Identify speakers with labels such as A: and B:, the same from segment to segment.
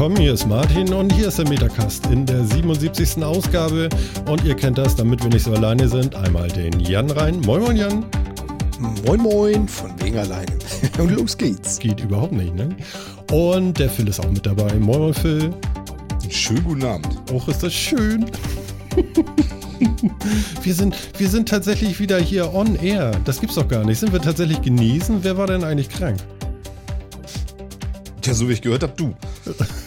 A: willkommen. Hier ist Martin und hier ist der Metacast in der 77. Ausgabe. Und ihr kennt das, damit wir nicht so alleine sind. Einmal den Jan rein. Moin, moin, Jan.
B: Moin, moin, von wegen alleine. Und los geht's.
A: Geht überhaupt nicht, ne? Und der Phil ist auch mit dabei. Moin, moin, Phil.
B: Schönen guten Abend.
A: Och, ist das schön. wir, sind, wir sind tatsächlich wieder hier on air. Das gibt's doch gar nicht. Sind wir tatsächlich genesen? Wer war denn eigentlich krank?
B: Ja, so wie ich gehört habe, du.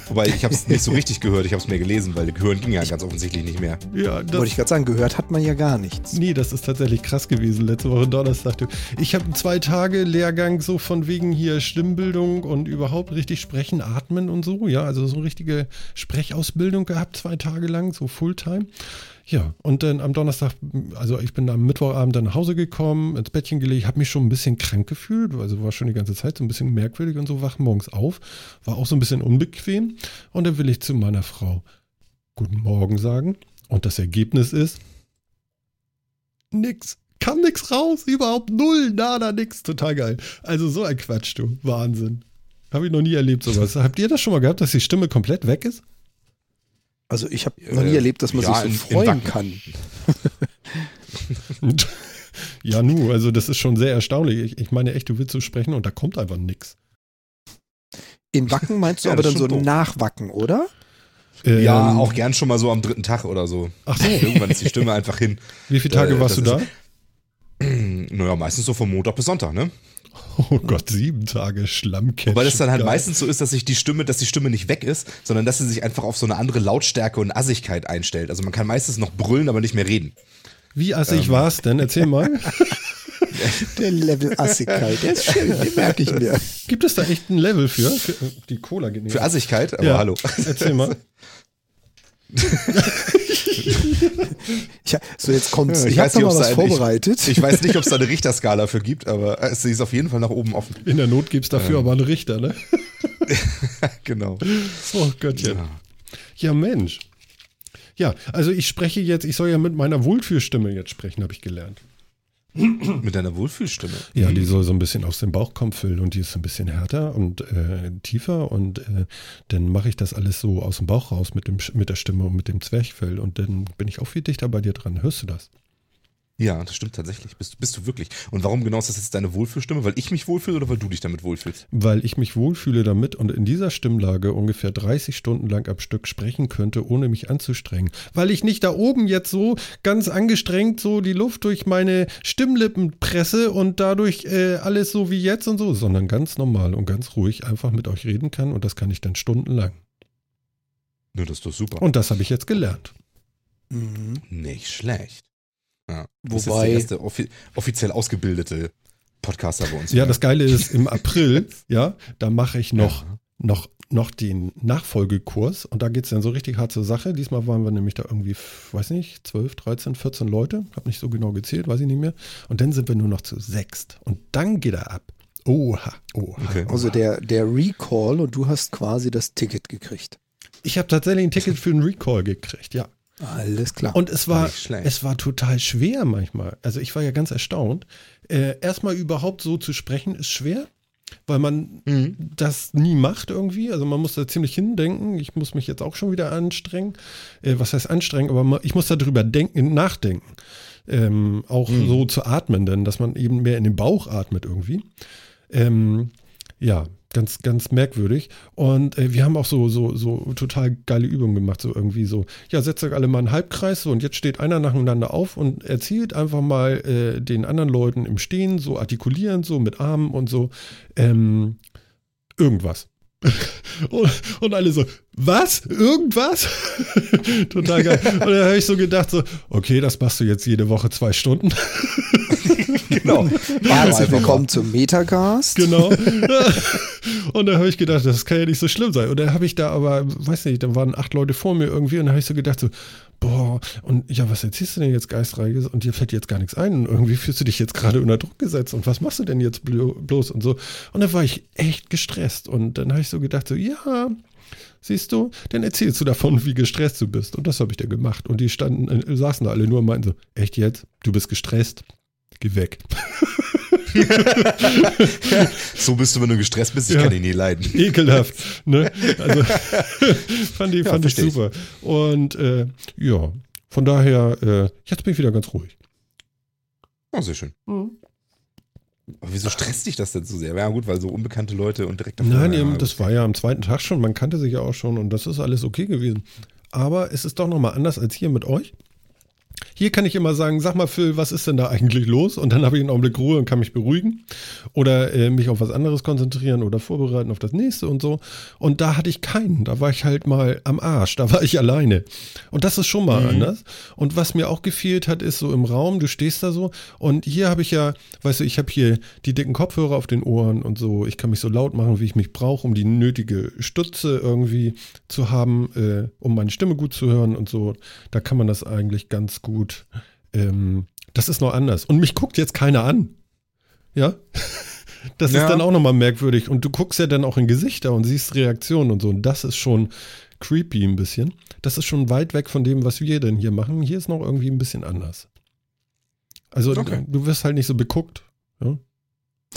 B: Wobei ich habe es nicht so richtig gehört, ich habe es mir gelesen, weil Gehören ging ja ganz offensichtlich nicht mehr.
C: Ja, das Wollte ich gerade sagen, gehört hat man ja gar nichts.
A: Nee, das ist tatsächlich krass gewesen. Letzte Woche Donnerstag. Ich habe einen zwei Tage Lehrgang so von wegen hier Stimmbildung und überhaupt richtig sprechen, atmen und so. Ja, also so eine richtige Sprechausbildung gehabt, zwei Tage lang, so Fulltime. Ja, und dann am Donnerstag, also ich bin am Mittwochabend dann nach Hause gekommen, ins Bettchen gelegt, habe mich schon ein bisschen krank gefühlt, also war schon die ganze Zeit so ein bisschen merkwürdig und so, wach morgens auf, war auch so ein bisschen unbequem. Und dann will ich zu meiner Frau Guten Morgen sagen. Und das Ergebnis ist nix. Kam nix raus, überhaupt null, nada, nix. Total geil. Also so ein Quatsch, du. Wahnsinn. Habe ich noch nie erlebt sowas. Habt ihr das schon mal gehabt, dass die Stimme komplett weg ist?
C: Also ich habe noch nie äh, erlebt, dass man ja, sich so in, freuen in kann.
A: ja, nu, also das ist schon sehr erstaunlich. Ich, ich, meine echt, du willst so sprechen und da kommt einfach nichts.
C: In Wacken meinst du ja, aber dann so doof. Nachwacken, oder?
B: Ja, ähm, auch gern schon mal so am dritten Tag oder so. Ach so. Irgendwann ist die Stimme einfach hin.
A: Wie viele Tage äh, warst du da?
B: naja, meistens so von Montag bis Sonntag, ne?
A: Oh Gott, sieben Tage Schlammcatch.
B: Weil das dann halt geil. meistens so ist, dass sich die Stimme, dass die Stimme nicht weg ist, sondern dass sie sich einfach auf so eine andere Lautstärke und Assigkeit einstellt. Also man kann meistens noch brüllen, aber nicht mehr reden.
A: Wie assig ähm. war's denn? Erzähl mal.
C: Der Level Assigkeit, der ist schön, den merke ich mir.
A: Gibt es da echt ein Level für? für die Cola
B: genießen. Für Assigkeit? Aber ja. hallo.
A: Erzähl mal.
C: ja, so, jetzt kommt's. Ich, ich habe mal was eine, vorbereitet.
B: Ich, ich, weiß nicht, ob es da eine Richterskala für gibt, aber es ist auf jeden Fall nach oben offen.
A: In der Not gibt es dafür ähm. aber einen Richter, ne?
B: genau.
A: Oh Gottchen. Ja. ja, Mensch. Ja, also ich spreche jetzt, ich soll ja mit meiner Wohlfühlstimme jetzt sprechen, habe ich gelernt.
B: Mit deiner Wohlfühlstimme.
A: Ja, die soll so ein bisschen aus dem Bauch kommen füllen und die ist ein bisschen härter und äh, tiefer und äh, dann mache ich das alles so aus dem Bauch raus mit, dem, mit der Stimme und mit dem Zwerchfell und dann bin ich auch viel dichter bei dir dran. Hörst du das?
B: Ja, das stimmt tatsächlich. Bist, bist du wirklich. Und warum genau ist das jetzt deine Wohlfühlstimme? Weil ich mich wohlfühle oder weil du dich damit wohlfühlst?
A: Weil ich mich wohlfühle damit und in dieser Stimmlage ungefähr 30 Stunden lang am Stück sprechen könnte, ohne mich anzustrengen. Weil ich nicht da oben jetzt so ganz angestrengt so die Luft durch meine Stimmlippen presse und dadurch äh, alles so wie jetzt und so, sondern ganz normal und ganz ruhig einfach mit euch reden kann und das kann ich dann stundenlang.
B: Ja, das ist doch super.
A: Und das habe ich jetzt gelernt.
B: Mhm. Nicht schlecht.
C: Ja. Wobei.
B: Das ist der erste offi offiziell ausgebildete Podcaster bei uns.
A: Ja, das Geile ist, im April, ja, da mache ich noch, ja. noch, noch den Nachfolgekurs und da geht es dann so richtig hart zur Sache. Diesmal waren wir nämlich da irgendwie, weiß nicht, 12, 13, 14 Leute. Hab nicht so genau gezählt, weiß ich nicht mehr. Und dann sind wir nur noch zu sechst. Und dann geht er ab. Oha, oha.
C: Okay. Also der, der Recall und du hast quasi das Ticket gekriegt.
A: Ich habe tatsächlich ein Ticket für einen Recall gekriegt, ja.
C: Alles klar.
A: Und es war, es war total schwer manchmal. Also ich war ja ganz erstaunt. Äh, erstmal überhaupt so zu sprechen ist schwer, weil man mhm. das nie macht irgendwie. Also man muss da ziemlich hindenken. Ich muss mich jetzt auch schon wieder anstrengen. Äh, was heißt anstrengen? Aber ich muss darüber denken, nachdenken. Ähm, auch mhm. so zu atmen, denn dass man eben mehr in den Bauch atmet irgendwie. Ähm, ja, ganz, ganz merkwürdig. Und äh, wir haben auch so, so, so total geile Übungen gemacht, so irgendwie so, ja, setzt euch alle mal einen Halbkreis so und jetzt steht einer nacheinander auf und erzählt einfach mal äh, den anderen Leuten im Stehen, so artikulieren, so mit Armen und so, ähm, irgendwas. und, und alle so, was? Irgendwas? Total geil. Und da habe ich so gedacht, so, okay, das machst du jetzt jede Woche zwei Stunden.
C: genau. Herzlich willkommen zum Metagast.
A: Genau. Und da habe ich gedacht, das kann ja nicht so schlimm sein. Und dann habe ich da aber, weiß nicht, da waren acht Leute vor mir irgendwie und da habe ich so gedacht, so, boah, und ja, was erzählst du denn jetzt Geistreiches? Und dir fällt jetzt gar nichts ein. Und irgendwie fühlst du dich jetzt gerade unter Druck gesetzt. Und was machst du denn jetzt bloß und so? Und da war ich echt gestresst. Und dann habe ich so gedacht, so, ja, siehst du, dann erzählst du davon, wie gestresst du bist. Und das habe ich dann gemacht. Und die standen, äh, saßen da alle nur und meinten so, echt jetzt? Du bist gestresst? Geh weg.
B: so bist du, wenn du gestresst bist. Ich ja. kann ihn nie leiden.
A: Ekelhaft. Ne? Also fand ich, ja, fand ich super. Und äh, ja, von daher, äh, jetzt bin ich wieder ganz ruhig.
B: Oh, sehr schön. Mhm. Aber wieso stresst dich das denn so sehr? Ja, gut, weil so unbekannte Leute und direkt
A: davor. Nein, eben, das war ja am zweiten Tag schon. Man kannte sich ja auch schon und das ist alles okay gewesen. Aber es ist doch nochmal anders als hier mit euch. Hier kann ich immer sagen, sag mal Phil, was ist denn da eigentlich los? Und dann habe ich einen Augenblick Ruhe und kann mich beruhigen oder äh, mich auf was anderes konzentrieren oder vorbereiten auf das nächste und so. Und da hatte ich keinen. Da war ich halt mal am Arsch. Da war ich alleine. Und das ist schon mal mhm. anders. Und was mir auch gefehlt hat, ist so im Raum, du stehst da so und hier habe ich ja, weißt du, ich habe hier die dicken Kopfhörer auf den Ohren und so. Ich kann mich so laut machen, wie ich mich brauche, um die nötige Stütze irgendwie zu haben, äh, um meine Stimme gut zu hören und so. Da kann man das eigentlich ganz gut. Ähm, das ist noch anders. Und mich guckt jetzt keiner an. Ja. Das ja. ist dann auch nochmal merkwürdig. Und du guckst ja dann auch in Gesichter und siehst Reaktionen und so. Und das ist schon creepy ein bisschen. Das ist schon weit weg von dem, was wir denn hier machen. Hier ist noch irgendwie ein bisschen anders. Also okay. du wirst halt nicht so beguckt. Ja?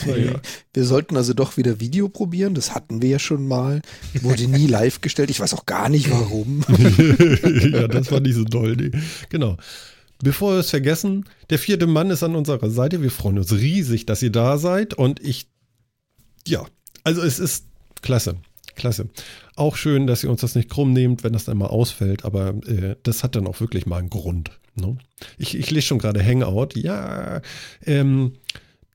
C: Wir sollten also doch wieder Video probieren. Das hatten wir ja schon mal. Wurde nie live gestellt. Ich weiß auch gar nicht warum.
A: ja, das war nicht so toll. Nee. Genau. Bevor wir es vergessen, der vierte Mann ist an unserer Seite. Wir freuen uns riesig, dass ihr da seid. Und ich, ja, also es ist klasse. Klasse. Auch schön, dass ihr uns das nicht krumm nehmt, wenn das dann mal ausfällt. Aber äh, das hat dann auch wirklich mal einen Grund. Ne? Ich, ich lese schon gerade Hangout. Ja, ähm,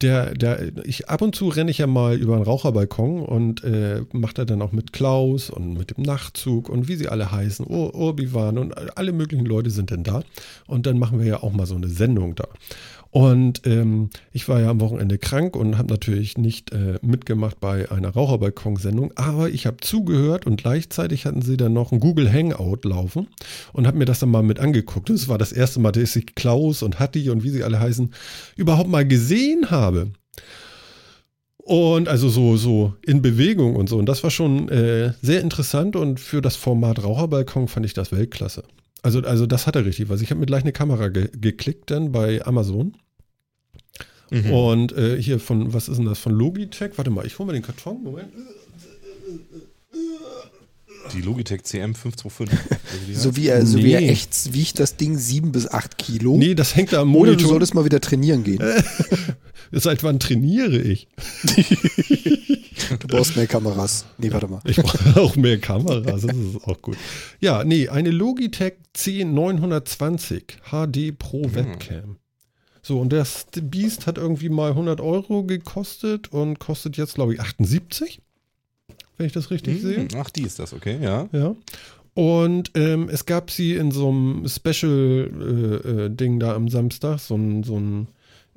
A: der, der, ich ab und zu renne ich ja mal über einen Raucherbalkon und äh, mache da dann auch mit Klaus und mit dem Nachtzug und wie sie alle heißen, Ur Urbiwan und alle möglichen Leute sind denn da. Und dann machen wir ja auch mal so eine Sendung da. Und ähm, ich war ja am Wochenende krank und habe natürlich nicht äh, mitgemacht bei einer Raucherbalkon-Sendung, aber ich habe zugehört und gleichzeitig hatten sie dann noch ein Google Hangout laufen und habe mir das dann mal mit angeguckt. Das war das erste Mal, dass ich Klaus und Hatti und wie sie alle heißen, überhaupt mal gesehen habe. Und also so, so in Bewegung und so. Und das war schon äh, sehr interessant und für das Format Raucherbalkon fand ich das Weltklasse. Also, also das hat er richtig was. Ich habe mir gleich eine Kamera ge geklickt dann bei Amazon. Mhm. Und äh, hier von, was ist denn das? Von Logitech? Warte mal, ich hole mal den Karton. Moment.
B: Die Logitech CM525.
C: so wie er, so nee. wie er echt wiegt das Ding 7 bis 8 Kilo.
A: Nee, das hängt da am Monitor. Oder
C: du solltest mal wieder trainieren gehen.
A: Seit wann trainiere ich?
C: du brauchst mehr Kameras. Nee, warte mal.
A: Ich brauche auch mehr Kameras, das ist auch gut. Ja, nee, eine Logitech C920 HD Pro hm. Webcam. So, und das Beast hat irgendwie mal 100 Euro gekostet und kostet jetzt, glaube ich, 78 wenn ich das richtig hm, sehe.
B: Ach, die ist das, okay, ja.
A: Ja. Und ähm, es gab sie in so einem Special-Ding äh, äh, da am Samstag, so ein, so ein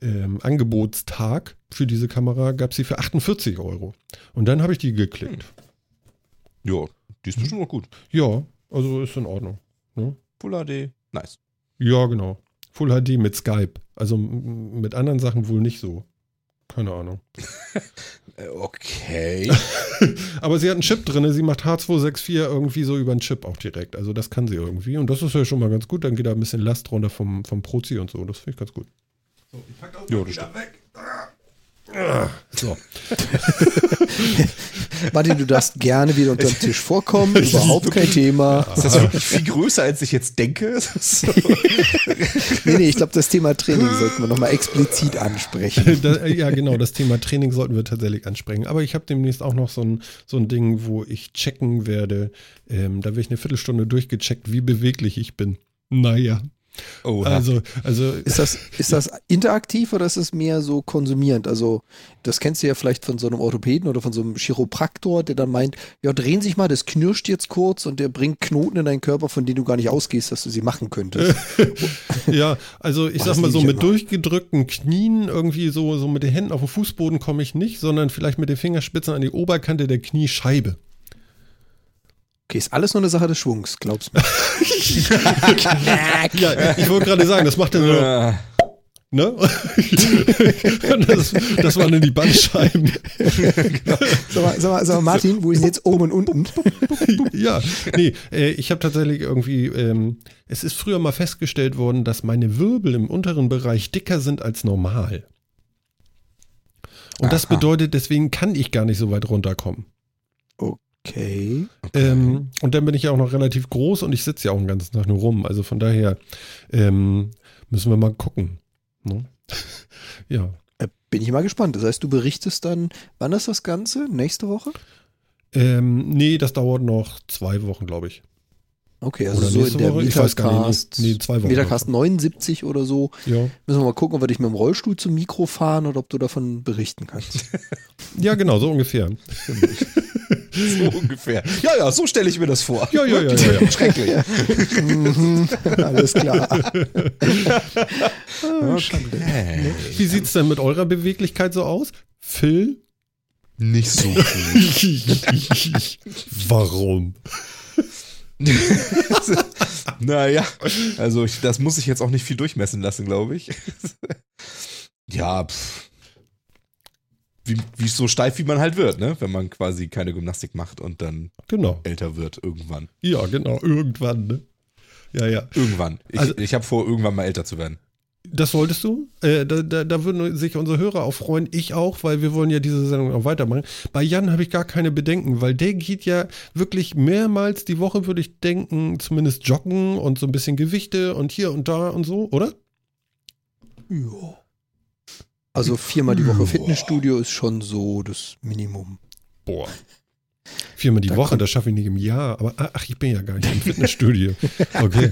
A: ähm, Angebotstag für diese Kamera, gab sie für 48 Euro. Und dann habe ich die geklickt.
B: Hm. Ja, die ist bestimmt auch gut.
A: Ja, also ist in Ordnung. Ne?
B: Full HD, nice.
A: Ja, genau. Full HD mit Skype. Also mit anderen Sachen wohl nicht so. Keine Ahnung.
B: Okay.
A: Aber sie hat einen Chip drin, sie macht H264 irgendwie so über einen Chip auch direkt. Also das kann sie irgendwie. Und das ist ja schon mal ganz gut. Dann geht da ein bisschen Last runter vom, vom Prozi und so. Das finde ich ganz gut. So, ich pack das jo, wieder weg. Ah.
C: So. Martin, du darfst gerne wieder unter den Tisch vorkommen. Überhaupt kein Thema.
B: Ist das wirklich viel größer, als ich jetzt denke?
C: nee, nee, ich glaube, das Thema Training sollten wir nochmal explizit ansprechen.
A: Da, ja, genau, das Thema Training sollten wir tatsächlich ansprechen. Aber ich habe demnächst auch noch so ein, so ein Ding, wo ich checken werde. Ähm, da werde ich eine Viertelstunde durchgecheckt, wie beweglich ich bin. Naja.
C: Oh, also, also ist das, ist das interaktiv oder ist es mehr so konsumierend? Also, das kennst du ja vielleicht von so einem Orthopäden oder von so einem Chiropraktor, der dann meint, ja, drehen sich mal, das knirscht jetzt kurz und der bringt Knoten in deinen Körper, von denen du gar nicht ausgehst, dass du sie machen könntest.
A: ja, also ich oh, sag mal so, mit durchgedrückten Knien, irgendwie so, so mit den Händen auf den Fußboden komme ich nicht, sondern vielleicht mit den Fingerspitzen an die Oberkante der Kniescheibe.
C: Okay, ist alles nur eine Sache des Schwungs, glaubst du
A: ja, ich wollte gerade sagen, das macht dann so. Ne? das, das waren dann die Bandscheiben.
C: genau. sag, mal, sag, mal, sag mal, Martin, wo ist jetzt oben und unten?
A: ja, nee, äh, ich habe tatsächlich irgendwie, ähm, es ist früher mal festgestellt worden, dass meine Wirbel im unteren Bereich dicker sind als normal. Und das bedeutet, deswegen kann ich gar nicht so weit runterkommen.
C: Okay.
A: Ähm, und dann bin ich ja auch noch relativ groß und ich sitze ja auch den ganzen Tag nur rum. Also von daher ähm, müssen wir mal gucken. Ne? ja.
C: Äh, Bin ich mal gespannt. Das heißt, du berichtest dann, wann ist das Ganze? Nächste Woche?
A: Ähm, nee, das dauert noch zwei Wochen, glaube ich.
C: Okay, also
A: Oder
C: so in der
A: Woche? Ich weiß gar nicht.
C: Metacast,
A: Nee, nee, zwei Wochen.
C: Metacast 79 oder so.
A: Ja.
C: Müssen wir mal gucken, ob wir dich mit dem Rollstuhl zum Mikro fahren oder ob du davon berichten kannst.
A: ja, genau, so ungefähr.
B: So ungefähr. Ja, ja, so stelle ich mir das vor.
A: Ja, ja, ja, ja, ja.
B: Schrecklich.
C: Mhm, Alles klar.
B: Okay.
A: Wie sieht's denn mit eurer Beweglichkeit so aus? Phil?
B: Nicht so gut.
A: Warum?
B: naja, also ich, das muss ich jetzt auch nicht viel durchmessen lassen, glaube ich. ja, pff. Wie, wie so steif, wie man halt wird, ne? Wenn man quasi keine Gymnastik macht und dann
A: Genau.
B: älter wird irgendwann.
A: Ja, genau. Irgendwann, ne? Ja, ja.
B: Irgendwann. Ich,
A: Also-
B: ich habe vor, irgendwann mal älter zu werden.
A: Das solltest du. Äh, da, da, da würden sich unsere Hörer auch freuen. Ich auch, weil wir wollen ja diese Sendung auch weitermachen. Bei Jan habe ich gar keine Bedenken, weil der geht ja wirklich mehrmals die Woche, würde ich denken, zumindest joggen und so ein bisschen Gewichte und hier und da und so, oder?
C: Ja. Also viermal die Woche Fitnessstudio ist schon so das Minimum.
A: Boah. Viermal die
C: Da
A: Woche, das schaffe ich nicht im Jahr. Aber ach, ich bin ja gar nicht im Fitnessstudio. Okay.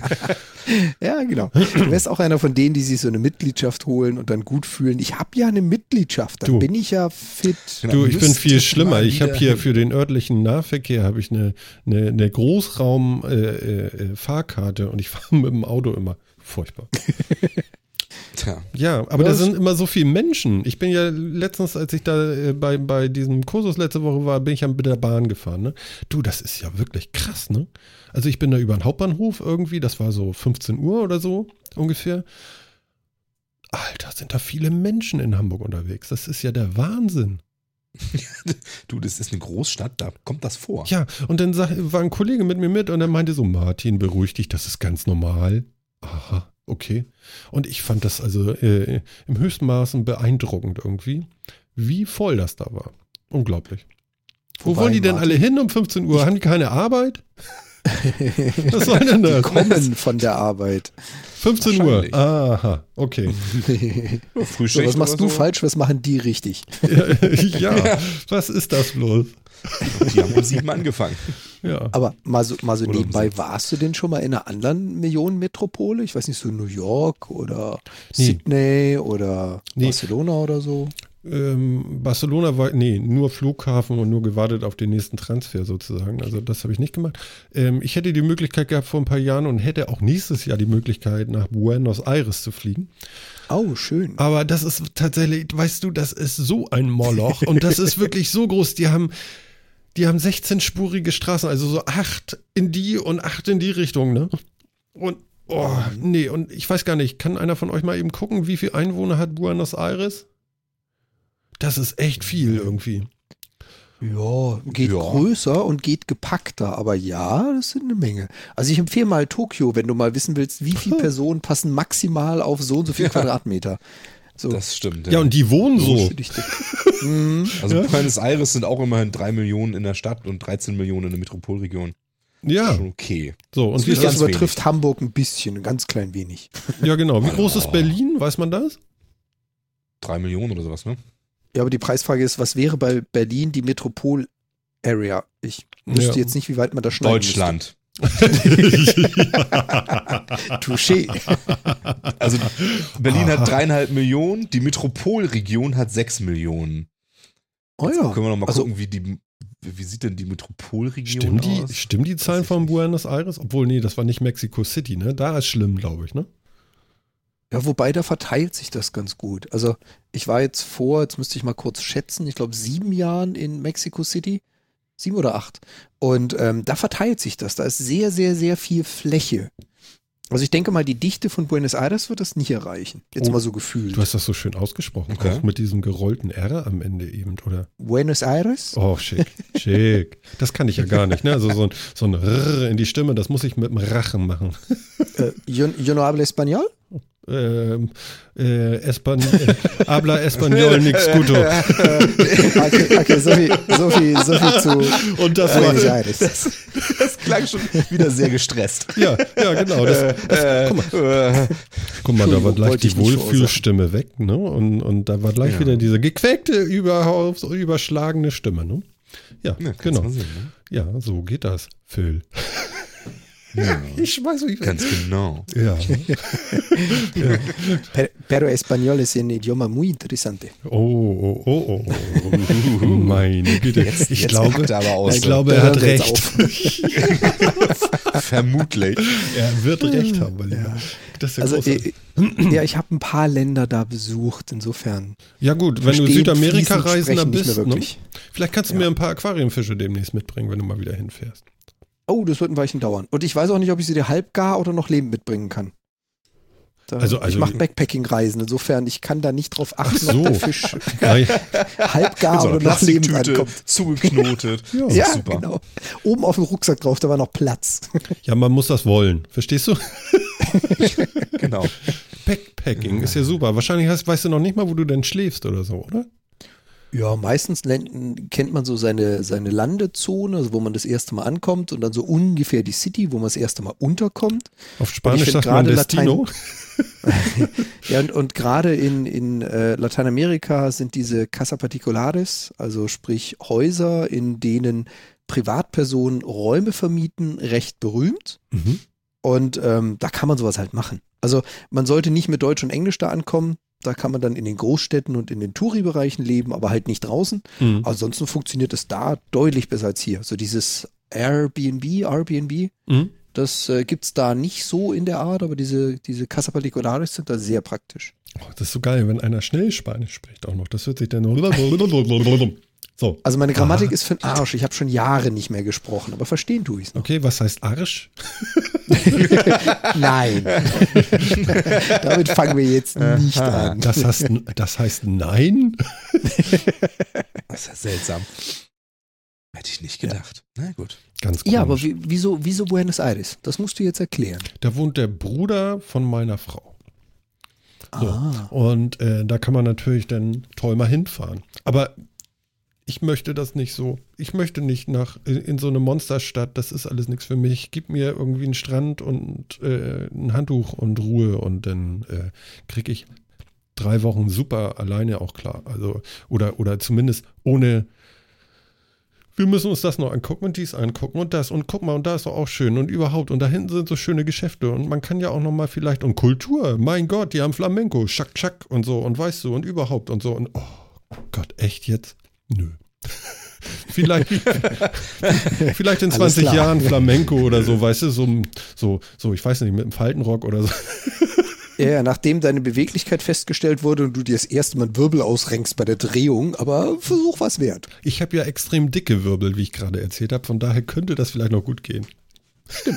C: Ja, genau. Du wärst auch einer von denen, die sich so eine Mitgliedschaft holen und dann gut fühlen. Ich habe ja eine Mitgliedschaft, dann
A: Du.
C: bin ich ja fit.
B: Genau,
A: Du, ich bin viel schlimmer. Ich habe hier für den örtlichen Nahverkehr habe ich eine, eine, eine Großraum-Fahrkarte äh, äh, Fahrkarte und ich fahre mit dem Auto immer. Furchtbar.
B: Tja.
A: Ja, aber da sind immer so viele Menschen. Ich bin ja letztens, als ich da äh, bei, bei diesem Kursus letzte Woche war, bin ich ja mit der Bahn gefahren. Ne? Du, das ist ja wirklich krass, ne? Also ich bin da über den Hauptbahnhof irgendwie, das war so 15 Uhr oder so ungefähr. Alter, sind da viele Menschen in Hamburg unterwegs. Das ist ja der Wahnsinn.
B: Du, das ist eine Großstadt, da kommt das vor.
A: Ja, und dann war ein Kollege mit mir mit und er meinte so, Martin, beruhig dich, das ist ganz normal. Aha, okay. Und ich fand das also äh, im höchsten Maßen beeindruckend irgendwie, wie voll das da war. Unglaublich. Wo
C: Wobei,
A: wollen die denn
C: Martin-
A: alle hin um 15 Uhr? Haben die keine Arbeit? Was soll denn
C: Die
A: das?
C: kommen von der Arbeit.
A: 15 Uhr. Aha, okay.
B: Ja,
C: So,
B: Frühschicht
C: was machst du
B: so.
C: falsch, was machen die richtig?
A: ja, was ist das bloß?
B: Die haben um sieben angefangen.
A: Ja.
C: Aber mal so, mal so
B: Oder
C: nebenbei, warst du denn schon mal in einer anderen Millionenmetropole? Ich weiß nicht, so New York oder
A: Nee.
C: Sydney oder
A: Nee.
C: Barcelona oder so?
A: Ähm, Barcelona war, nee, nur Flughafen und nur gewartet auf den nächsten Transfer sozusagen. Also das habe ich nicht gemacht. Ähm, ich hätte die Möglichkeit gehabt vor ein paar Jahren und hätte auch nächstes Jahr die Möglichkeit nach Buenos Aires zu fliegen.
C: Oh, schön.
A: Aber das ist tatsächlich, weißt du, das ist so ein Moloch und das ist wirklich so groß. Die haben, die haben 16-spurige Straßen, also so acht in die und acht in die Richtung, ne? Und, oh, nee, und ich weiß gar nicht, kann einer von euch mal eben gucken, wie viel Einwohner hat Buenos Aires? Das ist echt viel irgendwie.
C: Ja, geht
B: Ja.
C: größer und geht gepackter, aber ja, das sind eine Menge. Also ich empfehle mal Tokio, wenn du mal wissen willst, wie viele Personen passen maximal auf so und so viel Quadratmeter. So.
B: Das stimmt.
A: Ja, und die wohnen so.
C: Mhm.
B: also Buenos Aires sind auch immerhin drei Millionen in der Stadt und 13 Millionen in der Metropolregion.
A: Ja,
B: Schon okay.
A: so. Und
B: Das
A: wie
C: Das übertrifft Hamburg ein bisschen, ein ganz klein wenig.
A: Ja, genau. Wie groß ist. Berlin? Weiß man das?
B: Drei Millionen oder sowas, ne?
C: Ja, aber die Preisfrage ist, was wäre bei Berlin die Metropol-Area? Ich wüsste
A: Ja.
C: jetzt nicht, wie weit man da schneiden
B: Deutschland.
C: müsste. Touché.
B: Also Berlin
A: Aha.
B: hat dreieinhalb Millionen, die Metropolregion hat sechs Millionen.
C: Oh ja.
B: Können wir noch mal
C: Also-
B: gucken, wie die wie sieht denn die Metropolregion
A: Stimmen die,
B: aus?
A: stimmen die Zahlen von Buenos Aires? Obwohl, nee, das war nicht Mexico City, ne? Da ist schlimm, glaube ich, ne?
C: Ja, wobei da verteilt sich das ganz gut. Also ich war jetzt vor, jetzt müsste ich mal kurz schätzen, ich glaube sieben Jahren in Mexico City. Sieben oder acht. Und ähm, da verteilt sich das. Da ist sehr, sehr, sehr viel Fläche. Also ich denke mal, die Dichte von Buenos Aires wird das nicht erreichen. Jetzt
A: Oh,
C: mal so gefühlt.
A: Du hast das so schön ausgesprochen,
B: Okay.
A: auch mit diesem gerollten R am Ende eben, oder?
C: Buenos Aires?
A: Oh, schick, schick. Das kann ich ja gar nicht, ne? Also so ein, so ein Rrr in die Stimme, das muss ich mit dem Rachen machen.
C: Äh, yo, yo no hablo español?
A: Ähm, äh, Espan äh, habla Español nix guto.
C: okay, okay, so viel, so viel, so viel zu
A: Und das war.
B: Das, das klang schon wieder sehr gestresst.
A: ja, ja, genau. Das, das, guck, mal,
B: Äh,
A: guck mal, da war gleich die Wohlfühlstimme weg, ne? Und, und da war gleich
B: Ja.
A: wieder diese gequäkte, über, überschlagene Stimme, ne? Ja,
B: ja,
A: genau.
B: sehen, ne?
A: Ja, so geht das, Phil.
B: Ja,
A: Ich weiß nicht.
B: ganz genau.
A: Ja.
C: Per- Pero español es un idioma muy interesante.
A: Oh, oh, oh, oh. oh. Meine Güte.
B: Jetzt-
A: ich
B: jetzt
A: glaube,
B: er aus,
A: ich glaube, er hat recht.
B: Vermutlich.
A: er wird recht haben, Lieber. Das ist ja
C: Also, äh, ja, ich habe ein paar Länder da besucht, insofern.
A: Ja gut, wenn du
C: verstehen
A: Südamerika
C: fließend
A: reisender
C: sprechen nicht
A: bist, ne? vielleicht kannst du
C: Ja.
A: mir ein paar Aquariumfische demnächst mitbringen, wenn du mal wieder hinfährst.
C: Oh, das wird ein Weilchen dauern. Und ich weiß auch nicht, ob ich sie dir halb gar oder noch lebend mitbringen kann. Da,
A: Also- also-
C: ich mache Backpacking-Reisen, insofern ich kann da nicht drauf achten,
A: Ach so.
C: ob der Fisch halb gar oder noch lebend
B: Plastiktüte
C: ankommt.
B: zugeknotet.
A: Ja.
C: Ja,
B: super.
C: genau. Oben auf dem Rucksack drauf, da war noch Platz.
A: ja, man muss das wollen. Verstehst du?
B: Genau.
A: Backpacking ist ja super. Wahrscheinlich hast, weißt du noch nicht mal, wo du denn schläfst oder so, oder?
C: Ja, meistens kennt man so seine, seine Landezone, also wo man das erste Mal ankommt und dann so ungefähr die City, wo man das erste Mal unterkommt.
A: Auf Spanisch sagt man
C: gerade
A: Destino.
C: Ja, und, und gerade in, in äh, Lateinamerika sind diese Casa Particulares, also sprich Häuser, in denen Privatpersonen Räume vermieten, recht berühmt.
A: Mhm.
C: Und ähm, da kann man sowas halt machen. Also man sollte nicht mit Deutsch und Englisch da ankommen. Da kann man dann in den Großstädten und in den Touri-Bereichen leben, aber halt nicht draußen.
A: Mhm.
C: Ansonsten funktioniert es da deutlich besser als hier. So dieses Airbnb, Airbnb,
A: Mhm.
C: das äh, gibt's da nicht so in der Art, aber diese, diese Casa Particulares sind da sehr praktisch.
A: Oh, das ist so geil, wenn einer schnell Spanisch spricht auch noch. Das hört sich dann so.
C: Also meine Grammatik
A: Ah.
C: ist für den Arsch. Ich habe schon Jahre nicht mehr gesprochen, aber verstehen tue ich es noch.
A: Okay, was heißt Arsch?
C: Nein. Damit fangen wir jetzt nicht an.
A: Das heißt, das heißt Nein?
B: Das ist ja seltsam. Hätte ich nicht gedacht. Na gut.
A: Ganz komisch.
C: Ja, aber wie, wieso, wieso Buenos Aires? Das musst du jetzt erklären.
A: Da wohnt der Bruder von meiner Frau. So.
C: Ah.
A: Und äh, da kann man natürlich dann toll mal hinfahren. Aber ich möchte das nicht so. Ich möchte nicht nach in, so eine Monsterstadt. Das ist alles nichts für mich. Gib mir irgendwie einen Strand und äh, ein Handtuch und Ruhe und dann äh, kriege ich drei Wochen super alleine auch klar. Also oder oder zumindest ohne. Wir müssen uns das noch angucken und dies angucken und das und guck mal und da ist doch auch schön und überhaupt und da hinten sind so schöne Geschäfte und man kann ja auch noch mal vielleicht und Kultur, mein Gott, die haben Flamenco, Schack Schack und so und weißt du und überhaupt und so und oh Gott, echt jetzt? Nö. vielleicht, vielleicht in
C: Alles
A: 20
C: klar.
A: Jahren Flamenco oder so, weißt du, so, so, so, ich weiß nicht, mit einem Faltenrock oder so.
C: Ja, ja, nachdem deine Beweglichkeit festgestellt wurde und du dir das erste Mal Wirbel ausrenkst bei der Drehung, aber Versuch was wert.
A: Ich habe ja extrem dicke Wirbel, wie ich gerade erzählt habe, von daher könnte das vielleicht noch gut gehen.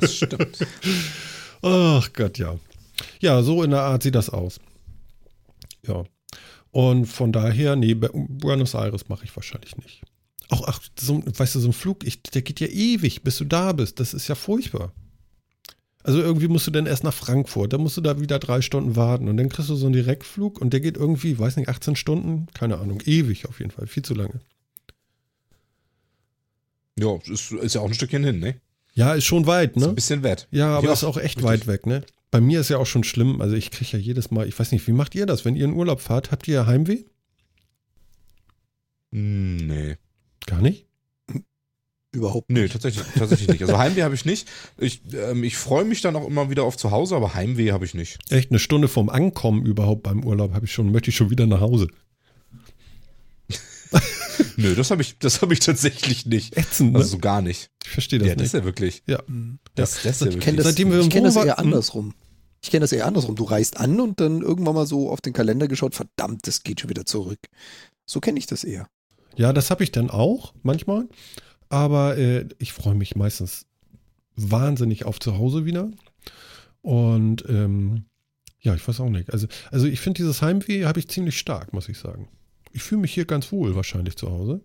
B: Das stimmt.
A: Ach Gott, ja. Ja, so in der Art sieht das aus. Ja. Und von daher, nee, Buenos Aires mache ich wahrscheinlich nicht. Auch, ach, so, weißt du, so ein Flug, ich, der geht ja ewig, bis du da bist. Das ist ja furchtbar. Also irgendwie musst du dann erst nach Frankfurt, dann musst du da wieder drei Stunden warten und dann kriegst du so einen Direktflug und der geht irgendwie, weiß nicht, 18 Stunden, keine Ahnung, ewig auf jeden Fall, viel zu lange.
B: Ja, ist, ist ja auch ein Stückchen hin, ne?
A: Ja, ist schon weit,
B: Ist
A: ne?
B: ein bisschen wert.
A: Ja, aber
B: Ja,
A: ist auch echt
B: richtig.
A: weit weg, ne? Bei mir ist ja auch schon schlimm. Also ich kriege ja jedes Mal, ich weiß nicht, wie macht ihr das? Wenn ihr in Urlaub fahrt, habt ihr Heimweh?
B: Hm, Nee.
A: Gar nicht?
C: Überhaupt
B: Nee, tatsächlich, tatsächlich nicht. Also Heimweh habe ich nicht. Ich, ähm, ich freue mich dann auch immer wieder auf zu Hause, aber Heimweh habe ich nicht.
A: Echt eine Stunde vorm Ankommen überhaupt beim Urlaub habe ich schon, möchte ich schon wieder nach Hause.
B: Nö, das habe ich, das habe ich tatsächlich nicht.
A: Ätzend, ne?
B: Also so gar nicht.
A: ich verstehe das
B: ja, das
A: nicht.
B: ist ja wirklich.
A: Ja.
B: Das, das ist ja
C: Ich
B: wirklich.
C: kenne das,
A: Seitdem wir
C: ich kenn das eher andersrum. Ich kenne das eher andersrum. Du reist an und dann irgendwann mal so auf den Kalender geschaut, verdammt, das geht schon wieder zurück. So kenne ich das eher.
A: Ja, das habe ich dann auch manchmal. Aber äh, ich freue mich meistens wahnsinnig auf zu Hause wieder. Und ähm, ja, ich weiß auch nicht. Also, also ich finde dieses Heimweh habe ich ziemlich stark, muss ich sagen. Ich fühle mich hier ganz wohl wahrscheinlich zu Hause.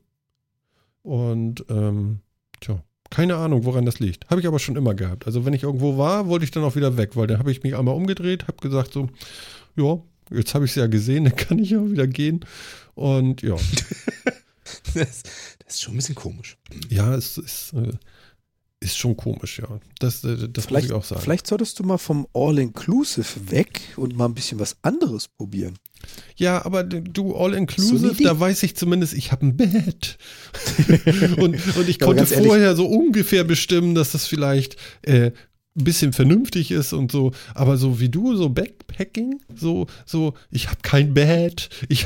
A: Und ähm, tja, Keine Ahnung, woran das liegt. Habe ich aber schon immer gehabt. Also wenn ich irgendwo war, wollte ich dann auch wieder weg, weil dann habe ich mich einmal umgedreht, habe gesagt so, ja, jetzt habe ich es ja gesehen, dann kann ich ja wieder gehen. Und ja.
B: das, das, ist schon ein bisschen komisch.
A: Ja, es ist, äh, ist schon komisch, ja. Das, äh, das muss ich auch sagen.
C: Vielleicht solltest du mal vom All-Inclusive weg und mal ein bisschen was anderes probieren.
A: Ja, aber du All-Inclusive, so da weiß ich zumindest, ich habe ein Bett. und, und ich konnte vorher so ungefähr bestimmen, dass das vielleicht äh, ein bisschen vernünftig ist und so, aber so wie du, so Backpacking, so, so, ich habe kein Bett, ich,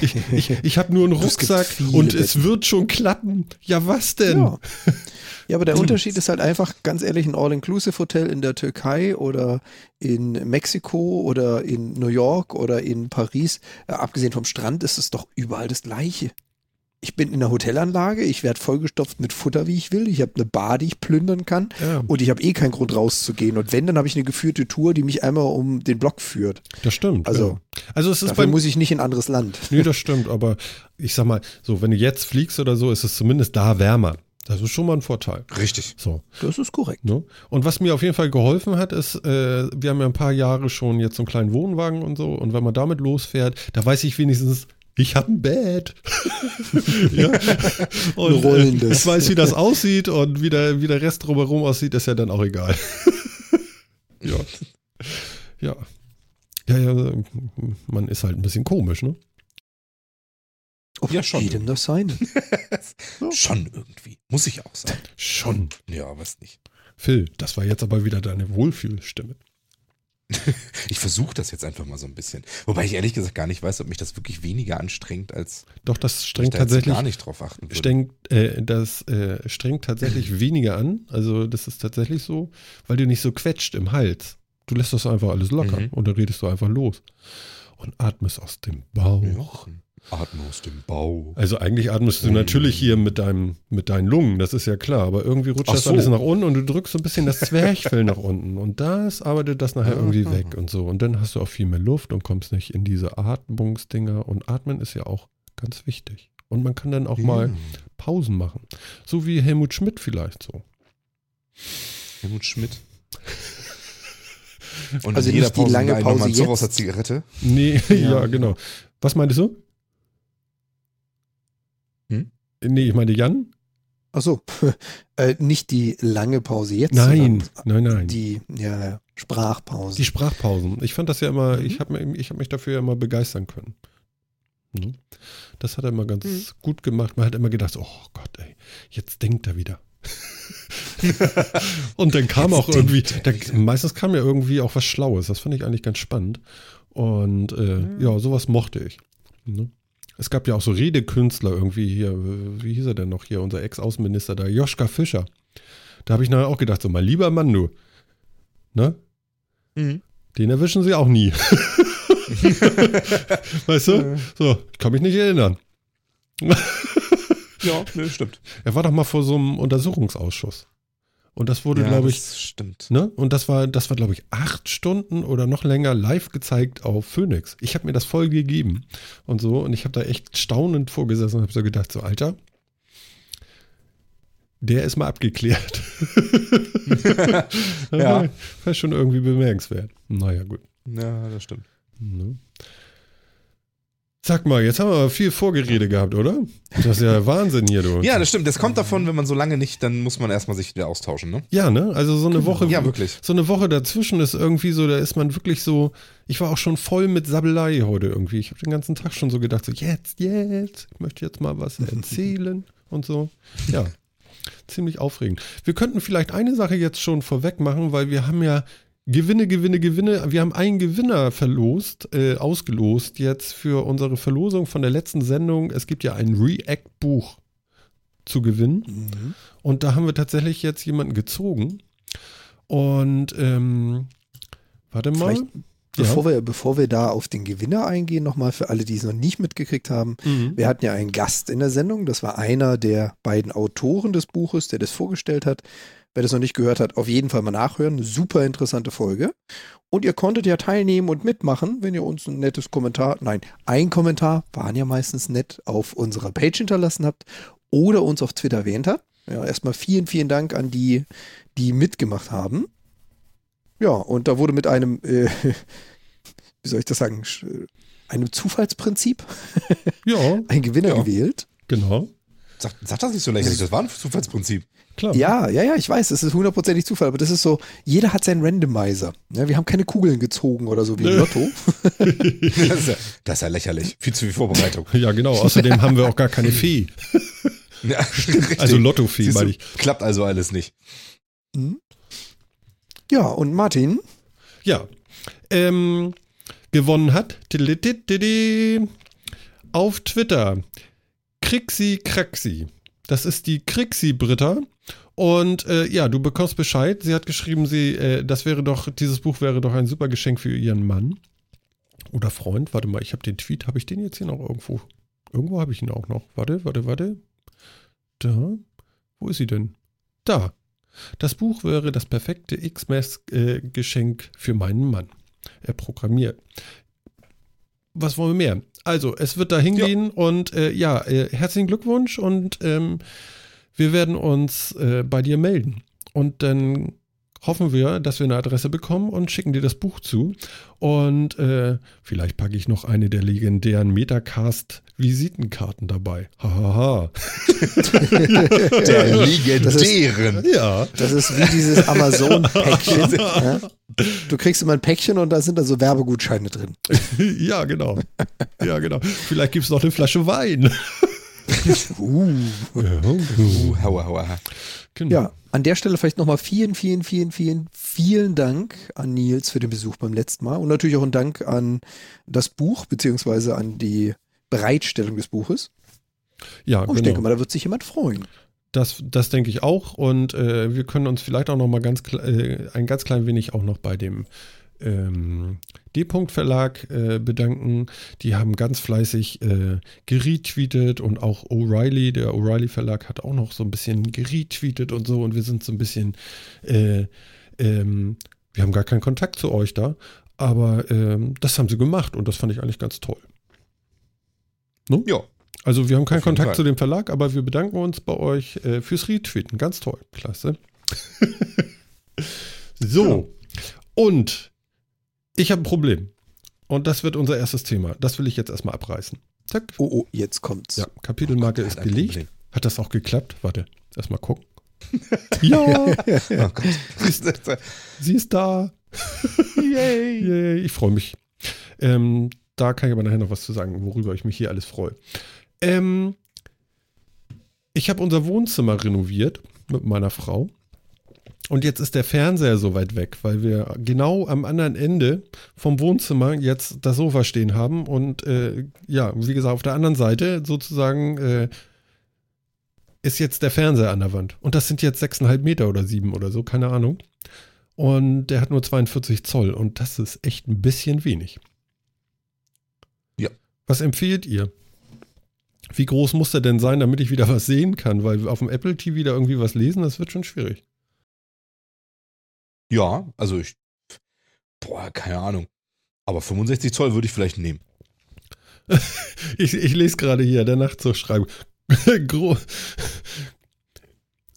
A: ich, ich, ich habe nur einen Rucksack und Betten. es wird schon klappen. Ja, was denn?
C: Ja. Ja, aber der Unterschied ist halt einfach, ganz ehrlich, ein All-Inclusive-Hotel in der Türkei oder in Mexiko oder in New York oder in Paris, äh, abgesehen vom Strand, ist es doch überall das Gleiche. Ich bin in einer Hotelanlage, ich werde vollgestopft mit Futter, wie ich will. Ich habe eine Bar, die ich plündern kann. Ja. Und ich habe eh keinen Grund rauszugehen. Und wenn, dann habe ich eine geführte Tour, die mich einmal um den Block führt.
A: Das stimmt.
C: Also,
A: ja. also es ist
C: dafür muss ich nicht in ein anderes Land.
A: Nee, das stimmt. Aber ich sag mal, so, wenn du jetzt fliegst oder so, ist es zumindest da wärmer. Das ist schon mal ein Vorteil.
B: Richtig.
A: So.
C: Das ist korrekt.
A: Ne? Und was mir auf jeden Fall geholfen hat, ist, äh, wir haben ja ein paar Jahre schon jetzt so einen kleinen Wohnwagen und so. Und wenn man damit losfährt, da weiß ich wenigstens, ich habe ein Bett. ja. Und äh, ich weiß, wie das aussieht und wie der, wie der Rest drumherum aussieht, ist ja dann auch egal. ja. Ja. Ja, ja, man ist halt ein bisschen komisch, ne?
C: Auf ja, schon. jedem das sein.
B: Schon irgendwie. Muss ich auch sagen.
A: Schon.
B: Ja, was nicht.
A: Phil, das war jetzt aber wieder deine Wohlfühlstimme.
B: ich versuche das jetzt einfach mal so ein bisschen. Wobei ich ehrlich gesagt gar nicht weiß, ob mich das wirklich weniger anstrengt, als.
A: Doch, das strengt tatsächlich.
B: gar nicht drauf achten würde.
A: Strengt, äh, das äh, strengt tatsächlich weniger an. Also, das ist tatsächlich so, weil du nicht so quetscht im Hals. Du lässt das einfach alles locker mhm. und dann redest du einfach los. Und atmest aus dem Bauch. Ja.
B: Atme aus dem Bauch.
A: Also eigentlich atmest du natürlich hier mit, deinem, mit deinen Lungen, das ist ja klar, aber irgendwie rutscht Ach das so. alles nach unten und du drückst so ein bisschen das Zwerchfell nach unten und das arbeitet das nachher irgendwie weg und so. Und dann hast du auch viel mehr Luft und kommst nicht in diese Atmungsdinger und atmen ist ja auch ganz wichtig. Und man kann dann auch ja. mal Pausen machen. So wie Helmut Schmidt vielleicht so.
B: Helmut Schmidt.
C: Und also jeder Pause die lange Pause
B: jetzt? aus der Zigarette?
A: Nee, ja, ja genau. Was meintest du? Hm? Nee, ich meine Jan.
C: Achso, äh, nicht die lange Pause jetzt.
A: Nein, nein, nein.
C: Die ja, Sprachpause.
A: Die Sprachpausen. Ich fand das ja immer, mhm. ich habe hab mich dafür ja immer begeistern können. Ne? Das hat er immer ganz mhm. gut gemacht. Man hat immer gedacht, oh Gott, ey, jetzt denkt er wieder. und dann kam jetzt auch irgendwie, dann, meistens kam ja irgendwie auch was Schlaues. Das fand ich eigentlich ganz spannend. Und äh, mhm. ja, sowas mochte ich. Ne? Es gab ja auch so Redekünstler irgendwie hier, wie hieß er denn noch hier, unser Ex-Außenminister da, Joschka Fischer. Da habe ich nachher auch gedacht, so, mein lieber Mann, du. Ne? Mhm. Den erwischen sie auch nie. weißt du? So, ich kann mich nicht erinnern.
B: ja, ne, stimmt.
A: Er war doch mal vor so einem Untersuchungsausschuss. Und das wurde, ja, glaube ich.
B: Das stimmt.
A: Ne? Und das war, das war, glaube ich, acht Stunden oder noch länger live gezeigt auf Phoenix. Ich habe mir das voll gegeben und so. Und ich habe da echt staunend vorgesessen und habe so gedacht: so, Alter, der ist mal abgeklärt. ja. War schon irgendwie bemerkenswert. Naja, gut.
B: Ja, das stimmt. Ne?
A: Sag mal, jetzt haben wir viel Vorgerede gehabt, oder? Das ist ja Wahnsinn hier, du.
B: Ja, das stimmt. Das kommt davon, wenn man so lange nicht, dann muss man erstmal sich wieder austauschen, ne?
A: Ja, ne? Also so eine genau. Woche.
B: Ja, wirklich.
A: So eine Woche dazwischen ist irgendwie so, da ist man wirklich so. Ich war auch schon voll mit Sabbelei heute irgendwie. Ich habe den ganzen Tag schon so gedacht, so jetzt, jetzt, ich möchte jetzt mal was erzählen und so. Ja. Ziemlich aufregend. Wir könnten vielleicht eine Sache jetzt schon vorweg machen, weil wir haben ja Gewinne, Gewinne, Gewinne. Wir haben einen Gewinner verlost, äh, ausgelost jetzt für unsere Verlosung von der letzten Sendung. Es gibt ja ein React-Buch zu gewinnen. Mhm. Und da haben wir tatsächlich jetzt jemanden gezogen. Und ähm, warte mal.
C: Bevor, ja. wir, bevor wir da auf den Gewinner eingehen, nochmal für alle, die es noch nicht mitgekriegt haben. Mhm. Wir hatten ja einen Gast in der Sendung. Das war einer der beiden Autoren des Buches, der das vorgestellt hat. Wer das noch nicht gehört hat, auf jeden Fall mal nachhören. Super interessante Folge. Und ihr konntet ja teilnehmen und mitmachen, wenn ihr uns ein nettes Kommentar, nein, ein Kommentar, waren ja meistens nett, auf unserer Page hinterlassen habt oder uns auf Twitter erwähnt habt. Ja, erstmal vielen, vielen Dank an die, die mitgemacht haben. Ja, und da wurde mit einem, äh, wie soll ich das sagen, einem Zufallsprinzip
A: Ja,
C: ein Gewinner
B: Ja.
C: gewählt.
A: genau.
B: Sag, sag das nicht so lächerlich, das war ein Zufallsprinzip.
A: Klar.
C: Ja, ja, ja, ich weiß, das ist hundertprozentig Zufall, aber das ist so, jeder hat seinen Randomizer. Ja, wir haben keine Kugeln gezogen oder so wie im Lotto.
B: Das ist, ja, das ist ja lächerlich. Viel zu viel Vorbereitung.
A: Ja, genau. Außerdem haben wir auch gar keine Fee.
B: Ja.
A: Also Lottofee, meine ich.
B: Klappt also alles nicht.
C: Ja, und Martin,
A: Ja. Ähm, gewonnen hat auf Twitter Krixi Kraxi. Das ist die Krixi Britta. Und äh, ja, du bekommst Bescheid. Sie hat geschrieben, sie, äh, das wäre doch, dieses Buch wäre doch ein super Geschenk für ihren Mann. Oder Freund. Warte mal, ich habe den Tweet, habe ich den jetzt hier noch irgendwo? Irgendwo habe ich ihn auch noch. Warte, warte, warte. Da. Wo ist sie denn? Da. Das Buch wäre das perfekte X-Mess-Geschenk für meinen Mann. Er programmiert. Was wollen wir mehr? Also, es wird da hingehen und äh, ja, äh, herzlichen Glückwunsch und ähm, wir werden uns äh, bei dir melden. Und dann hoffen wir, dass wir eine Adresse bekommen und schicken dir das Buch zu. Und äh, vielleicht packe ich noch eine der legendären Metacast-Visitenkarten dabei. Hahaha.
B: Der
C: Das
B: legendären.
A: ja.
C: das ist wie dieses Amazon-Päckchen. ja? Du kriegst immer ein Päckchen und da sind da so Werbegutscheine drin.
A: ja, genau. Ja, genau. Vielleicht gibt es noch eine Flasche Wein.
C: Uh.
B: Uh.
A: Genau.
C: Ja, an der Stelle vielleicht nochmal vielen, vielen, vielen, vielen, vielen Dank an Nils für den Besuch beim letzten Mal und natürlich auch ein Dank an das Buch beziehungsweise an die Bereitstellung des Buches.
A: ja
C: Und ich
A: genau.
C: denke mal, da wird sich jemand freuen.
A: Das, das denke ich auch. Und äh, wir können uns vielleicht auch noch mal ganz äh, ein ganz klein wenig auch noch bei dem ähm, D-Punkt Verlag äh, bedanken. Die haben ganz fleißig äh, geretweetet und auch O'Reilly, der O'Reilly Verlag hat auch noch so ein bisschen geretweetet und so. Und wir sind so ein bisschen, äh, ähm, wir haben gar keinen Kontakt zu euch da. Aber ähm, das haben sie gemacht und das fand ich eigentlich ganz toll.
B: Ja,
A: Also wir haben keinen Kontakt
B: Fall.
A: zu dem Verlag, aber wir bedanken uns bei euch äh, fürs Retweeten. Ganz toll. Klasse. so. Und ich habe ein Problem. Und das wird unser erstes Thema. Das will ich jetzt erstmal abreißen. Zack.
C: Oh, oh, jetzt kommt's.
A: Ja, Kapitelmarke
B: Gott,
A: ist belegt. Hat das auch geklappt? Warte, erstmal gucken. ja,
B: Oh Gott.
A: sie ist da.
B: Yay.
A: Yay, ich freue mich. Ähm, da kann ich aber nachher noch was zu sagen, worüber ich mich hier alles freue. Ähm, ich habe unser Wohnzimmer renoviert mit meiner Frau. Und jetzt ist der Fernseher so weit weg, weil wir genau am anderen Ende vom Wohnzimmer jetzt das Sofa stehen haben. Und äh, ja, wie gesagt, auf der anderen Seite sozusagen äh, ist jetzt der Fernseher an der Wand. Und das sind jetzt 6,5 Meter oder 7 oder so, keine Ahnung. Und der hat nur 42 Zoll und das ist echt ein bisschen wenig.
B: Ja.
A: Was empfehlt ihr? Wie groß muss der denn sein, damit ich wieder was sehen kann? Weil auf dem Apple TV da irgendwie was lesen, das wird schon schwierig.
B: Ja, also ich. Boah, keine Ahnung. Aber 65 Zoll würde ich vielleicht nehmen.
A: Ich, ich lese gerade hier, der. Gro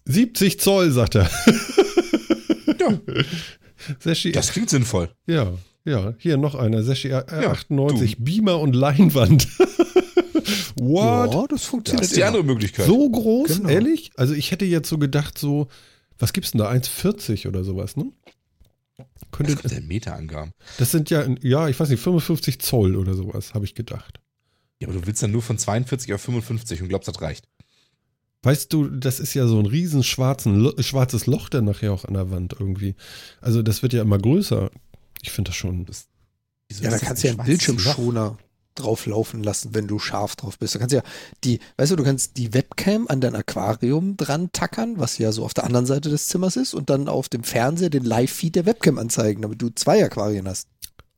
A: 70 Zoll, sagt er.
B: Ja.
A: Seshi,
B: Das klingt sinnvoll.
A: ja, ja, hier noch einer. Seshi äh,
B: Ja,
A: 98, Beamer und Leinwand. What?
C: Ja, das
B: Das
C: funktioniert
B: ist die andere Möglichkeit.
A: So groß,
C: Genau.
A: ehrlich? Also ich hätte jetzt so gedacht, so, was gibt's denn da? 1,40 oder sowas, ne? Könnte,
B: Was kommt denn Meterangaben?
A: das sind ja, ja, ich weiß nicht, 55 Zoll oder sowas, habe ich gedacht.
B: Ja, aber du willst dann nur von 42 auf 55 und glaubst, das reicht.
A: Weißt du, das ist ja so ein riesen schwarzen, schwarzes Loch dann nachher auch an der Wand irgendwie. Also das wird ja immer größer. Ich finde das schon.
B: Wieso
C: Ja, da
B: das
C: kannst du
B: ein
C: ja einen
B: schwarzes
C: Bildschirmschoner drauflaufen lassen, wenn du scharf drauf bist. Du kannst ja die, weißt du, du kannst die Webcam an dein Aquarium dran tackern, was ja so auf der anderen Seite des Zimmers ist, und dann auf dem Fernseher den Live-Feed der Webcam anzeigen, damit du zwei Aquarien hast.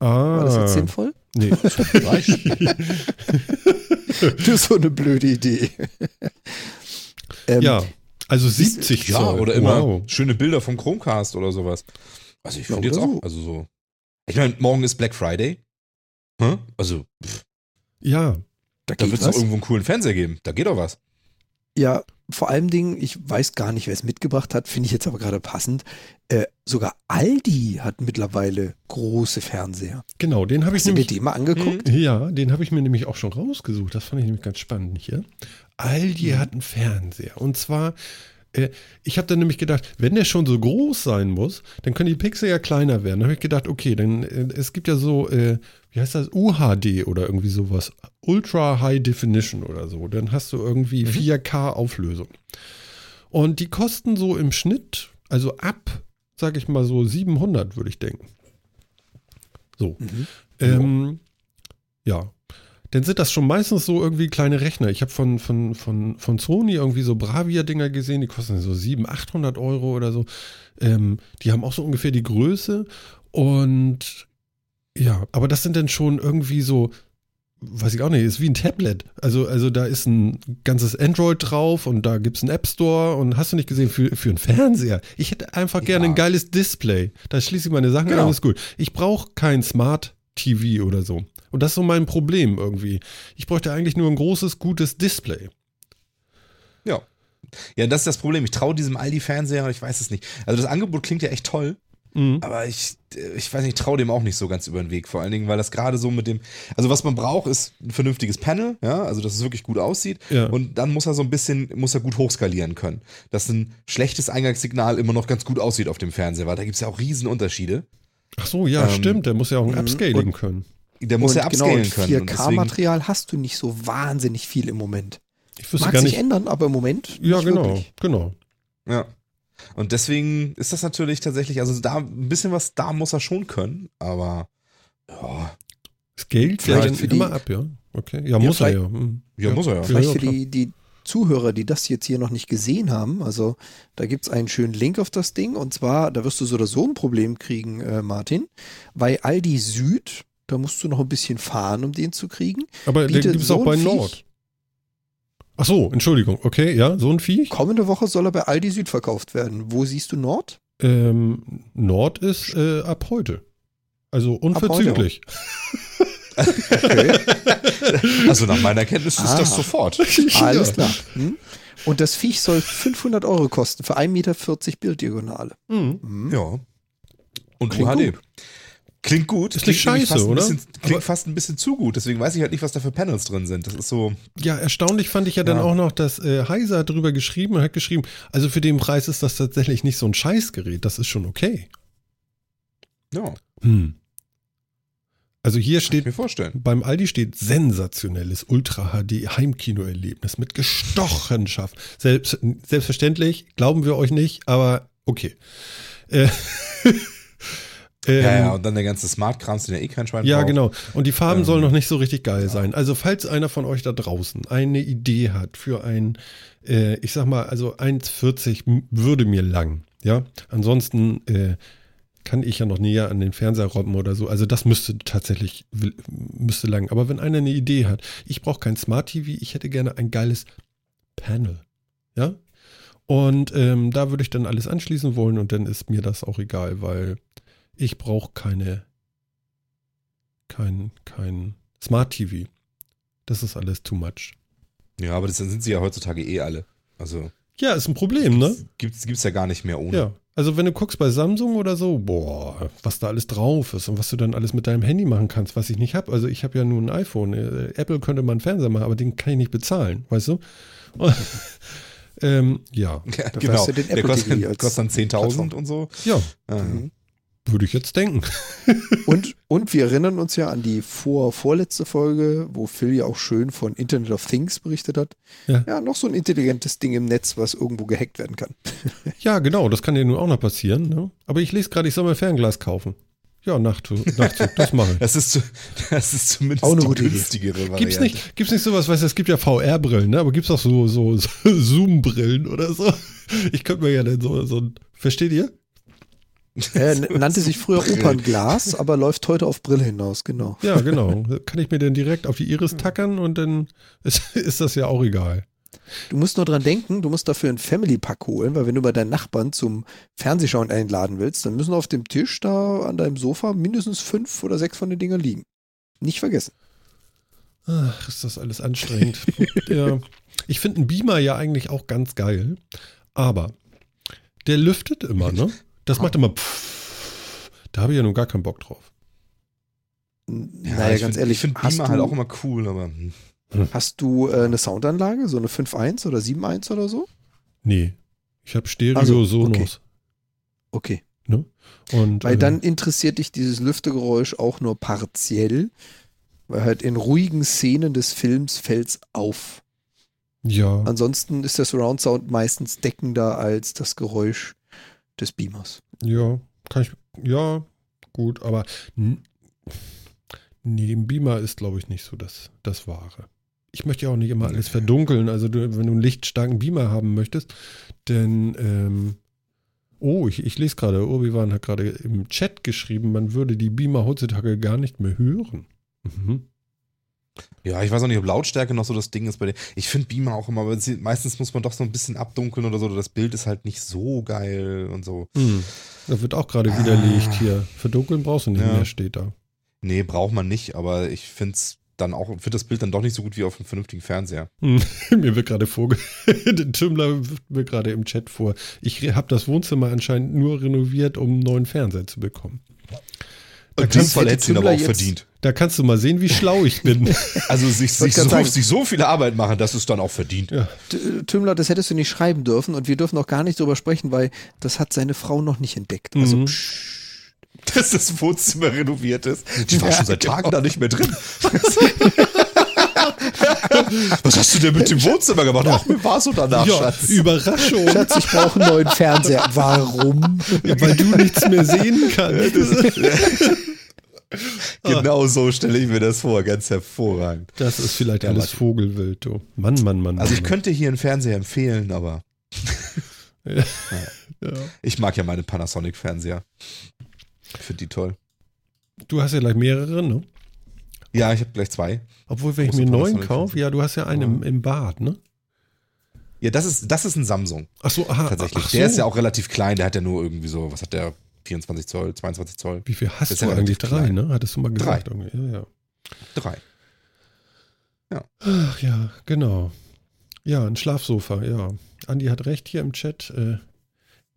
A: Ah.
C: War das jetzt sinnvoll?
A: Nee.
C: Das ist so eine blöde Idee. ähm,
A: ja, also 70
B: Ja,
A: Zoll.
B: oder immer
A: Wow.
B: schöne Bilder vom Chromecast oder sowas. Also ich
C: Ja,
B: finde jetzt auch,
C: so.
B: also so. Ich meine, morgen ist Black Friday. Hä? Also, pff,
A: Ja,
C: da
B: da wird es doch irgendwo einen coolen Fernseher geben. Da geht doch was.
C: Ja, vor allem Dingen, ich weiß gar nicht, wer es mitgebracht hat, finde ich jetzt aber gerade passend. Äh, sogar Aldi hat mittlerweile große Fernseher.
A: Genau, den habe ich
C: Hast du dir
A: nämlich.
C: den mal angeguckt?
A: Ja, den habe ich mir nämlich auch schon rausgesucht. Das fand ich nämlich ganz spannend hier. Aldi hat einen Fernseher. Und zwar, äh, ich habe dann nämlich gedacht, wenn der schon so groß sein muss, dann können die Pixel ja kleiner werden. Dann habe ich gedacht, okay, dann äh, es gibt ja so, äh, wie heißt das, UHD oder irgendwie sowas. Ultra High Definition oder so. Dann hast du irgendwie 4K Auflösung. Und die kosten so im Schnitt, also ab, sage ich mal so 700, würde ich denken. So. Ähm, ja. Dann sind das schon meistens so irgendwie kleine Rechner. Ich habe von, von, von, von Sony irgendwie so Bravia-Dinger gesehen, die kosten so 700, 800 Euro oder so. Ähm, die haben auch so ungefähr die Größe. Und ja, aber das sind dann schon irgendwie so, weiß ich auch nicht, ist wie ein Tablet. Also, also da ist ein ganzes Android drauf und da gibt es einen App Store und hast du nicht gesehen, für, für einen Fernseher. Ich hätte einfach gerne
B: Ja.
A: ein geiles Display. Da schließe ich meine Sachen
B: Genau.
A: an, ist gut. Ich brauche kein Smart TV oder so. Und das ist so mein Problem irgendwie. Ich bräuchte eigentlich nur ein großes, gutes Display.
B: Ja. Ja, das ist das Problem. Ich traue diesem Aldi-Fernseher, ich weiß es nicht. Also das Angebot klingt ja echt toll,
A: Mhm.
B: aber ich, äh, ich weiß nicht, ich traue dem auch nicht so ganz über den Weg. Vor allen Dingen, weil das gerade so mit dem, also was man braucht, ist ein vernünftiges Panel, ja, also dass es wirklich gut aussieht.
A: Ja.
B: Und dann muss er so ein bisschen, muss er gut hochskalieren können. Dass ein schlechtes Eingangssignal immer noch ganz gut aussieht auf dem Fernseher, weil da gibt es ja auch Riesenunterschiede.
A: Ach so, ja,
B: Ähm,
A: stimmt. Der muss ja auch ein
C: mhm.
A: Upscaling
C: Und-
A: können.
B: Der muss
C: und
B: ja
C: genau,
B: upscalen
C: und
B: können. Und deswegen,
C: 4K-Material hast du nicht so wahnsinnig viel im Moment.
A: Ich wüsste
C: Mag
A: gar
C: sich
A: nicht.
C: ändern, aber im Moment
A: Ja,
C: nicht
A: genau,
C: wirklich.
A: genau.
B: ja. Und deswegen ist das natürlich tatsächlich, also da ein bisschen was, da muss er schon können, aber ja,
A: Scaled ja
C: Vielleicht
A: dann
C: für die-
A: immer ab, ja. Okay. Ja, muss er ja. Mhm.
B: Ja, muss er ja.
C: Vielleicht für die, die Zuhörer, die das jetzt hier noch nicht gesehen haben, also da gibt es einen schönen Link auf das Ding und zwar, da wirst du so oder so ein Problem kriegen, äh, Martin. Bei Aldi Süd, da musst du noch ein bisschen fahren, um den zu kriegen.
A: Aber den
C: bietet
A: gibt es
C: so
A: auch bei Nord. Ach so, Entschuldigung. Okay, ja, so ein Viech.
C: Kommende Woche soll er bei Aldi Süd verkauft werden. Wo siehst du Nord?
A: Ähm, Nord ist äh, ab heute. Also unverzüglich.
C: Okay.
B: Also nach meiner Kenntnis ist
C: Ah.
B: das sofort.
C: Alles klar. Hm? Und das Viech soll 500 Euro kosten für 1,40 Meter Bilddiagonale.
A: Mhm.
C: Hm?
B: Ja. Und
C: Klingt
B: UHD.
C: gut.
B: Klingt gut.
A: Ist
B: klingt
A: nicht
B: nämlich
A: scheiße,
B: fast ein
A: oder?
B: Bisschen, klingt
A: Aber-
B: fast ein bisschen zu gut. Deswegen weiß ich halt nicht, was da für Panels drin sind. Das ist so.
A: Ja, erstaunlich fand ich ja dann
B: Ja.
A: auch noch, dass äh, Heiser hat drüber geschrieben und hat geschrieben, also für den Preis ist das tatsächlich nicht so ein Scheißgerät, das ist schon okay.
B: Ja,
A: Hm. Also hier steht,
B: mir vorstellen.
A: beim Aldi steht sensationelles Ultra-HD-Heimkino-Erlebnis mit Gestochenschaft. Selbst, selbstverständlich, glauben wir euch nicht, aber okay. Äh, ähm,
B: Ja, ja, und dann der ganze Smart-Krams, den ja eh kein Schwein
A: Ja,
B: braucht.
A: genau. Und die Farben
B: Ähm,
A: sollen noch nicht so richtig geil sein. Also, falls einer von euch da draußen eine Idee hat für ein, äh, ich sag mal, also 1,40 m- würde mir lang. Ja, ansonsten äh, kann ich ja noch näher an den Fernseher robben oder so. Also, das müsste tatsächlich, müsste lang. Aber wenn einer eine Idee hat, ich brauche kein Smart TV, ich hätte gerne ein geiles Panel. Ja? Und ähm, da würde ich dann alles anschließen wollen und dann ist mir das auch egal, weil ich brauche keine kein, kein Smart TV. Das ist alles too much.
B: Ja, aber das sind sie ja heutzutage eh alle. Also
A: Ja, ist ein Problem, ne?
B: gibt's, gibt's ja gar nicht mehr ohne.
A: Ja. Also wenn du guckst bei Samsung oder so, boah, was da alles drauf ist und was du dann alles mit deinem Handy machen kannst, was ich nicht habe. Also ich habe ja nur ein iPhone. Äh, Apple könnte mal einen Fernseher machen, aber den kann ich nicht bezahlen, weißt du? ähm, ja,
B: Ja, genau.
C: weißt du den
B: Der
C: Apple
B: kostet, kostet dann 10.000
C: Plattform.
B: und so.
A: ja,
B: Ja.
C: Mhm.
A: Würde ich jetzt denken.
C: Und, und wir erinnern uns ja an die vor, vorletzte Folge, wo Phil ja auch schön von Internet of Things berichtet hat.
A: Ja.
C: ja, noch so ein intelligentes Ding im Netz, was irgendwo gehackt werden kann.
A: Ja, genau, das kann ja nun auch noch passieren. Ne? Aber ich lese gerade, ich soll mir Fernglas kaufen. Ja, Nachtzug, Nachtzug das mache ich.
B: Das ist, zu- das ist zumindest
C: Auch eine
B: die
C: gute Idee.
B: günstigere Variante.
A: Gibt's nicht, gibt's nicht sowas, weißt du, es gibt ja VR-Brillen, ne? aber gibt's auch so, so, so Zoom-Brillen oder so? Ich könnte mir ja dann so, so ein, versteht ihr?
C: Er n- nannte sich früher Opernglas, aber läuft heute auf Brille hinaus, genau.
A: Ja, genau. Kann ich mir dann direkt auf die Iris tackern und dann ist, ist das ja auch egal.
C: Du musst nur dran denken, du musst dafür einen Family-Pack holen, weil wenn du bei deinen Nachbarn zum Fernsehschauen einladen willst, dann müssen auf dem Tisch da an deinem Sofa mindestens fünf oder sechs von den Dingern liegen. Nicht vergessen.
A: Ach, ist das alles anstrengend. ja. Ich finde einen Beamer ja eigentlich auch ganz geil, aber der lüftet immer, ne? Das macht immer pfff. Da habe ich ja nun gar keinen Bock drauf.
C: Ja, naja, ganz
B: find,
C: ehrlich,
B: ich finde Beamer halt auch immer cool, aber. Hm.
C: Hast du äh, eine Soundanlage, so eine 5.1 oder 7.1 oder so?
A: Nee. Ich habe Stereo
C: Also,
A: Sonos.
C: Okay.
A: Ne? Und,
C: Weil
A: äh,
C: dann interessiert dich dieses Lüftegeräusch auch nur partiell, weil halt in ruhigen Szenen des Films fällt's auf.
A: Ja.
C: Ansonsten ist der Surround Sound meistens deckender als das Geräusch des Beamers.
A: Ja, kann ich. Ja, gut, aber n- nee, ein Beamer ist, glaube ich, nicht so das, das Wahre. Ich möchte ja auch nicht immer alles verdunkeln. Also, du, wenn du einen lichtstarken Beamer haben möchtest, denn. Ähm, oh, ich, ich lese gerade, Obi-Wan hat gerade im Chat geschrieben, man würde die Beamer heutzutage gar nicht mehr hören. Mhm.
B: Ja, ich weiß auch nicht, ob Lautstärke noch so das Ding ist bei dir. Ich finde Beamer auch immer, sie, meistens muss man doch so ein bisschen abdunkeln oder so. oder Das Bild ist halt nicht so geil und so.
A: Hm. Da wird auch gerade widerlegt hier. Verdunkeln brauchst du nicht
B: Ja.
A: mehr, steht da.
B: Nee, braucht man nicht, aber ich finde es dann auch, finde das Bild dann doch nicht so gut wie auf einem vernünftigen Fernseher.
A: Hm, Mir wird gerade vorge... Der Tümmler wirft mir gerade im Chat vor. Ich habe das Wohnzimmer anscheinend nur renoviert, um einen neuen Fernseher zu bekommen. Da
B: Und
A: kannst,
C: hätte
B: hätte ihn aber
C: Tümmler
B: auch
C: jetzt-
B: verdient.
A: da kannst du mal sehen, wie schlau ich bin.
B: Also sich, sich, so,
C: sagen-
B: sich so viel Arbeit machen, dass es dann auch verdient.
A: ja.
C: Tümmler, das hättest du nicht schreiben dürfen und wir dürfen auch gar nicht drüber sprechen, weil das hat seine Frau noch nicht entdeckt. Also
A: Mhm.
C: psch,
B: Dass das Wohnzimmer renoviert ist. Ich war
C: Ja,
B: schon seit
C: genau.
B: Tagen da nicht mehr drin. Was hast du denn mit dem Wohnzimmer gemacht? Ach, mir war so danach,
A: ja,
B: Schatz.
A: Überraschung,
C: Schatz, ich brauche einen neuen Fernseher. Warum?
A: weil du nichts mehr sehen kannst.
B: Genau so stelle ich mir das vor, ganz hervorragend.
A: Das ist vielleicht
B: Ja,
A: alles. Vogelwild, du. Mann, Mann, Mann.
B: Also ich
A: Mann.
B: könnte hier einen Fernseher empfehlen, aber
A: Ja.
B: ich mag ja meine Panasonic-Fernseher. Ich finde die toll.
A: Du hast ja gleich mehrere, ne?
B: Ja, ich habe gleich zwei.
A: Obwohl, wenn ich mir einen neuen kaufe, ja, du hast ja einen im, im Bad, ne?
B: Ja, das ist, das ist ein Samsung,
A: Ach so, aha,
B: tatsächlich.
A: Ach
B: Der
A: so.
B: ist ja auch relativ klein, der hat ja nur irgendwie so, was hat der? 24 Zoll, 22 Zoll?
A: Wie viel hast
B: Das
A: du
B: ja
A: eigentlich? Drei,
B: klein.
A: ne? Hattest du mal gesagt.
B: Drei.
A: Irgendwie. Ja, ja.
B: Drei.
A: Ach ja, genau. Ja, ein Schlafsofa, ja. Andi hat recht hier im Chat. Äh,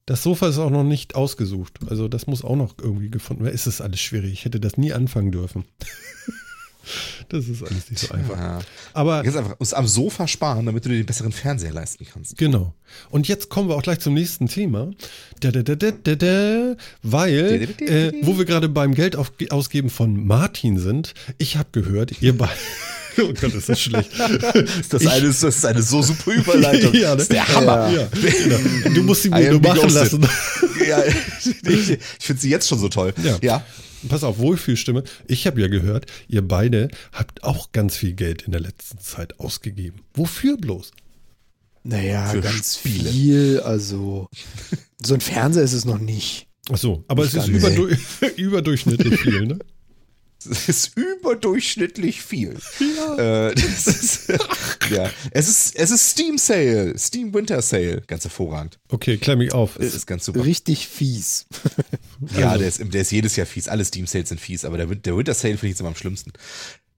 A: das Sofa ist auch noch nicht ausgesucht. Also das muss auch noch irgendwie gefunden werden. Es ist alles schwierig. Ich hätte das nie anfangen dürfen. das ist alles nicht so einfach.
B: Ja.
A: Aber
B: Jetzt einfach uns am Sofa sparen, damit du dir den besseren Fernseher leisten kannst.
A: Genau. Und jetzt kommen wir auch gleich zum nächsten Thema. Da, da, da, da, da, da, weil, äh, wo wir gerade beim Geld auf, ausgeben von Martin sind, ich habe gehört, ihr beide. Oh Gott, ist das schlecht.
B: Das,
A: Ich-
B: eine, das ist eine so super Überleitung.
A: Ja, ne?
B: das ist der Hammer.
A: Ja, genau. Du musst sie mir nur machen lassen.
B: Ja, ich ich finde sie jetzt schon so toll.
A: Ja.
B: ja.
A: Pass auf, Wohlfühlstimme. Ich habe ja gehört, ihr beide habt auch ganz viel Geld in der letzten Zeit ausgegeben. Wofür bloß?
C: Naja,
B: Für
C: ganz
B: Spiele.
C: viel. Also, so ein Fernseher ist es noch nicht.
A: Ach so, aber es
C: Nicht
A: ist überdu überdurchschnittlich viel, ne?
B: Es ist überdurchschnittlich viel. Äh, das ist, ja. es, ist, es ist Steam Sale, Steam Winter Sale. Ganz hervorragend.
A: Okay, klemm mich auf.
B: Das ist ganz super.
C: Richtig fies.
B: Ja,
A: Also-
B: der, ist, der ist jedes Jahr fies. Alle Steam Sales sind fies, aber der, der Winter Sale finde ich jetzt immer am schlimmsten.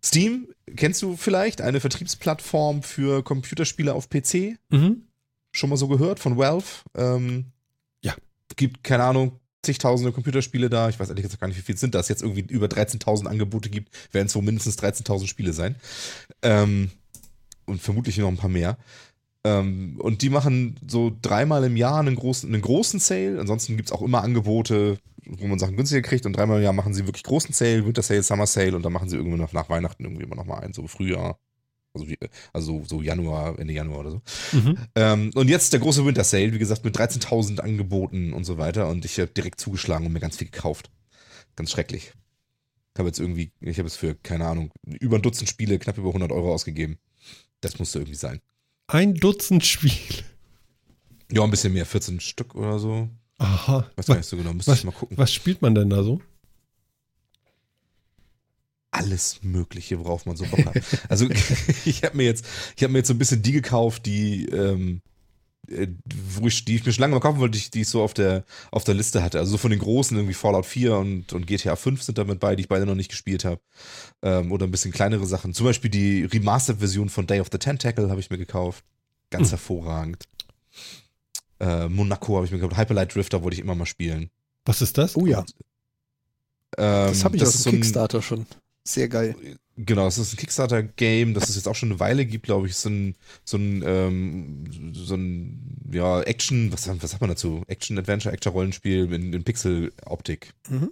B: Steam, kennst du vielleicht? Eine Vertriebsplattform für Computerspiele auf PC?
A: Mhm.
B: Schon mal so gehört von Valve? Ähm,
A: Ja.
B: Gibt, keine Ahnung, zigtausende Computerspiele da. Ich weiß ehrlich gesagt gar nicht, wie viel sind das. Jetzt irgendwie über 13.000 Angebote gibt, werden es wohl mindestens 13.000 Spiele sein. Ähm, und vermutlich noch ein paar mehr. Ähm, und die machen so dreimal im Jahr einen großen, einen großen Sale. Ansonsten gibt es auch immer Angebote, wo man Sachen günstiger kriegt. Und dreimal im Jahr machen sie wirklich großen Sale, Winter Sale, Summer Sale. Und dann machen sie irgendwann noch nach Weihnachten irgendwie immer noch mal einen, so Frühjahr. Also, also so Januar, Ende Januar oder so.
A: Mhm.
B: Ähm, und jetzt der große Winter Sale, wie gesagt, mit 13.000 Angeboten und so weiter. Und ich habe direkt zugeschlagen und mir ganz viel gekauft. Ganz schrecklich. Ich habe jetzt irgendwie, ich habe jetzt für, keine Ahnung, über ein Dutzend Spiele knapp über 100 Euro ausgegeben. Das musste irgendwie sein.
A: Ein Dutzend Spiele.
B: Ja, ein bisschen mehr, 14 Stück oder so.
A: Aha. Was,
B: nicht so genau, müsste ich mal gucken.
A: was spielt man denn da so?
B: Alles Mögliche, worauf man so Bock hat. Also ich habe mir jetzt, ich habe mir jetzt so ein bisschen die gekauft, die, ähm, äh, wo ich, die ich mir schon lange mal kaufen wollte, die ich, so auf der, auf der Liste hatte. Also so von den großen, irgendwie Fallout 4 und, und GTA 5 sind damit bei, die ich beide noch nicht gespielt habe. Ähm, oder ein bisschen kleinere Sachen. Zum Beispiel die Remastered-Version von Day of the Tentacle habe ich mir gekauft. ganz hm. hervorragend. Äh, Monaco habe ich mir gedacht, Hyperlight Drifter wollte ich immer mal spielen.
A: Was ist das?
C: Oh ja. Ähm, das habe ich das auf dem Kickstarter schon. Sehr geil.
B: Genau, es ist ein Kickstarter-Game, das es jetzt auch schon eine Weile gibt, glaube ich. So ein, so ein, ähm, so ein ja, Action, was, was sagt man dazu? Action-Adventure, Action-Rollenspiel in, in Pixel-Optik. Mhm.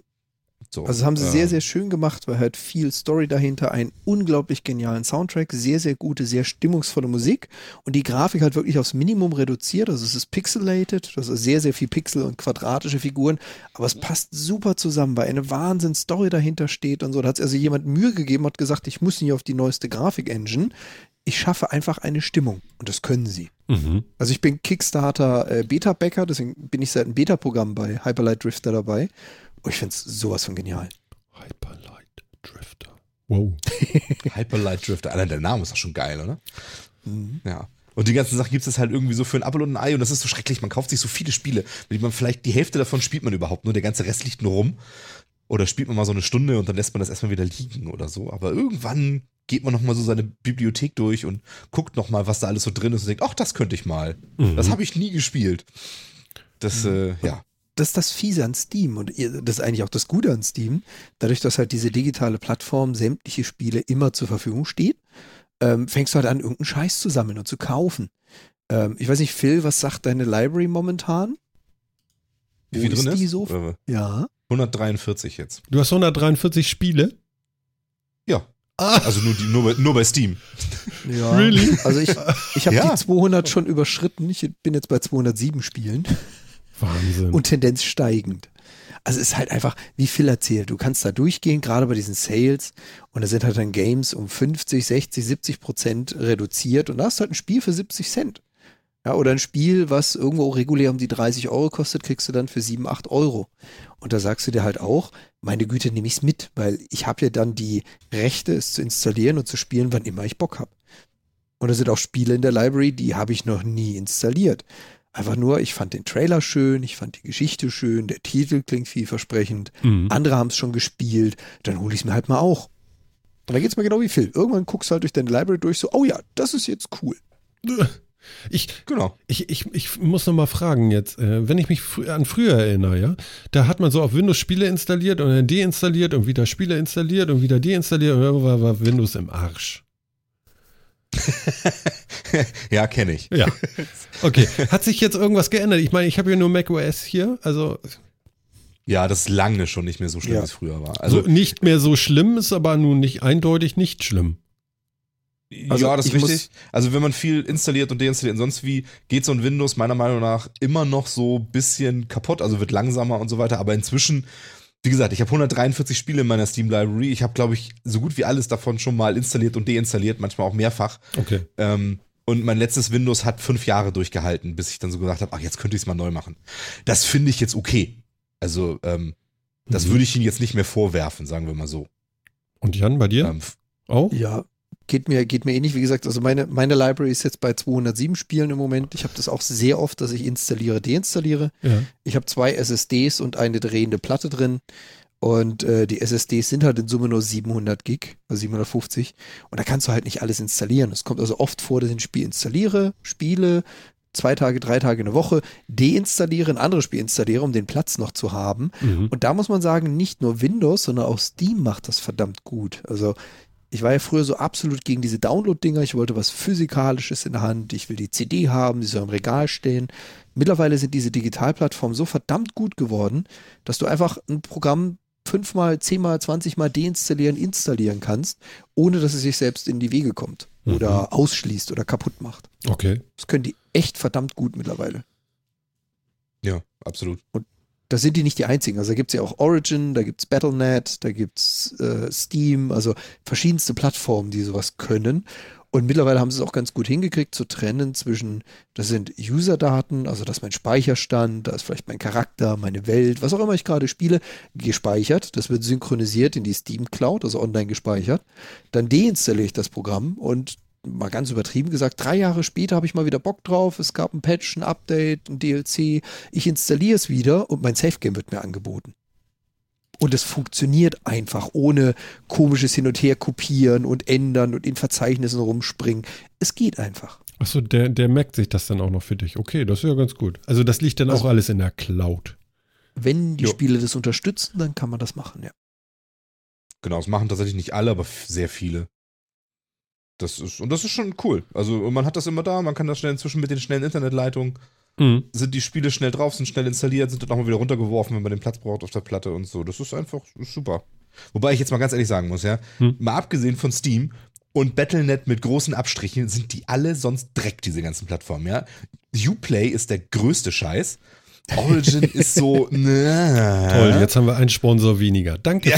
C: So, also haben sie äh, sehr, sehr schön gemacht, weil halt viel Story dahinter, einen unglaublich genialen Soundtrack, sehr, sehr gute, sehr stimmungsvolle Musik und die Grafik halt wirklich aufs Minimum reduziert. Also es ist pixelated, das ist sehr, sehr viel Pixel und quadratische Figuren, aber es passt super zusammen, weil eine Wahnsinn-Story dahinter steht und so. Da hat es also jemand Mühe gegeben, hat gesagt, ich muss nicht auf die neueste Grafik-Engine, ich schaffe einfach eine Stimmung und das können sie. Mhm. Also ich bin Kickstarter äh, Beta-Backer, deswegen bin ich seit einem Beta-Programm bei Hyperlight Drifter dabei Oh, ich finde es sowas von genial.
A: Hyperlight Drifter. Wow.
B: Hyperlight Drifter. Allein der Name ist doch schon geil, oder? Mhm. Ja. Und die ganzen Sachen gibt es halt irgendwie so für ein Apfel und ein Ei und das ist so schrecklich. Man kauft sich so viele Spiele, mit man vielleicht die Hälfte davon spielt man überhaupt nur, der ganze Rest liegt nur rum. Oder spielt man mal so eine Stunde und dann lässt man das erstmal wieder liegen oder so. Aber irgendwann geht man nochmal so seine Bibliothek durch und guckt nochmal, was da alles so drin ist und denkt, ach, das könnte ich mal. Mhm. Das habe ich nie gespielt. Das, mhm. äh, ja
C: das ist das Fiese an Steam und das ist eigentlich auch das Gute an Steam. Dadurch, dass halt diese digitale Plattform sämtliche Spiele immer zur Verfügung steht, ähm, fängst du halt an, irgendeinen Scheiß zu sammeln und zu kaufen. Ähm, ich weiß nicht, Phil, was sagt deine Library momentan?
B: Wie viel drin ist? Die
C: so? Ja.
B: 143 jetzt.
A: Du hast 143 Spiele?
B: Ja. Ah. Also nur, die, nur, bei, nur bei Steam.
C: Ja. Really? Also ich, ich habe ja. die 200 schon überschritten. Ich bin jetzt bei 207 Spielen.
A: Wahnsinn.
C: Und Tendenz steigend. Also es ist halt einfach, wie Phil erzählt, du kannst da durchgehen, gerade bei diesen Sales, und da sind halt dann Games um 50, 60, 70 Prozent reduziert und da hast du halt ein Spiel für 70 Cent. Ja, oder ein Spiel, was irgendwo regulär um die 30 Euro kostet, kriegst du dann für 7, 8 Euro. Und da sagst du dir halt auch, meine Güte, nehme ich es mit, weil ich habe ja dann die Rechte, es zu installieren und zu spielen, wann immer ich Bock habe. Und da sind auch Spiele in der Library, die habe ich noch nie installiert. Einfach nur, ich fand den Trailer schön, ich fand die Geschichte schön, der Titel klingt vielversprechend, mhm. andere haben es schon gespielt, dann hole ich es mir halt mal auch. Und da geht es mir genau wie Phil. Irgendwann guckst du halt durch deine Library durch, so, oh ja, das ist jetzt cool.
A: Ich, genau. ich, ich, ich muss noch mal fragen jetzt, äh, wenn ich mich fr an früher erinnere, ja, da hat man so auf Windows Spiele installiert und dann deinstalliert und wieder Spiele installiert und wieder deinstalliert und war, war Windows im Arsch.
B: ja, kenne ich.
A: Ja. Okay. Hat sich jetzt irgendwas geändert? Ich meine, ich habe ja nur macOS hier, also.
B: Ja, das ist lange schon nicht mehr so schlimm, ja. wie es früher war. Also
A: so, nicht mehr so schlimm, ist aber nun nicht eindeutig nicht schlimm.
B: Also ja, das ist richtig. Also wenn man viel installiert und deinstalliert und sonst wie, geht so ein Windows meiner Meinung nach immer noch so ein bisschen kaputt, also wird langsamer und so weiter. Aber inzwischen wie gesagt, ich habe 143 Spiele in meiner Steam Library. Ich habe, glaube ich, so gut wie alles davon schon mal installiert und deinstalliert, manchmal auch mehrfach.
A: Okay.
B: Ähm, und mein letztes Windows hat fünf Jahre durchgehalten, bis ich dann so gesagt habe, ach, jetzt könnte ich es mal neu machen. Das finde ich jetzt okay. Also, ähm, das mhm. würde ich Ihnen jetzt nicht mehr vorwerfen, sagen wir mal so.
A: Und Jan, bei dir? Ähm,
C: auch? Ja, Geht mir, geht mir ähnlich, wie gesagt, also meine, meine Library ist jetzt bei 207 Spielen im Moment. Ich habe das auch sehr oft, dass ich installiere, deinstalliere. Ja. Ich habe zwei SSDs und eine drehende Platte drin. Und äh, die SSDs sind halt in Summe nur 700 Gig, also 750. Und da kannst du halt nicht alles installieren. Es kommt also oft vor, dass ich ein Spiel installiere, spiele, zwei Tage, drei Tage eine Woche, deinstalliere, ein anderes Spiel installiere, um den Platz noch zu haben. Mhm. Und da muss man sagen, nicht nur Windows, sondern auch Steam macht das verdammt gut. Also ich war ja früher so absolut gegen diese Download-Dinger. Ich wollte was Physikalisches in der Hand. Ich will die CD haben, die soll im Regal stehen. Mittlerweile sind diese Digitalplattformen so verdammt gut geworden, dass du einfach ein Programm fünfmal, zehnmal, zwanzigmal deinstallieren, installieren kannst, ohne dass es sich selbst in die Wege kommt mhm. oder ausschließt oder kaputt macht.
A: Okay.
C: Das können die echt verdammt gut mittlerweile.
B: Ja, absolut.
C: Und da sind die nicht die einzigen. Also da gibt es ja auch Origin, da gibt es Battle.net, da gibt es äh, Steam, also verschiedenste Plattformen, die sowas können. Und mittlerweile haben sie es auch ganz gut hingekriegt zu trennen zwischen, das sind User-Daten, also das ist mein Speicherstand, da ist vielleicht mein Charakter, meine Welt, was auch immer ich gerade spiele, gespeichert. Das wird synchronisiert in die Steam Cloud, also online gespeichert. Dann deinstalliere ich das Programm und mal ganz übertrieben gesagt, drei Jahre später habe ich mal wieder Bock drauf. Es gab ein Patch, ein Update, ein DLC. Ich installiere es wieder und mein Safe Game wird mir angeboten. Und es funktioniert einfach, ohne komisches Hin und Her kopieren und ändern und in Verzeichnissen rumspringen. Es geht einfach.
A: Achso, der, der merkt sich das dann auch noch für dich. Okay, das ist ja ganz gut. Also das liegt dann
C: Also-
A: auch alles in der Cloud.
C: Wenn die
B: Jo.
C: Spiele das unterstützen, dann kann man das machen, ja.
B: Genau, das machen tatsächlich nicht alle, aber sehr viele. Das ist, und das ist schon cool. Also man hat das immer da, man kann das schnell inzwischen mit den schnellen Internetleitungen,
A: Mhm.
B: sind die Spiele schnell drauf, sind schnell installiert, sind dann nochmal wieder runtergeworfen, wenn man den Platz braucht auf der Platte und so. Das ist einfach ist super. Wobei ich jetzt mal ganz ehrlich sagen muss, ja,
A: Hm.
B: mal abgesehen von Steam und Battle.net mit großen Abstrichen, sind die alle sonst Dreck, diese ganzen Plattformen, ja. Uplay ist der größte Scheiß. Origin ist so, ne.
A: Toll, jetzt haben wir einen Sponsor weniger. Danke.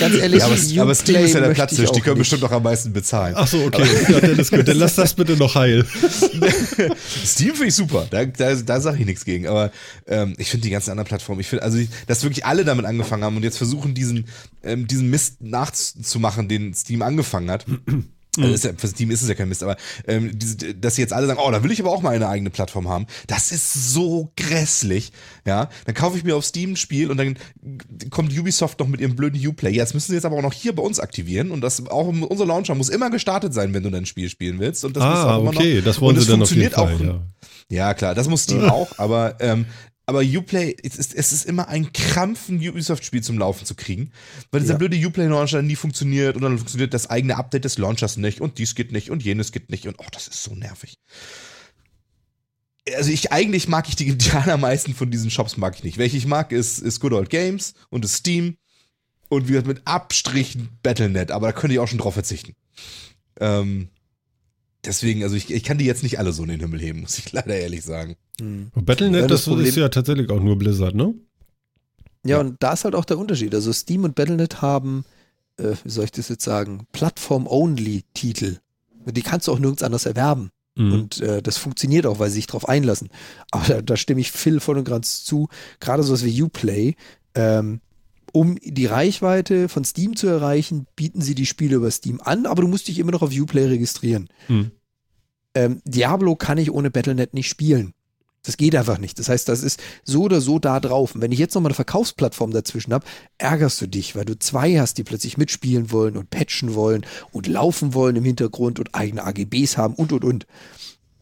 C: Ganz ehrlich,
B: Ja, aber, aber Steam ist ja der Platzhirsch, die können
C: nicht.
B: bestimmt auch am meisten bezahlen.
A: Ach so, okay. Ja, dann ist gut. Dann lass das bitte noch heil.
B: Steam finde ich super, da, da, da sage ich nichts gegen. Aber ähm, ich finde die ganzen anderen Plattformen, ich finde, also dass wirklich alle damit angefangen haben und jetzt versuchen, diesen, ähm, diesen Mist nachzumachen, den Steam angefangen hat. Also ist ja, für Steam ist es ja kein Mist, aber ähm, diese, dass sie jetzt alle sagen, oh, da will ich aber auch mal eine eigene Plattform haben, das ist so grässlich. Ja, dann kaufe ich mir auf Steam ein Spiel und dann kommt Ubisoft noch mit ihrem blöden Uplay. Ja, Jetzt müssen sie jetzt aber auch noch hier bei uns aktivieren und das auch unser Launcher muss immer gestartet sein, wenn du dein Spiel spielen willst. Und das
A: ah,
B: immer noch,
A: okay. Das wollen
B: und
A: sie dann auf jeden
B: funktioniert
A: Fall.
B: auch
A: Ja.
B: ja, klar, das muss Steam auch, aber, ähm, aber Uplay, es ist, es ist immer ein Krampf, ein Ubisoft-Spiel zum Laufen zu kriegen, weil dieser
C: Ja.
B: blöde Uplay-Launcher nie funktioniert und dann funktioniert das eigene Update des Launchers nicht und dies geht nicht und jenes geht nicht und oh, das ist so nervig. Also ich, eigentlich mag ich die, die allermeisten von diesen Shops mag ich nicht. Welche ich mag, ist, ist Good Old Games und ist Steam und wie gesagt mit Abstrichen Battle.net, aber da könnte ich auch schon drauf verzichten. Ähm, deswegen, also ich, ich kann die jetzt nicht alle so in den Himmel heben, muss ich leider ehrlich sagen.
C: Hm.
A: Und Battle.net,
C: Ja, das
A: das, ist ja tatsächlich auch nur Blizzard, ne?
C: Ja,
B: Ja.
C: und da ist halt auch der Unterschied. Also Steam und Battle.net haben, äh, wie soll ich das jetzt sagen, Plattform-Only-Titel. Die kannst du auch nirgends anders erwerben.
A: Mhm.
C: Und äh, das funktioniert auch, weil sie sich darauf einlassen. Aber da, da stimme ich Phil voll und ganz zu. Gerade sowas wie Uplay. Ähm, um die Reichweite von Steam zu erreichen, bieten sie die Spiele über Steam an, aber du musst dich immer noch auf Uplay registrieren.
A: Mhm.
C: Ähm, Diablo kann ich ohne Battle.net nicht spielen. Das geht einfach nicht. Das heißt, das ist so oder so da drauf. Und wenn ich jetzt nochmal eine Verkaufsplattform dazwischen habe, ärgerst du dich, weil du zwei hast, die plötzlich mitspielen wollen und patchen wollen und laufen wollen im Hintergrund und eigene AGBs haben und, und, und.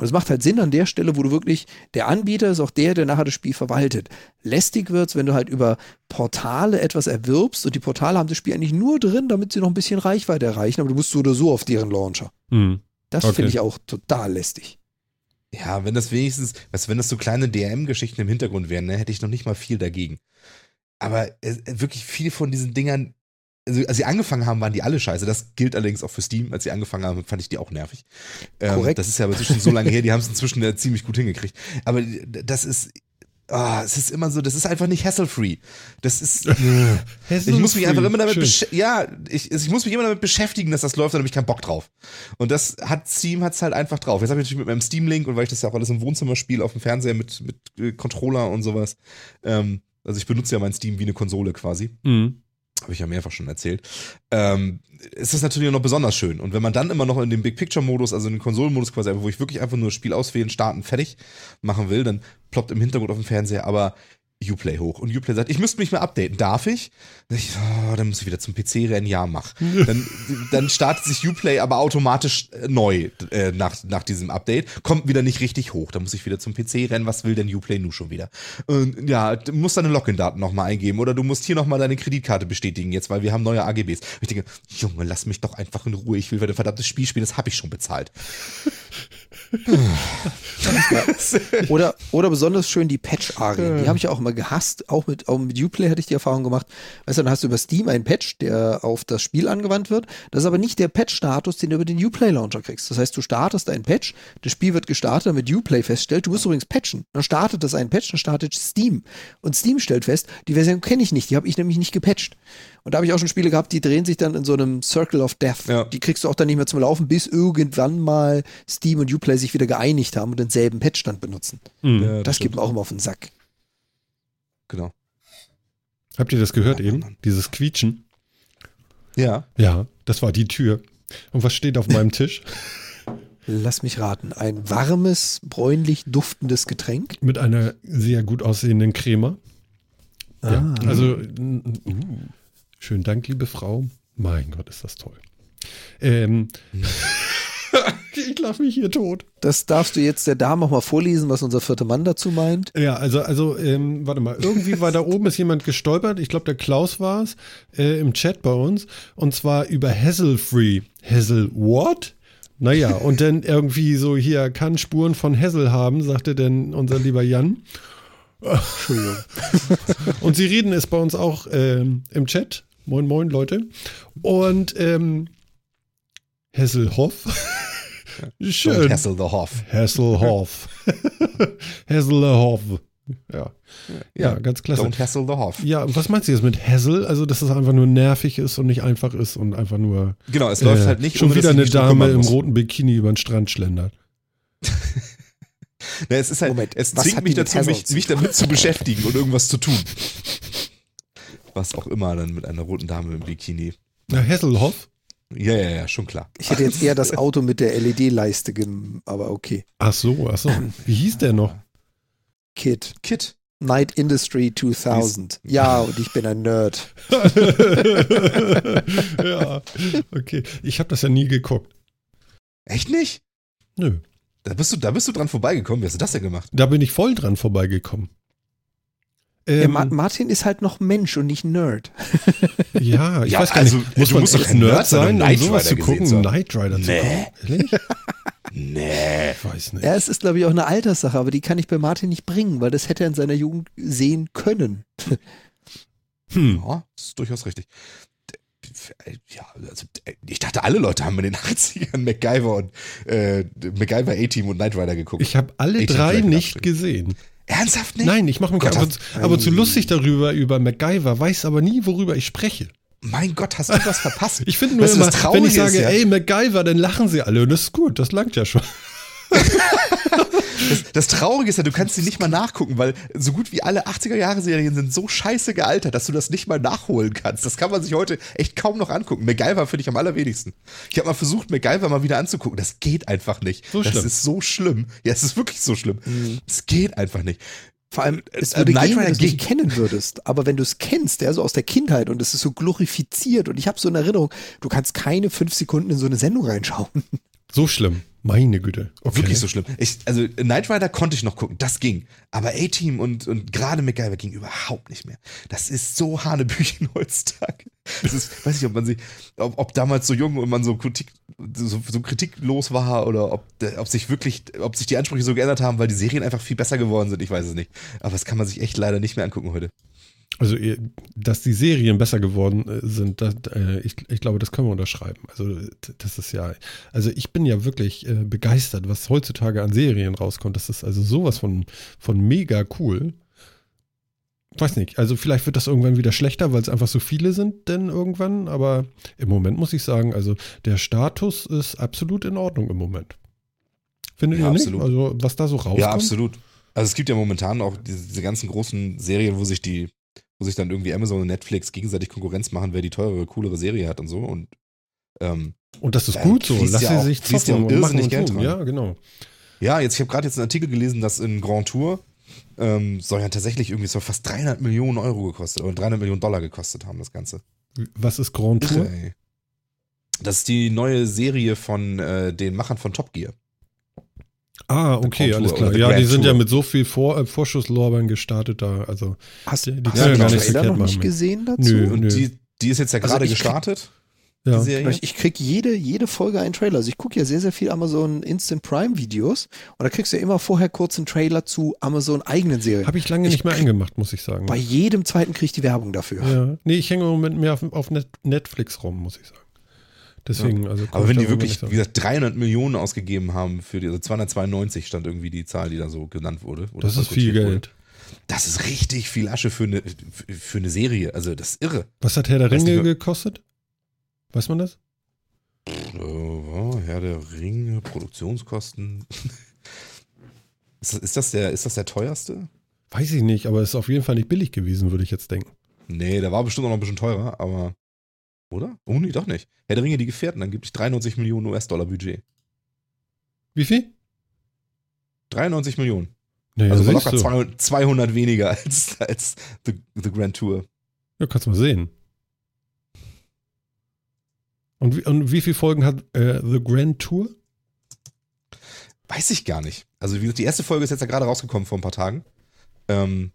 C: Und es macht halt Sinn an der Stelle, wo du wirklich, der Anbieter ist auch der, der nachher das Spiel verwaltet. Lästig wird's, wenn du halt über Portale etwas erwirbst und die Portale haben das Spiel eigentlich nur drin, damit sie noch ein bisschen Reichweite erreichen, aber du musst so oder so auf deren Launcher.
A: Mhm.
C: Das
A: Okay.
C: finde ich auch total lästig.
B: Ja, wenn das wenigstens, weißt du, wenn das so kleine DRM-Geschichten im Hintergrund wären, ne, hätte ich noch nicht mal viel dagegen. Aber äh, wirklich viel von diesen Dingern, also als sie angefangen haben, waren die alle scheiße. Das gilt allerdings auch für Steam. Als sie angefangen haben, fand ich die auch nervig. Ähm,
C: Korrekt.
B: Das ist ja aber inzwischen so lange her, die haben es inzwischen äh, ziemlich gut hingekriegt. Aber äh, das ist, ah, es ist immer so, das ist einfach nicht hassle-free. Das ist, ich muss mich einfach immer damit
A: Schön.
B: besch- ja, ich, ich muss mich immer damit beschäftigen, dass das läuft, da habe ich keinen Bock drauf. Und das hat Steam hat's halt einfach drauf. Jetzt habe ich natürlich mit meinem Steam Link und weil ich das ja auch alles im Wohnzimmer spiele, auf dem Fernseher mit mit äh, Controller und sowas. Ähm, also ich benutze ja mein Steam wie eine Konsole quasi.
A: Mhm.
B: Habe ich ja mehrfach schon erzählt. Ähm, ist das natürlich noch besonders schön. Und wenn man dann immer noch in dem Big Picture Modus, also in den Konsolenmodus quasi, wo ich wirklich einfach nur Spiel auswählen, starten, fertig machen will, dann ploppt im Hintergrund auf dem Fernseher aber Uplay hoch. Und Uplay sagt, ich müsste mich mal updaten. Darf ich? Ich, oh, dann muss ich wieder zum PC rennen. Ja, mach. Dann, dann startet sich Uplay aber automatisch äh, neu äh, nach, nach diesem Update. Kommt wieder nicht richtig hoch. Dann muss ich wieder zum PC rennen. Was will denn Uplay nun schon wieder? Und ja, du musst deine Login-Daten nochmal eingeben oder du musst hier nochmal deine Kreditkarte bestätigen jetzt, weil wir haben neue AGBs. Und ich denke, Junge, lass mich doch einfach in Ruhe. Ich will ein verdammtes Spiel spielen. Das habe ich schon bezahlt.
C: Oder, oder besonders schön die Patch-Arien. Die habe ich ja auch immer gehasst. Auch mit, auch mit Uplay hatte ich die Erfahrung gemacht. Weißt du, dann hast du über Steam einen Patch, der auf das Spiel angewandt wird. Das ist aber nicht der Patch-Status, den du über den Uplay-Launcher kriegst. Das heißt, du startest einen Patch, das Spiel wird gestartet, damit Uplay feststellt, du musst übrigens patchen. Dann startet das einen Patch, dann startet Steam. Und Steam stellt fest, die Version kenne ich nicht, die habe ich nämlich nicht gepatcht. Und da habe ich auch schon Spiele gehabt, die drehen sich dann in so einem Circle of Death.
B: Ja.
C: Die kriegst du auch dann nicht mehr zum Laufen, bis irgendwann mal Steam und Uplay sich wieder geeinigt haben und denselben Patchstand benutzen.
A: Mhm.
B: Ja,
C: Das
B: stimmt.
C: gibt mir auch immer auf den Sack.
B: Genau.
A: Habt ihr das gehört
B: Ja,
A: eben?
B: Mann.
A: Dieses Quietschen?
B: Ja.
A: Ja, das war die Tür. Und was steht auf meinem Tisch?
C: Lass mich raten. Ein warmes, bräunlich duftendes Getränk.
A: Mit einer sehr gut aussehenden Crema. Ja,
C: Ah.
A: also mm, uh, schönen Dank, liebe Frau. Mein Gott, ist das toll. Ähm, Ich lache mich hier tot.
C: Das darfst du jetzt der Dame auch mal vorlesen, was unser vierter Mann dazu meint.
A: Ja, also, also, ähm, warte mal, irgendwie war da oben ist jemand gestolpert, ich glaube der Klaus war es, äh, im Chat bei uns, und zwar über Hassel-Free. Hassel what? Naja, und dann irgendwie so, hier kann Spuren von Hassel haben, sagte denn unser lieber Jan. Entschuldigung. und sie reden es bei uns auch ähm, im Chat. Moin, moin, Leute. Und ähm, Hesselhoff.
B: Schön. The Hoff.
A: Hasselhoff. Hasselhoff. Ja. ja. ganz klasse.
B: Don't hassle the Hoff.
A: Ja, was meinst du jetzt mit Hassel? Also, dass es einfach nur nervig ist und nicht einfach ist und einfach nur.
B: Genau, es läuft halt nicht.
A: Schon
B: ohne,
A: wieder eine Dame im roten Bikini über den Strand schlendert.
B: Na, es ist halt,
C: Moment,
B: es zwingt mich dazu, mich, mich damit zu beschäftigen und irgendwas zu tun. Was auch immer dann mit einer roten Dame im Bikini.
A: Na, Hasselhoff?
B: Ja, ja, ja, schon klar.
C: Ich hätte jetzt eher das Auto mit der LED-Leiste, gem- aber okay.
A: Ach so, ach so. Wie hieß der noch?
C: Kid.
B: Kit.
C: Night Industry 2000. Ja, und ich bin ein Nerd.
A: ja, okay. Ich habe das ja nie geguckt.
B: Echt nicht?
A: Nö.
B: Da bist du, da bist du dran vorbeigekommen. Wie hast du das denn gemacht?
A: Da bin ich voll dran vorbeigekommen.
C: Ja,
A: Ähm,
C: Ma Martin ist halt noch Mensch und nicht Nerd.
A: ja, ich
B: Ja,
A: weiß gar
B: also,
A: nicht, muss
B: du
A: man
B: musst doch
A: Nerd
B: sein, um
A: sowas zu gucken,
B: zu haben.
A: Knight Rider zu
B: Nee.
A: gucken? Ehrlich?
B: Nee.
A: Ich weiß nicht.
C: Ja, es ist, glaube ich, auch eine Alterssache, aber die kann ich bei Martin nicht bringen, weil das hätte er in seiner Jugend sehen können.
A: Hm.
B: Ja, das ist durchaus richtig. Ja, also ich dachte, alle Leute haben in den 80ern MacGyver und äh, MacGyver A-Team und Knight Rider geguckt.
A: Ich habe alle
B: 18
A: drei nicht gesehen.
B: Ernsthaft nicht?
A: Nein, ich mache mich
B: Gott,
A: aber,
B: hast-
A: aber zu lustig darüber, über MacGyver, weiß aber nie, worüber ich spreche.
B: Mein Gott, hast du was verpasst?
A: Ich finde nur
B: Weißt
A: immer, wenn ich sage,
B: ist ja-
A: ey, MacGyver, dann lachen sie alle und das ist gut, das langt ja schon.
B: Das, das Traurige ist ja, du kannst sie nicht mal nachgucken, weil so gut wie alle 80er-Jahre-Serien sind so scheiße gealtert, dass du das nicht mal nachholen kannst. Das kann man sich heute echt kaum noch angucken. MacGyver finde ich am allerwenigsten. Ich habe mal versucht, MacGyver mal wieder anzugucken. Das geht einfach nicht.
A: So
B: das
A: schlimm.
B: ist so schlimm. Ja, es ist wirklich so schlimm. Es geht einfach nicht.
C: Vor allem, es
B: Äh,
C: würde
B: Knight
C: gehen, wenn du es nicht kennen würdest. Aber wenn du es kennst, ja, so aus der Kindheit und es ist so glorifiziert und ich habe so eine Erinnerung, du kannst keine fünf Sekunden in so eine Sendung reinschauen.
A: So schlimm. Meine Güte. Okay.
B: Wirklich so schlimm. Ich, also Knight Rider konnte ich noch gucken, das ging. Aber A-Team und, und gerade MacGyver ging überhaupt nicht mehr. Das ist so Hanebüchen heutzutage. Das ist, weiß nicht, ob man sich, ob, ob damals so jung und man so, Kritik, so, so kritiklos war oder ob, ob sich wirklich, ob sich die Ansprüche so geändert haben, weil die Serien einfach viel besser geworden sind. Ich weiß es nicht. Aber das kann man sich echt leider nicht mehr angucken heute.
A: Also, dass die Serien besser geworden äh, sind, das, äh, ich, ich glaube, das können wir unterschreiben. Also, das ist ja, also ich bin ja wirklich äh, begeistert, was heutzutage an Serien rauskommt. Das ist also sowas von, von mega cool. Weiß nicht, also vielleicht wird das irgendwann wieder schlechter, weil es einfach so viele sind, denn irgendwann, aber im Moment muss ich sagen, also der Status ist absolut in Ordnung im Moment. Findet
B: Ja,
A: ihr nicht?
B: absolut.
A: Also, was da so rauskommt?
B: Ja, absolut. Also es gibt ja momentan auch diese, diese ganzen großen Serien, wo sich die, wo sich dann irgendwie Amazon und Netflix gegenseitig Konkurrenz machen, wer die teurere, coolere Serie hat und so. Und ähm,
A: Und das ist
B: Ja,
A: gut so. Lass
B: ja
A: sie
B: auch-
A: sich
B: ja
A: zocken
B: auch
A: und machen
B: irrsinnig
A: und
B: Geld
A: tun. Ja, genau.
B: ja, jetzt, ich habe gerade jetzt einen Artikel gelesen, dass in Grand Tour ähm, soll ja tatsächlich irgendwie so fast 300 Millionen Euro gekostet oder 300 Millionen Dollar gekostet haben, das Ganze.
A: Was ist Grand Tour?
B: Das ist die neue Serie von äh, den Machern von Top Gear.
A: Ah, okay, alles klar. Ja, die sind ja mit so viel Vor äh, Vorschusslorbeeren gestartet da. Also,
C: Hast,
A: Die- die
C: hast
A: können
C: du
A: ja gar
C: den
A: nichts
C: Trailer noch nicht
A: machen.
C: gesehen dazu?
A: Nö.
B: Und die, die ist jetzt ja
C: Also
B: gerade
C: krieg-
B: gestartet,
A: ja.
C: Ich, ich krieg jede, jede Folge einen Trailer. Also ich gucke ja sehr, sehr viel Amazon Instant Prime Videos und da kriegst du ja immer vorher kurz einen Trailer zu Amazon eigenen Serien.
A: Habe ich lange
C: Ich
A: nicht mehr angemacht, muss ich sagen.
C: Bei jedem zweiten krieg ich die Werbung dafür.
A: ja. Nee, ich hänge im Moment mehr auf, auf Net Netflix rum, muss ich sagen. Deswegen, also.
B: Aber wenn die wirklich, wie gesagt, 300 Millionen ausgegeben haben für die, also 292 stand irgendwie die Zahl, die da so genannt wurde.
A: Das ist viel
B: wurde.
A: Geld.
B: Das ist richtig viel Asche für eine, für eine Serie. Also das ist irre.
A: Was hat Herr der Ringe
B: nicht,
A: gekostet? Weiß man das?
B: Äh, oh, Herr der Ringe, Produktionskosten. ist, das- ist, das der, ist das der teuerste?
A: Weiß ich nicht, aber es ist auf jeden Fall nicht billig gewesen, würde ich jetzt denken.
B: Nee, der war bestimmt auch noch ein bisschen teurer, aber. Oder? Oh, nee, doch nicht. Herr der Ringe, die Gefährten, es 93 Millionen US-Dollar Budget.
A: Wie viel?
B: 93 Millionen.
A: Naja,
B: Also locker
A: du.
B: 200, 200 weniger als, als The, The Grand Tour.
A: Ja, kannst mal sehen. Und wie, und wie viele Folgen hat äh, The Grand Tour?
B: weiß ich gar nicht. Also, die erste Folge ist jetzt ja gerade rausgekommen vor ein paar Tagen. Ähm,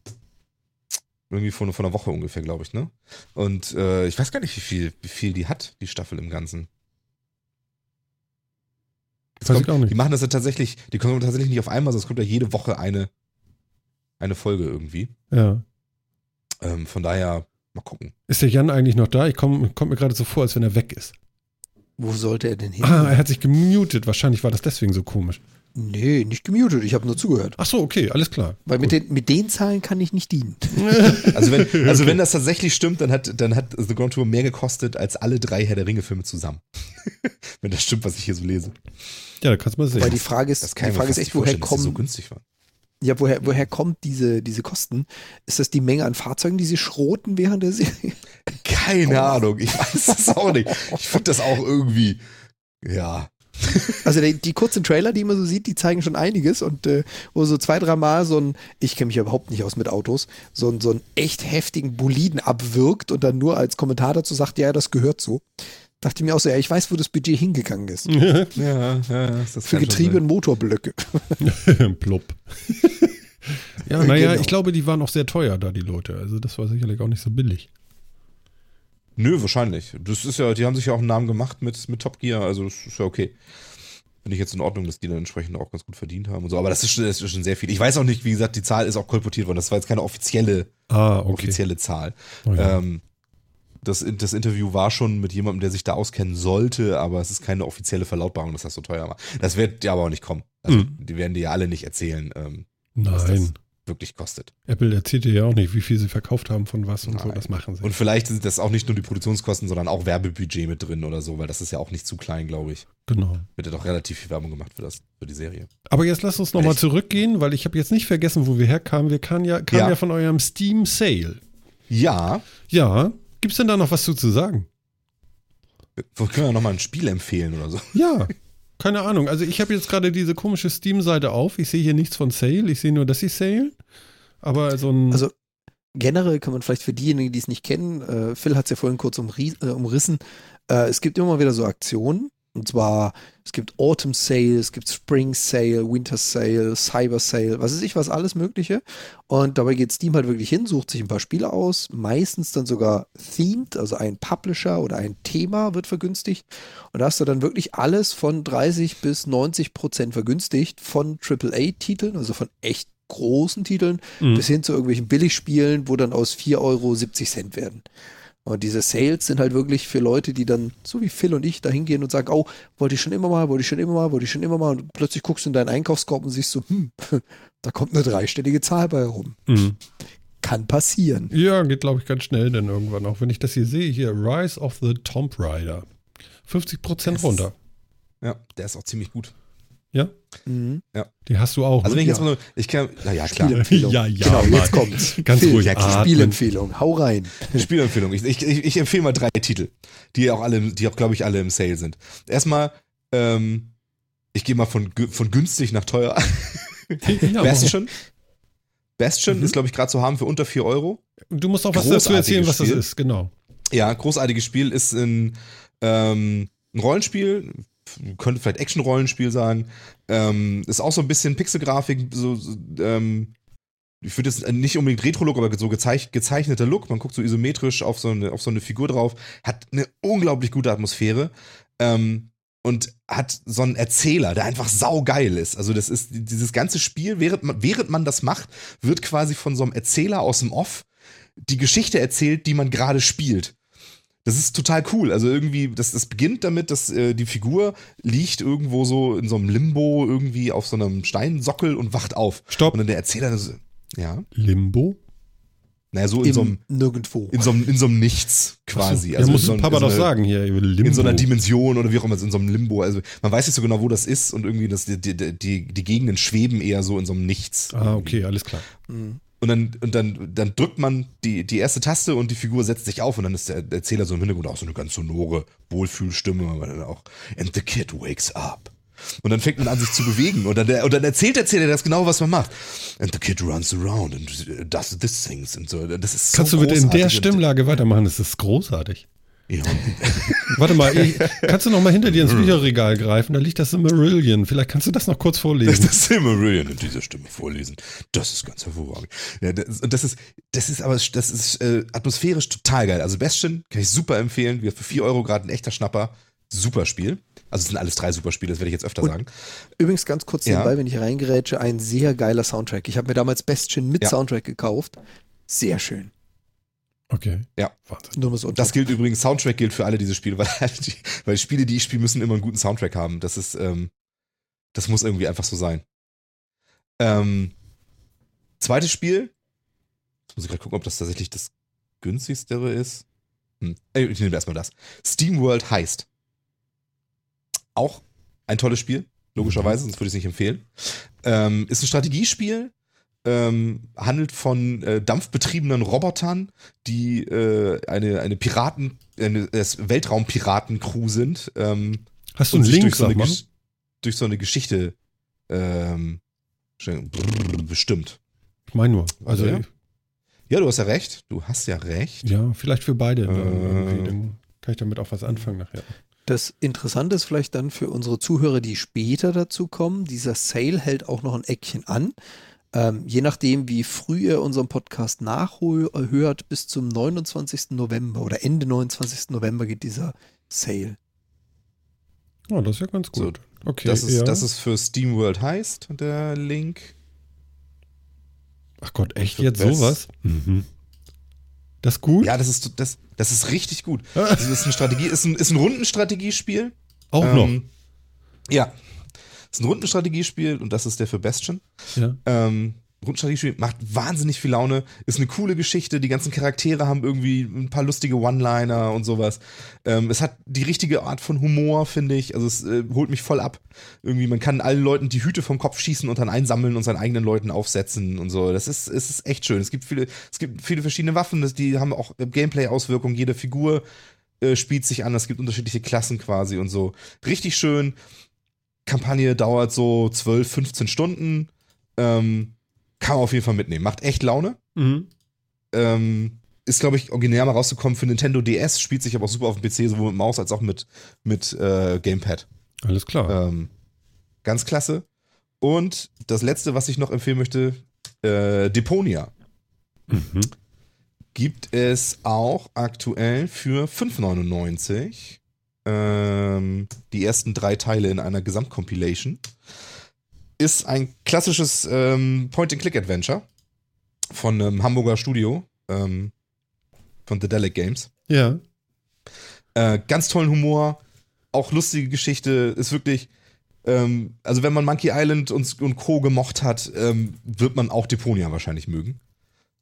B: irgendwie vor, vor einer Woche ungefähr, glaube ich, ne? Und äh, ich weiß gar nicht, wie viel, wie viel die hat, die Staffel im Ganzen.
A: Weiß kommt, ich auch nicht.
B: Die machen das ja tatsächlich, die kommen tatsächlich nicht auf einmal, sondern es kommt ja jede Woche eine, eine Folge irgendwie.
A: Ja.
B: Ähm, von daher, mal gucken.
A: Ist der Jan eigentlich noch da? Ich komme kommt mir gerade so vor, als wenn er weg ist.
C: Wo sollte er denn hin?
A: Ah, er hat sich gemutet. Wahrscheinlich war das deswegen so komisch.
C: Nee, nicht gemutet. Ich habe nur zugehört.
A: Ach so, okay, alles klar.
C: Weil mit den, mit den Zahlen kann ich nicht dienen.
B: Also wenn, also wenn das tatsächlich stimmt, dann hat, dann hat The Grand Tour mehr gekostet als alle drei Herr der Ringe-Filme zusammen. wenn das stimmt, was ich hier so lese.
A: Ja, da kannst du mal sehen.
C: Weil die Frage ist,
B: Das kann
C: die Frage ist echt, woher kommen,
B: so günstig waren.
C: Ja, woher, woher kommt diese, diese Kosten? Ist das die Menge an Fahrzeugen, die sie schroten während der Serie?
B: Keine Ahnung, ich weiß das auch nicht. Ich finde das auch irgendwie, ja.
C: Also die, die kurzen Trailer, die man so sieht, die zeigen schon einiges und äh, wo so zwei, dreimal so ein, ich kenne mich ja überhaupt nicht aus mit Autos, so, ein- so einen echt heftigen Boliden abwirkt und dann nur als Kommentar dazu sagt, ja, das gehört so. Dachte ich mir auch so, ja, ich weiß, wo das Budget hingegangen ist.
B: Ja, ja, das
C: Für Getriebe und Motorblöcke.
A: Plupp. ja, naja,
C: Genau.
A: ich glaube, die waren auch sehr teuer da, die Leute. Also das war sicherlich auch nicht so billig.
B: Nö, wahrscheinlich. Das ist ja, die haben sich ja auch einen Namen gemacht mit, mit Top Gear, also das ist ja okay. Finde ich jetzt in Ordnung, dass die dann entsprechend auch ganz gut verdient haben und so. Aber das ist, schon, das ist schon sehr viel. Ich weiß auch nicht, wie gesagt, die Zahl ist auch kolportiert worden. Das war jetzt keine offizielle,
A: Ah, okay.
B: offizielle Zahl.
A: Oh, ja.
B: Ähm, das, das Interview war schon mit jemandem, der sich da auskennen sollte, aber es ist keine offizielle Verlautbarung, dass das so teuer war. Das wird ja aber auch nicht kommen. Also,
A: Mhm.
B: die werden dir ja alle nicht erzählen, ähm, was
A: Nein.
B: das wirklich kostet.
A: Apple erzählt dir ja auch nicht, wie viel sie verkauft haben von was und so.
B: Nein.
A: Das machen sie.
B: Und vielleicht sind das auch nicht nur die Produktionskosten, sondern auch Werbebudget mit drin oder so, weil das ist ja auch nicht zu klein, glaube ich.
A: genau.
B: Wird ja doch relativ viel Werbung gemacht für das, für die Serie.
A: Aber jetzt lass uns nochmal zurückgehen, weil ich habe jetzt nicht vergessen, wo wir herkamen. Wir kamen ja, kamen ja.
B: Ja.
A: von eurem Steam Sale.
B: Ja,
A: Ja. Gibt's denn da noch was zu, zu sagen?
B: wir können ja nochmal ein Spiel empfehlen oder so.
A: Ja. Keine Ahnung. Also ich habe jetzt gerade diese komische Steam-Seite auf. Ich sehe hier nichts von Sale. Ich sehe nur, dass sie Sale. Aber so ein.
C: Also generell kann man vielleicht für diejenigen, die es nicht kennen, äh, Phil hat es ja vorhin kurz umri äh, umrissen, äh, es gibt immer mal wieder so Aktionen. Und zwar, es gibt Autumn Sale, es gibt Spring Sale, Winter Sale, Cyber Sale, was weiß ich, was alles Mögliche. Und dabei geht Steam halt wirklich hin, sucht sich ein paar Spiele aus, meistens dann sogar themed, also ein Publisher oder ein Thema wird vergünstigt. Und da hast du dann wirklich alles von 30 bis 90 Prozent vergünstigt von AAA-Titeln, also von echt großen Titeln,
A: Mhm.
C: bis hin zu irgendwelchen Billigspielen, wo dann aus 4 Euro 70 Cent werden. Und diese Sales sind halt wirklich für Leute, die dann, so wie Phil und ich, da hingehen und sagen, oh, wollte ich schon immer mal, wollte ich schon immer mal, wollte ich schon immer mal. Und plötzlich guckst du in deinen Einkaufskorb und siehst so, hm, da kommt eine dreistellige Zahl bei rum.
A: Mhm.
C: Kann passieren.
A: Ja, geht, glaube ich, ganz schnell dann irgendwann auch. Wenn ich das hier sehe, hier Rise of the Tomb Raider. 50 Prozent
B: Das-
A: runter.
B: Ja, der ist auch ziemlich gut.
A: Ja?
C: Mhm.
A: Die hast du auch.
B: Also wenn ich
A: ne?
B: jetzt mal so, ich kann, na ja, klar.
C: Spielempfehlung.
A: Ja, ja,
C: genau,
A: Mann.
C: jetzt kommt's.
A: Ganz
C: Phil,
A: ruhig
C: ja. Spielempfehlung, hau rein.
B: Spielempfehlung. Ich, ich, ich ich empfehle mal drei Titel, die auch alle, die auch, glaube ich, alle im Sale sind. Erstmal, ähm, ich gehe mal von, von günstig nach teuer.
A: ja,
B: Bastion. Bastion
A: Mhm.
B: ist, glaube ich, gerade zu haben für unter 4 Euro.
A: Du musst auch was dazu erzählen, was das
B: Spiel.
A: ist, genau.
B: Ja, großartiges Spiel ist ein, ähm, ein Rollenspiel, könnte vielleicht Action-Rollenspiel sagen. Ähm, ist auch so ein bisschen Pixelgrafik, so, so ähm, ich würde jetzt nicht unbedingt Retro-Look, aber so gezeich gezeichneter Look. Man guckt so isometrisch auf so, eine, auf so eine Figur drauf. Hat eine unglaublich gute Atmosphäre. Ähm, und hat so einen Erzähler, der einfach saugeil ist. Also das ist dieses ganze Spiel, während man, während man das macht, wird quasi von so einem Erzähler aus dem Off die Geschichte erzählt, die man gerade spielt. Das ist total cool. Also irgendwie, das, das beginnt damit, dass äh, die Figur liegt irgendwo so in so einem Limbo irgendwie auf so einem Steinsockel und wacht auf.
A: Stopp.
B: Und dann der Erzähler, so, ja,
A: Limbo?
B: naja, so in so einem,
C: Im Nirgendwo.
B: in so einem, in so einem Nichts quasi.
A: ja,
B: Also
A: muss
B: in so einem-
A: Papa
B: so
A: doch
B: einer-
A: sagen hier. Limbo.
B: in so einer Dimension oder wie auch immer, in so einem Limbo. Also man weiß nicht so genau, wo das ist und irgendwie das, die, die, die, die Gegenden schweben eher so in so einem Nichts.
A: Ah, okay, alles klar.
C: Mhm.
B: Und dann, und dann, dann drückt man die, die erste Taste und die Figur setzt sich auf und dann ist der Erzähler so im Hintergrund auch so eine ganz sonore Wohlfühlstimme, aber dann auch, and the kid wakes up. Und dann fängt man an, sich zu bewegen. Und dann, und dann erzählt der Erzähler das genau, was man macht. And the kid runs around and does this things und so. Das ist so
A: Kannst du bitte in der Stimmlage weitermachen? Das ist großartig.
B: Ja.
A: Warte mal, ich, kannst du noch mal hinter dir ins Bücherregal greifen? Da liegt das Silmarillion. Vielleicht kannst du das noch kurz vorlesen.
B: Das Silmarillion in dieser Stimme vorlesen. Das ist ganz hervorragend. Ja, das, und das ist, das ist aber, das ist äh, atmosphärisch total geil. Also Bastion kann ich super empfehlen. Wir für 4 Euro gerade ein echter Schnapper. Super Spiel. Also es sind alles drei super Spiele, das werde ich jetzt öfter
C: Und
B: sagen.
C: Übrigens ganz kurz
B: Ja.
C: nebenbei, wenn ich reingerätsche, ein sehr geiler Soundtrack. Ich habe mir damals Bastion mit
B: Ja.
C: Soundtrack gekauft. Sehr schön.
A: Okay.
B: Ja.
A: Wahnsinn.
C: So.
B: Das gilt übrigens, Soundtrack gilt für alle diese Spiele, weil, die, weil Spiele, die ich spiele, müssen immer einen guten Soundtrack haben. Das ist, ähm, das muss irgendwie einfach so sein. Ähm, zweites Spiel. Jetzt muss ich gerade gucken, ob das tatsächlich das günstigste ist. Hm. Ich nehme erstmal das. SteamWorld heißt. Auch ein tolles Spiel, logischerweise, sonst würde ich es nicht empfehlen. Ähm, ist ein Strategiespiel, ähm, handelt von äh, dampfbetriebenen Robotern, die äh, eine, eine Piraten, eine Weltraumpiraten-Crew sind. Ähm,
A: Hast du einen Link,
B: durch so, eine durch so eine Geschichte ähm, bestimmt.
A: Ich meine nur. Also,
B: Ja. Ja, du hast ja recht. Du hast ja recht.
A: ja, vielleicht für beide.
B: Äh.
A: Irgendwie, dann kann ich damit auch was anfangen nachher.
C: Das Interessante ist vielleicht dann für unsere Zuhörer, die später dazu kommen, dieser Sale hält auch noch ein Eckchen an. Ähm, je nachdem, wie früh ihr unseren Podcast nachhört, bis zum 29. November oder Ende 29. November geht dieser Sale.
A: Oh, das ist ja ganz gut. okay.
B: Das ist,
A: ja.
B: das ist für SteamWorld heißt, der Link.
A: Ach Gott, echt jetzt
B: Best-
A: sowas? Mhm. Das ist gut?
B: Ja, das ist, das, das ist richtig gut. Das ist eine Strategie, ist ein, ist ein Rundenstrategiespiel.
A: auch noch.
B: Ähm, Ja. Ist ein Rundenstrategiespiel und das ist der für Bastion.
A: Ja.
B: Ähm, Rundenstrategiespiel macht wahnsinnig viel Laune, ist eine coole Geschichte, die ganzen Charaktere haben irgendwie ein paar lustige One-Liner und sowas. Ähm, es hat die richtige Art von Humor, finde ich. Also es äh, holt mich voll ab. Irgendwie, man kann allen Leuten die Hüte vom Kopf schießen und dann einsammeln und seinen eigenen Leuten aufsetzen und so. Das ist, es ist echt schön. Es gibt viele, es gibt viele verschiedene Waffen, das, die haben auch Gameplay-Auswirkungen. Jede Figur äh, spielt sich an, es gibt unterschiedliche Klassen quasi und so. Richtig schön. Kampagne dauert so 12, 15 Stunden. Ähm, kann man auf jeden Fall mitnehmen. Macht echt Laune.
A: Mhm.
B: Ähm, ist, glaube ich, originär mal rausgekommen für Nintendo DS, spielt sich aber auch super auf dem PC, sowohl mit Maus als auch mit, mit äh, Gamepad.
A: Alles klar.
B: Ähm, ganz klasse. Und das letzte, was ich noch empfehlen möchte, äh, Deponia.
A: Mhm.
B: Gibt es auch aktuell für 5,99 ähm, die ersten drei Teile in einer Gesamtcompilation. Ist ein klassisches ähm, Point-and-Click-Adventure von einem Hamburger Studio, ähm, von The Delic Games.
A: Ja.
B: Äh, ganz tollen Humor, auch lustige Geschichte, ist wirklich, ähm, also wenn man Monkey Island und, und Co. gemocht hat, ähm, wird man auch Deponia wahrscheinlich mögen.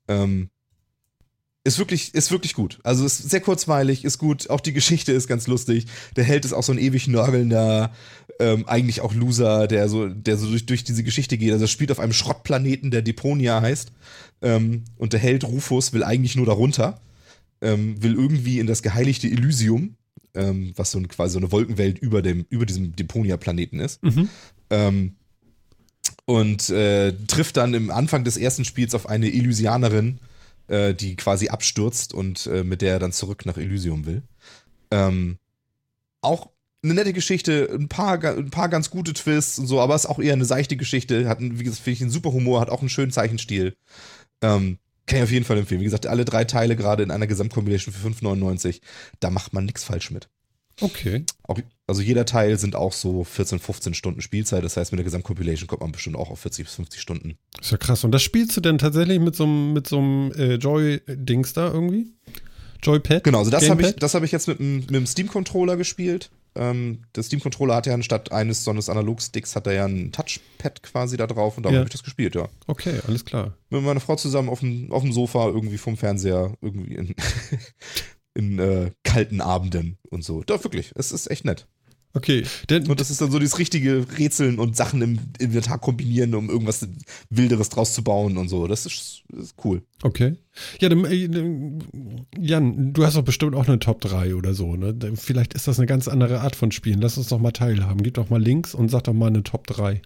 B: Ähm, ist wirklich, ist wirklich gut. Also ist sehr kurzweilig, ist gut. Auch die Geschichte ist ganz lustig. Der Held ist auch so ein ewig nörgelnder, ähm, eigentlich auch Loser, der so, der so durch, durch diese Geschichte geht. Also es spielt auf einem Schrottplaneten, der Deponia heißt. Ähm, und der Held Rufus will eigentlich nur darunter. Ähm, will irgendwie in das geheiligte Elysium, ähm, was so ein, quasi so eine Wolkenwelt über, dem, über diesem Deponia-Planeten ist.
A: Mhm.
B: Ähm, und äh, trifft dann im Anfang des ersten Spiels auf eine Elysianerin, äh, die quasi abstürzt und äh, mit der er dann zurück nach Elysium will. Ähm, auch eine nette Geschichte, ein paar, ein paar ganz gute Twists und so, aber ist auch eher eine seichte Geschichte. Hat, einen, wie gesagt, finde ich, einen super Humor, hat auch einen schönen Zeichenstil. Ähm, kann ich auf jeden Fall empfehlen. Wie gesagt, alle drei Teile gerade in einer Gesamtkombination für 5,99. Da macht man nichts falsch mit.
A: Okay.
B: Auch, also jeder Teil sind auch so 14, 15 Stunden Spielzeit. Das heißt, mit der Gesamtcompilation kommt man bestimmt auch auf 40 bis 50 Stunden.
A: Ist ja krass. Und das spielst du denn tatsächlich mit so einem mit so äh, Joy-Dings da irgendwie? Joypad?
B: Genau, also das habe ich, das hab ich jetzt mit, dem- mit dem Steam-Controller gespielt. Ähm, der Steam-Controller hat ja anstatt eines so eines Analogsticks hat er ja ein Touchpad quasi da drauf und da
A: Ja.
B: habe ich das gespielt, ja.
A: Okay, alles klar.
B: Mit meiner Frau zusammen auf dem, auf dem Sofa irgendwie vom Fernseher irgendwie in, in äh, kalten Abenden und so. Doch, wirklich, es ist echt nett.
A: Okay, denn
B: Und das ist dann so dieses richtige Rätseln und Sachen im Inventar kombinieren, um irgendwas Wilderes draus zu bauen und so. Das ist, das ist cool.
A: Okay. Ja, dann, äh, Jan, du hast doch bestimmt auch eine Top 3 oder so, ne? Vielleicht ist das eine ganz andere Art von Spielen. Lass uns doch mal teilhaben. Gib doch mal Links und sag doch mal eine Top 3.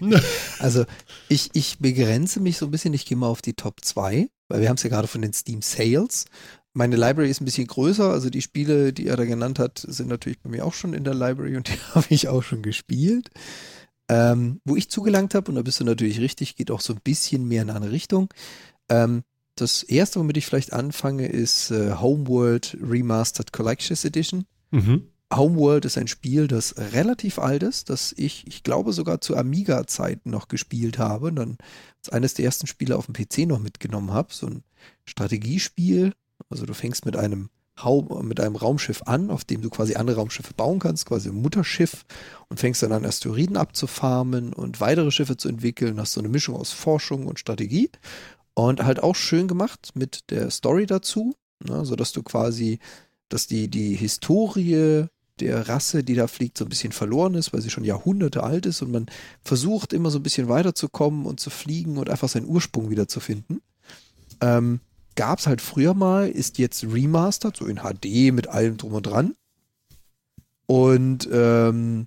C: Also ich, ich begrenze mich so ein bisschen, ich gehe mal auf die Top 2, weil wir haben es ja gerade von den Steam Sales. Meine Library ist ein bisschen größer, also die Spiele, die er da genannt hat, sind natürlich bei mir auch schon in der Library und die habe ich auch schon gespielt. Ähm, wo ich zugelangt habe, und da bist du natürlich richtig, geht auch so ein bisschen mehr in eine Richtung. Ähm, das erste, womit ich vielleicht anfange, ist äh, Homeworld Remastered Collections Edition. Mhm. Homeworld ist ein Spiel, das relativ alt ist, das ich, ich glaube, sogar zu Amiga-Zeiten noch gespielt habe und dann als eines der ersten Spiele auf dem PC noch mitgenommen habe. So ein Strategiespiel. Also du fängst mit einem mit einem Raumschiff an, auf dem du quasi andere Raumschiffe bauen kannst, quasi ein Mutterschiff und fängst dann an, Asteroiden abzufarmen und weitere Schiffe zu entwickeln. Hast so eine Mischung aus Forschung und Strategie und halt auch schön gemacht mit der Story dazu, ne, sodass du quasi, dass die, die Historie der Rasse, die da fliegt, so ein bisschen verloren ist, weil sie schon Jahrhunderte alt ist und man versucht immer so ein bisschen weiterzukommen und zu fliegen und einfach seinen Ursprung wiederzufinden. Ähm, Gab es halt früher mal, ist jetzt remastered, so in HD mit allem drum und dran. Und ähm,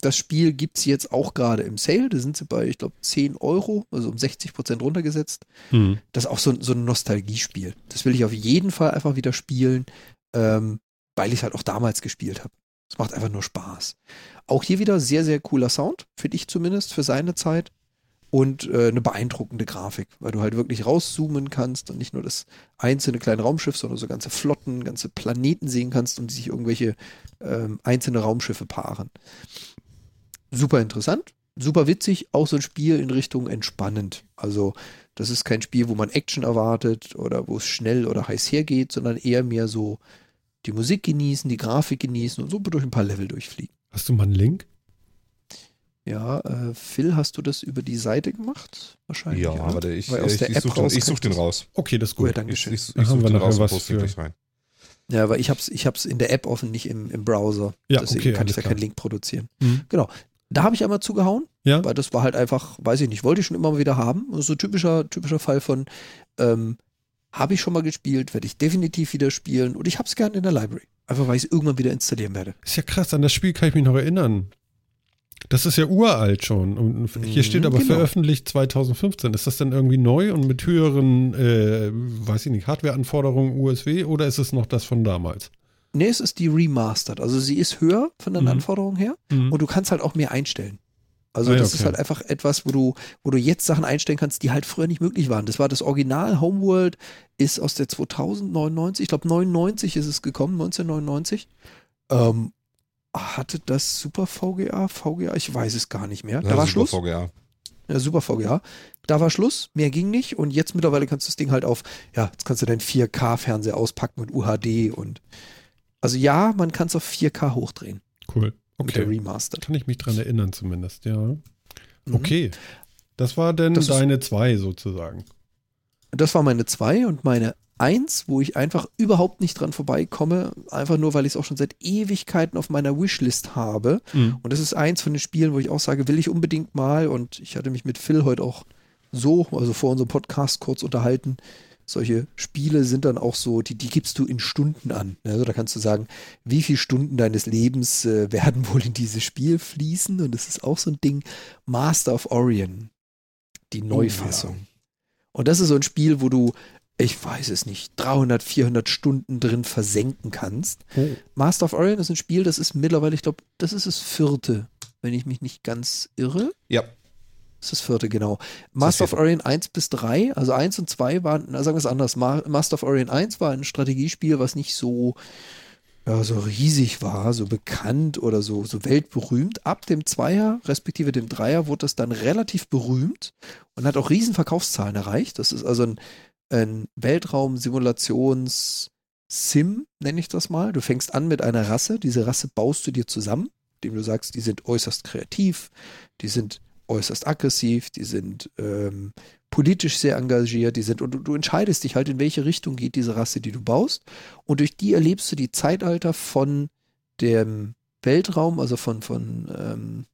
C: das Spiel gibt es jetzt auch gerade im Sale. Da sind sie bei, ich glaube, 10 Euro, also um 60 Prozent runtergesetzt. Mhm. Das ist auch so, so ein Nostalgiespiel. Das will ich auf jeden Fall einfach wieder spielen, ähm, weil ich es halt auch damals gespielt habe. Es macht einfach nur Spaß. Auch hier wieder sehr, sehr cooler Sound, finde ich zumindest, für seine Zeit. Und äh, eine beeindruckende Grafik, weil du halt wirklich rauszoomen kannst und nicht nur das einzelne kleine Raumschiff, sondern so ganze Flotten, ganze Planeten sehen kannst und sich irgendwelche ähm, einzelne Raumschiffe paaren. Super interessant, super witzig, auch so ein Spiel in Richtung entspannend. Also das ist kein Spiel, wo man Action erwartet oder wo es schnell oder heiß hergeht, sondern eher mehr so die Musik genießen, die Grafik genießen und so durch ein paar Level durchfliegen.
A: Hast du mal einen Link?
C: Ja, äh, Phil, hast du das über die Seite gemacht? Wahrscheinlich.
B: Ja, ja. aber ich, ich, ich, suche den, such den, raus.
A: Okay, das ist gut.
C: Ja, danke schön.
B: Ich, ich, ich suche den raus und poste gleich rein.
C: Ja, aber ich hab's, ich hab's in der App offen, nicht im, im Browser.
A: Ja,
C: Deswegen
A: okay,
C: kann ich da keinen Link produzieren. Mhm. Genau. Da habe ich einmal zugehauen,
A: ja.
C: weil das war halt einfach, weiß ich nicht, wollte ich schon immer mal wieder haben. So typischer, typischer Fall von, ähm, habe ich schon mal gespielt, werde ich definitiv wieder spielen und ich habe es gerne in der Library. Einfach weil ich es irgendwann wieder installieren werde.
A: Ist ja krass, an das Spiel kann ich mich noch erinnern. Das ist ja uralt schon. Und hier steht aber genau. veröffentlicht 2015. Ist das denn irgendwie neu und mit höheren, äh, weiß ich nicht, Hardwareanforderungen USW oder ist es noch das von damals?
C: Nee, es ist die Remastered. Also sie ist höher von den mhm. Anforderungen her mhm. und du kannst halt auch mehr einstellen. Also ah, das okay. ist halt einfach etwas, wo du, wo du jetzt Sachen einstellen kannst, die halt früher nicht möglich waren. Das war das Original Homeworld, ist aus der 2099, ich glaube 99 ist es gekommen, 1999. Ähm, hatte das Super VGA, VGA, ich weiß es gar nicht mehr. Da ja, war Super Schluss. VGA. Ja, Super VGA. Da war Schluss, mehr ging nicht und jetzt mittlerweile kannst du das Ding halt auf, ja, jetzt kannst du deinen 4K-Fernseher auspacken mit UHD und also ja, man kann es auf 4K hochdrehen.
A: Cool. Okay. Mit
C: Remastered.
A: Kann ich mich dran erinnern zumindest, ja. Mhm. Okay. Das war denn das deine zwei sozusagen.
C: Das war meine zwei und meine eins, wo ich einfach überhaupt nicht dran vorbeikomme, einfach nur, weil ich es auch schon seit Ewigkeiten auf meiner Wishlist habe. Mhm. Und das ist eins von den Spielen, wo ich auch sage, will ich unbedingt mal. Und ich hatte mich mit Phil heute auch so, also vor unserem Podcast kurz unterhalten solche Spiele sind dann auch so, die, die gibst du in Stunden an. Also da kannst du sagen, wie viele Stunden deines Lebens äh, werden wohl in dieses Spiel fließen. Und das ist auch so ein Ding. Master of Orion, die Neufassung. Oh, ja. Und das ist so ein Spiel, wo du, ich weiß es nicht, 300, 400 Stunden drin versenken kannst. Oh. Master of Orion ist ein Spiel, das ist mittlerweile, ich glaube, das ist das vierte, wenn ich mich nicht ganz irre.
B: Ja.
C: Das ist das vierte, genau. Master of Orion 1 bis 3, also 1 und 2 waren, sagen wir es anders, Master of Orion 1 war ein Strategiespiel, was nicht so, ja, so riesig war, so bekannt oder so, so weltberühmt. Ab dem Zweier, respektive dem Dreier, wurde das dann relativ berühmt und hat auch riesen Verkaufszahlen erreicht. Das ist also ein, ein Weltraum-Simulations-Sim, nenne ich das mal. Du fängst an mit einer Rasse, diese Rasse baust du dir zusammen, indem du sagst, die sind äußerst kreativ, die sind äußerst aggressiv, die sind ähm, politisch sehr engagiert, die sind, und du, du, entscheidest dich halt, in welche Richtung geht diese Rasse, die du baust. Und durch die erlebst du die Zeitalter von dem Weltraum, also von, von ähm,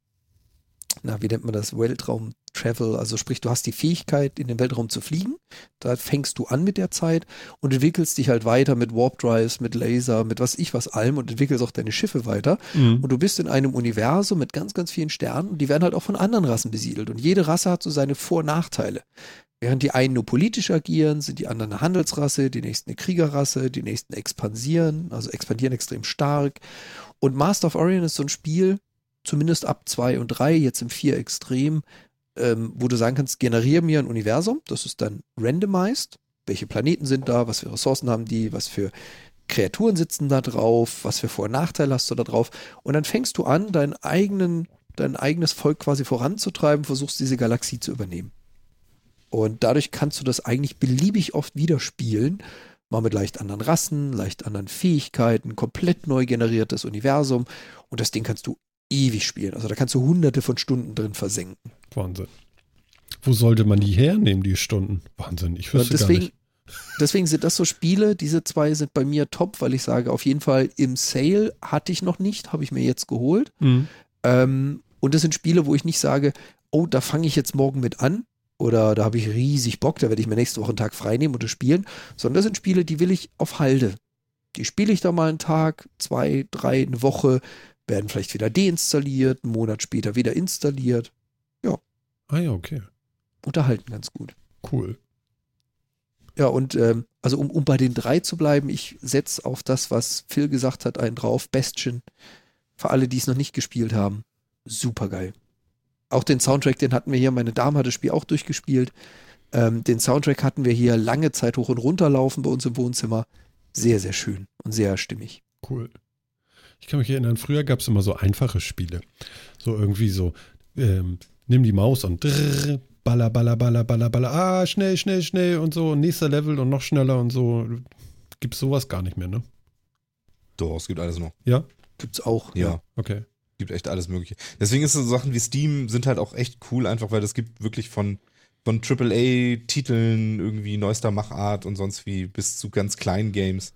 C: na, wie nennt man das, Weltraum Travel, also sprich, du hast die Fähigkeit, in den Weltraum zu fliegen. Da fängst du an mit der Zeit und entwickelst dich halt weiter mit Warp Drives, mit Laser, mit was ich was allem und entwickelst auch deine Schiffe weiter. Mhm. Und du bist in einem Universum mit ganz, ganz vielen Sternen und die werden halt auch von anderen Rassen besiedelt. Und jede Rasse hat so seine Vor- und Nachteile. Während die einen nur politisch agieren, sind die anderen eine Handelsrasse, die nächsten eine Kriegerrasse, die nächsten expandieren, also expandieren extrem stark. Und Master of Orion ist so ein Spiel, zumindest ab 2 und 3, jetzt im 4 extrem, ähm, wo du sagen kannst, generiere mir ein Universum, das ist dann randomized. Welche Planeten sind da, was für Ressourcen haben die, was für Kreaturen sitzen da drauf, was für Vor- und Nachteile hast du da drauf. Und dann fängst du an, deinen eigenen, dein eigenes Volk quasi voranzutreiben, versuchst diese Galaxie zu übernehmen. Und dadurch kannst du das eigentlich beliebig oft wieder spielen. Mal mit leicht anderen Rassen, leicht anderen Fähigkeiten, komplett neu generiertes Universum. Und das Ding kannst du ewig spielen. Also da kannst du hunderte von Stunden drin versenken.
A: Wahnsinn. Wo sollte man die hernehmen, die Stunden? Wahnsinn, ich wüsste
C: deswegen,
A: gar nicht.
C: Deswegen sind das so Spiele, diese zwei sind bei mir top, weil ich sage, auf jeden Fall im Sale hatte ich noch nicht, habe ich mir jetzt geholt.
A: Mhm.
C: Ähm, und das sind Spiele, wo ich nicht sage, oh, da fange ich jetzt morgen mit an, oder da habe ich riesig Bock, da werde ich mir nächste Woche einen Tag frei nehmen und das spielen, sondern das sind Spiele, die will ich auf Halde. Die spiele ich da mal einen Tag, zwei, drei, eine Woche, werden vielleicht wieder deinstalliert, einen Monat später wieder installiert.
A: Ah ja, okay.
C: Unterhalten ganz gut.
A: Cool.
C: Ja, und ähm, also um, um bei den drei zu bleiben, ich setze auf das, was Phil gesagt hat, einen drauf. Bastion. Für alle, die es noch nicht gespielt haben. Super geil. Auch den Soundtrack, den hatten wir hier. Meine Dame hat das Spiel auch durchgespielt. Ähm, den Soundtrack hatten wir hier lange Zeit hoch und runter laufen bei uns im Wohnzimmer. Sehr, sehr schön und sehr stimmig.
A: Cool. Ich kann mich erinnern, früher gab es immer so einfache Spiele. So irgendwie so, ähm, nimm die Maus und drrr, baller, baller, baller, baller, baller, ah, schnell, schnell, schnell und so, nächster Level und noch schneller und so. Gibt sowas gar nicht mehr, ne?
B: Doch, es gibt alles noch.
A: Ja?
C: Gibt's auch.
B: Ja.
A: Okay.
B: Gibt echt alles Mögliche. Deswegen ist so Sachen wie Steam sind halt auch echt cool, einfach weil es gibt wirklich von, von AAA-Titeln irgendwie neuester Machart und sonst wie bis zu ganz kleinen Games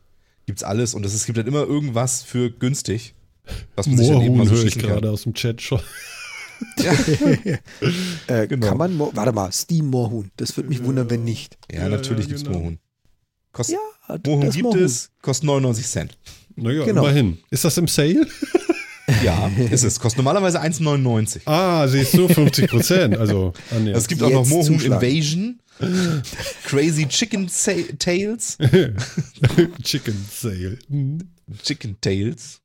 B: gibt's alles und es, gibt halt immer irgendwas für günstig, was man sich dann eben mal
A: Moorhuhn
B: so
A: höre ich
B: schießen kann.
A: gerade aus dem Chat schon.
C: Äh,
B: Genau.
C: Kann man, Mo- warte mal, Steam Moorhuhn. Das würde mich wundern, wenn nicht.
B: Ja,
A: Ja,
B: natürlich
A: ja,
B: gibt's
A: genau.
B: Mohun. Kost,
C: Ja,
B: Mohun
C: das
B: gibt
C: Moorhuhn.
B: es, kostet 99 Cent.
A: Naja,
C: Genau.
A: immerhin. Ist das im Sale?
B: Ja, ist es. Kostet normalerweise 1,99.
A: Ah, siehst du, 50 Prozent. Also, nee.
B: Es gibt auch noch
C: Jetzt
B: Mohun
C: zuschlagen.
B: Invasion, Crazy Chicken Tales,
A: Chicken Sale.
B: Chicken Tales.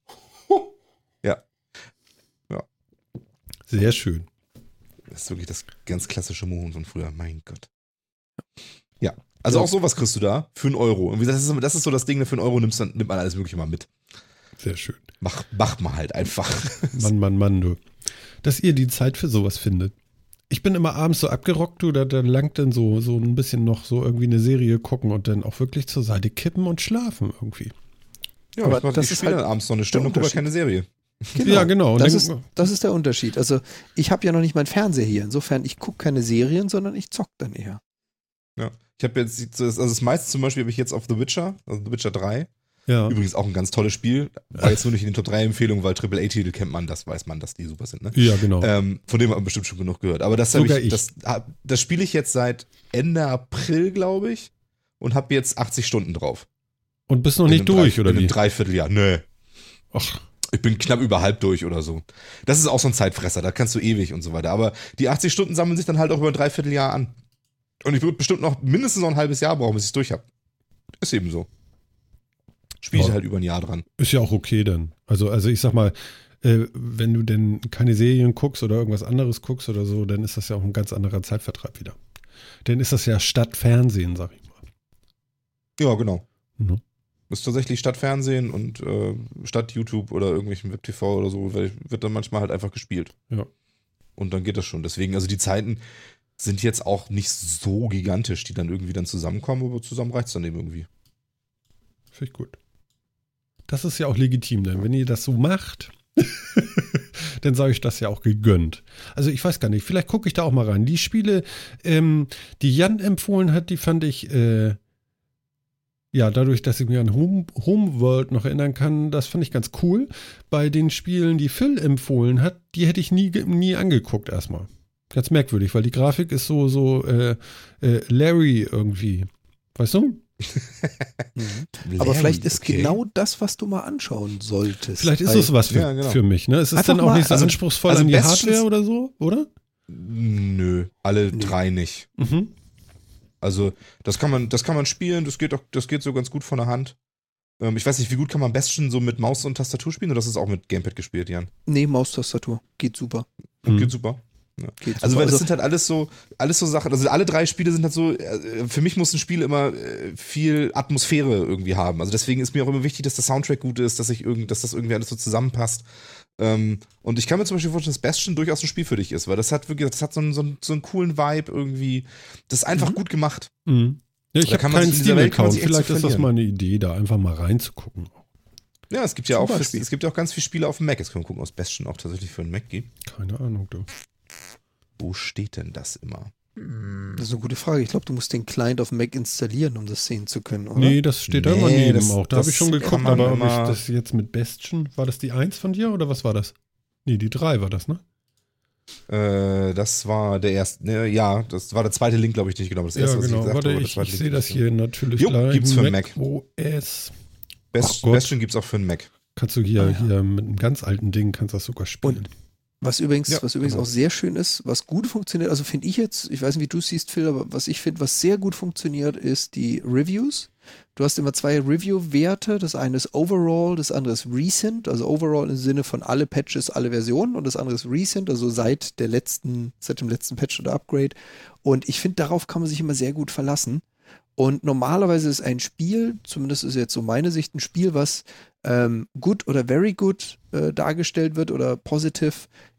B: Ja,
A: Sehr schön.
B: das ist wirklich das ganz klassische Mohun von früher. Mein Gott. Ja, also
C: Ja.
B: auch sowas kriegst du da für einen Euro. Und wie gesagt, das ist, das ist so das Ding, für einen Euro nimmst, dann, nimmt man alles Mögliche mal mit.
A: Sehr schön.
B: Mach, macht mal halt einfach.
A: Mann, Mann, Mann, du. Dass ihr die Zeit für sowas findet. Ich bin immer abends so abgerockt, du, da, da langt dann so, so ein bisschen noch so irgendwie eine Serie gucken und dann auch wirklich zur Seite kippen und schlafen irgendwie.
B: Ja,
C: Aber
B: ich, mach-
C: das
B: ich
C: ist halt
B: dann abends noch eine Stunde und gucke keine Serie.
A: Ja, genau.
C: Das ist, das ist der Unterschied. Also ich habe ja noch nicht meinen Fernseher hier. Insofern, ich gucke keine Serien, sondern ich zock dann eher.
B: Ja. Ich habe jetzt, also das meiste zum Beispiel habe ich jetzt auf The Witcher, also The Witcher 3.
A: Ja.
B: Übrigens auch ein ganz tolles Spiel. War jetzt nur nicht in den Top 3 Empfehlungen, weil AAA-Titel kennt man, das weiß man, dass die super sind. Ne?
A: Ja, genau.
B: Ähm, von dem hat man bestimmt schon genug gehört. Aber das, ich,
A: ich.
B: das, das spiele ich jetzt seit Ende April, glaube ich, und habe jetzt 80 Stunden drauf.
A: Und bist noch
B: In
A: nicht
B: einem
A: durch,
B: Drei-
A: oder
B: in einem
A: wie?
B: Dreivierteljahr. Nö.
A: Ach,
B: Ich bin knapp über halb durch oder so. Das ist auch so ein Zeitfresser, da kannst du ewig und so weiter. Aber die 80 Stunden sammeln sich dann halt auch über ein Dreivierteljahr an. Und ich würde bestimmt noch mindestens noch ein halbes Jahr brauchen, bis ich es durch habe. Ist eben so. Spiele ich halt über ein Jahr dran.
A: ist ja auch okay dann. Also, also ich sag mal, äh, wenn du denn keine Serien guckst oder irgendwas anderes guckst oder so, dann ist das ja auch ein ganz anderer Zeitvertreib wieder. Dann ist das ja statt Fernsehen, sag ich mal.
B: Ja, genau.
A: Mhm.
B: Ist tatsächlich statt Fernsehen und äh, statt YouTube oder irgendwelchen Web-TV oder so, weil- wird dann manchmal halt einfach gespielt.
A: Ja.
B: Und dann geht das schon. Deswegen, also die Zeiten sind jetzt auch nicht so gigantisch, die dann irgendwie dann zusammenkommen, aber zusammen reicht es dann eben irgendwie.
A: Finde ich gut. Das ist ja auch legitim, denn wenn ihr das so macht, dann sage ich das ja auch gegönnt. Also ich weiß gar nicht, vielleicht gucke ich da auch mal rein. Die Spiele, ähm, die Jan empfohlen hat, die fand ich, äh, ja, dadurch, dass ich mich an Home, Homeworld noch erinnern kann, das fand ich ganz cool. Bei den Spielen, die Phil empfohlen hat, die hätte ich nie, nie angeguckt erstmal. Ganz merkwürdig, weil die Grafik ist so, so äh, äh, Larry irgendwie. Weißt du?
C: Aber
B: Larry,
C: vielleicht ist
B: okay.
C: genau das, was du mal anschauen solltest.
A: Vielleicht ist es was für,
B: Ja, genau.
A: für mich, ne? Es ist
C: Einfach
A: dann auch
C: mal-
A: nicht so
B: also-
A: anspruchsvoll
B: also
A: an die Hardware oder so, oder?
B: Nö, alle
C: Nee.
B: drei nicht.
A: Mhm.
B: Also das kann man, das kann man spielen, das geht auch, das geht so ganz gut von der Hand. Ähm, ich weiß nicht, wie gut kann man Bastion so mit Maus und Tastatur spielen oder das ist auch mit Gamepad gespielt, Jan?
C: Nee, Maustastatur. Geht super.
B: Mhm. Geht super. Ja.
C: Geht
B: Also, weil das sind halt alles so, alles so Sachen, also alle drei Spiele sind halt so, äh, für mich muss ein Spiel immer äh, viel Atmosphäre irgendwie haben. Also deswegen ist mir auch immer wichtig, dass der Soundtrack gut ist, dass ich irgend, dass das irgendwie alles so zusammenpasst. Ähm, und ich kann mir zum Beispiel vorstellen, dass Bastion durchaus ein Spiel für dich ist, weil das hat wirklich, das hat so einen, so einen, so einen coolen Vibe irgendwie. Das ist einfach gut gemacht.
A: Mhm. Ja, ich
B: Da
A: habe
B: kann man
A: keinen Steam-Account. Vielleicht
B: so
A: ist das mal eine Idee, da einfach mal reinzugucken.
B: Ja, es gibt ja
C: Zum
B: auch,
C: Beispiel.
B: es gibt ja auch ganz viele Spiele auf dem Mac. Jetzt können wir gucken, ob es Bastion auch tatsächlich für einen Mac gibt.
A: Keine Ahnung, du.
B: Wo steht denn das immer?
C: Das ist eine gute Frage. Ich glaube, du musst den Client auf Mac installieren, um das sehen zu können, oder?
A: Nee, das steht da immer
B: Nee,
A: neben
B: das-
A: auch. Da habe ich schon geguckt, aber ob ich das jetzt mit Bastion, war das die 1 von dir oder was war das? Nee, die 3 war das, ne?
B: Äh, das war der erste, ne, ja, das war der zweite Link, glaube ich, den ich genommen habe. Das erste,
A: ja,
B: was ich
A: genau.
B: gesagt
A: Warte,
B: habe, der
A: ich,
B: zweite
A: ich
B: Link,
A: sehe
B: den
A: das hier natürlich
B: Jo,
A: gleich.
B: gibt's für
A: Mac
B: Mac.
A: OS.
B: Best,
A: Ach Gott.
B: Bastion gibt es auch für einen Mac.
A: Kannst du hier,
C: Ah, ja.
A: hier mit einem ganz alten Ding kannst das sogar spielen.
C: Was übrigens,
B: Ja,
C: was übrigens
B: genau.
C: auch sehr schön ist, was gut funktioniert, also finde ich jetzt, ich weiß nicht, wie du es siehst, Phil, aber was ich finde, was sehr gut funktioniert, ist die Reviews. Du hast immer zwei Review-Werte. Das eine ist Overall, das andere ist Recent. Also Overall im Sinne von alle Patches, alle Versionen. Und das andere ist Recent, also seit der letzten, seit dem letzten Patch oder Upgrade. Und ich finde, darauf kann man sich immer sehr gut verlassen. Und normalerweise ist ein Spiel, zumindest ist jetzt so meine Sicht, ein Spiel, was ähm, good oder very good äh, dargestellt wird oder positive,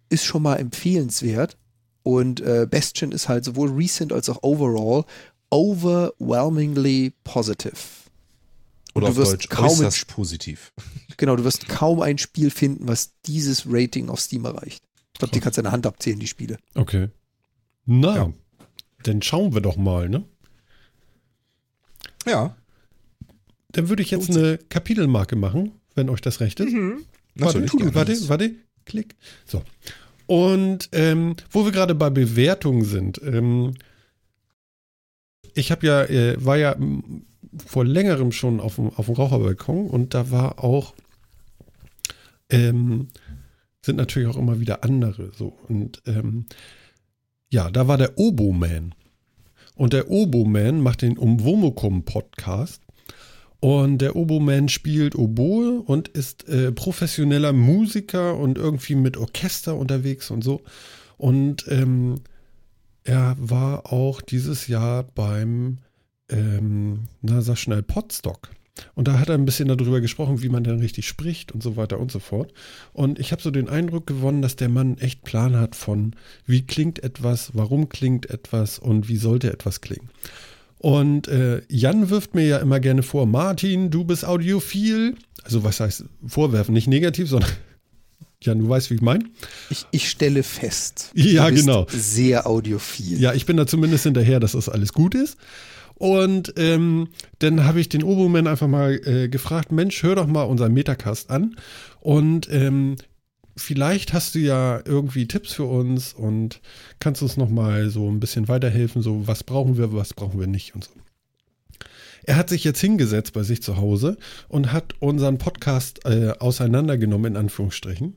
C: ist schon mal empfehlenswert. Und äh, Bastion ist halt sowohl recent als auch overall overwhelmingly positive.
B: Oder
C: du
B: auf
C: wirst
B: Deutsch
C: kaum
B: äußerst positiv.
C: Genau, du wirst kaum ein Spiel finden, was dieses Rating auf Steam erreicht. Ich glaube, die kannst du an der Hand abzählen, die Spiele.
A: Okay. Na,
B: Ja.
A: dann schauen wir doch mal, ne?
B: Ja,
A: Dann würde ich jetzt eine Kapitelmarke machen, wenn euch das recht ist.
B: natürlich.
A: Warte,
B: gerne.
A: warte, warte, klick. So. Und ähm, wo wir gerade bei Bewertungen sind, ähm, ich habe ja, äh, war ja vor längerem schon auf dem, auf dem Raucherbalkon und da war auch, ähm, sind natürlich auch immer wieder andere so. Und ähm, ja, da war der Oboman. Und der Oboman macht den Umwomukum-Podcast. Und der Oboman spielt Oboe und ist äh, professioneller Musiker und irgendwie mit Orchester unterwegs und so. Und ähm, er war auch dieses Jahr beim, ähm, na sag schnell, Podstock. Und da hat er ein bisschen darüber gesprochen, wie man denn richtig spricht und so weiter und so fort. Und ich habe so den Eindruck gewonnen, dass der Mann echt Plan hat von, wie klingt etwas, warum klingt etwas und wie sollte etwas klingen. Und äh, Jan wirft mir ja immer gerne vor, Martin, du bist audiophil. Also was heißt vorwerfen, nicht negativ, sondern Jan, du weißt, wie ich meine.
C: Ich, ich stelle fest.
A: Ja, genau.
C: Sehr audiophil.
A: Ja, ich bin da zumindest hinterher, dass das alles gut ist. Und ähm, dann habe ich den Oboman einfach mal äh, gefragt, Mensch, hör doch mal unseren Metacast an. Und ähm, vielleicht hast du ja irgendwie Tipps für uns und kannst uns noch mal so ein bisschen weiterhelfen, so was brauchen wir, was brauchen wir nicht und so. Er hat sich jetzt hingesetzt bei sich zu Hause und hat unseren Podcast äh, auseinandergenommen, in Anführungsstrichen,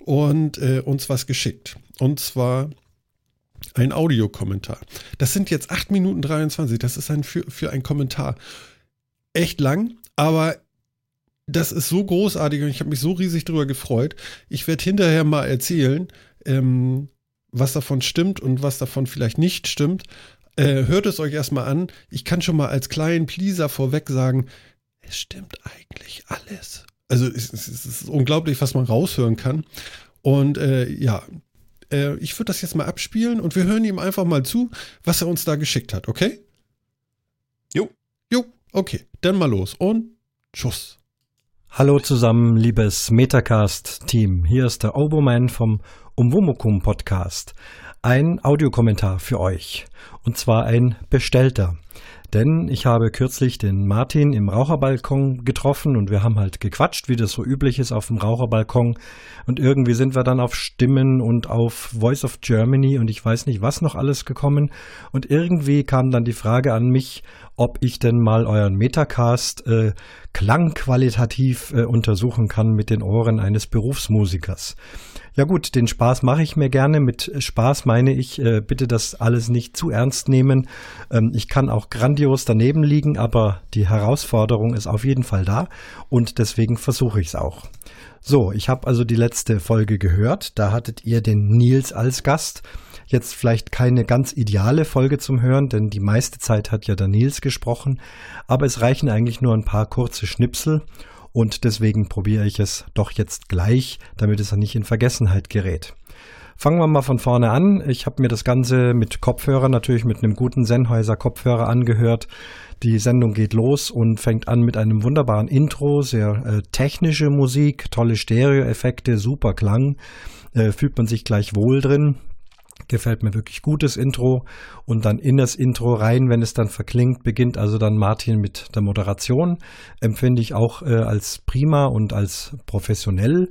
A: und äh, uns was geschickt. Und zwar ein Audiokommentar. Das sind jetzt 8 Minuten 23. Das ist ein für, für ein Kommentar echt lang, aber das ist so großartig und ich habe mich so riesig drüber gefreut. Ich werde hinterher mal erzählen, ähm, was davon stimmt und was davon vielleicht nicht stimmt. Äh, hört es euch erstmal an. Ich kann schon mal als kleinen Pleaser vorweg sagen, es stimmt eigentlich alles. Also es, es, es ist unglaublich, was man raushören kann. Und äh, ja, äh, ich würde das jetzt mal abspielen und wir hören ihm einfach mal zu, was er uns da geschickt hat, okay?
B: Jo.
A: Jo, okay. Dann mal los und Schuss.
D: Hallo zusammen, liebes Metacast-Team. Hier ist der Oboman vom Umwomukum Podcast. Ein Audiokommentar für euch. Und zwar ein bestellter. Denn ich habe kürzlich den Martin im Raucherbalkon getroffen und wir haben halt gequatscht, wie das so üblich ist auf dem Raucherbalkon. Und irgendwie sind wir dann auf Stimmen und auf Voice of Germany und ich weiß nicht was noch alles gekommen. Und irgendwie kam dann die Frage an mich, ob ich denn mal euren Metacast äh, klangqualitativ äh, untersuchen kann mit den Ohren eines Berufsmusikers. Ja gut, den Spaß mache ich mir gerne. Mit Spaß meine ich, äh, bitte das alles nicht zu ernst nehmen. Ähm, ich kann auch grandios daneben liegen, aber die Herausforderung ist auf jeden Fall da und deswegen versuche ich es auch. So, ich habe also die letzte Folge gehört. Da hattet ihr den Nils als Gast. Jetzt vielleicht keine ganz ideale Folge zum Hören, denn die meiste Zeit hat ja der Nils gesprochen. Aber es reichen eigentlich nur ein paar kurze Schnipsel und deswegen probiere ich es doch jetzt gleich, damit es nicht in Vergessenheit gerät. Fangen wir mal von vorne an. Ich habe mir das Ganze mit Kopfhörer, natürlich mit einem guten Sennheiser Kopfhörer angehört. Die Sendung geht los und fängt an mit einem wunderbaren Intro, sehr äh, technische Musik, tolle Stereoeffekte, super Klang. Äh, fühlt man sich gleich wohl drin. Gefällt mir wirklich gutes Intro und dann in das Intro rein, wenn es dann verklingt, beginnt also dann Martin mit der Moderation. Empfinde ich auch äh, als prima und als professionell.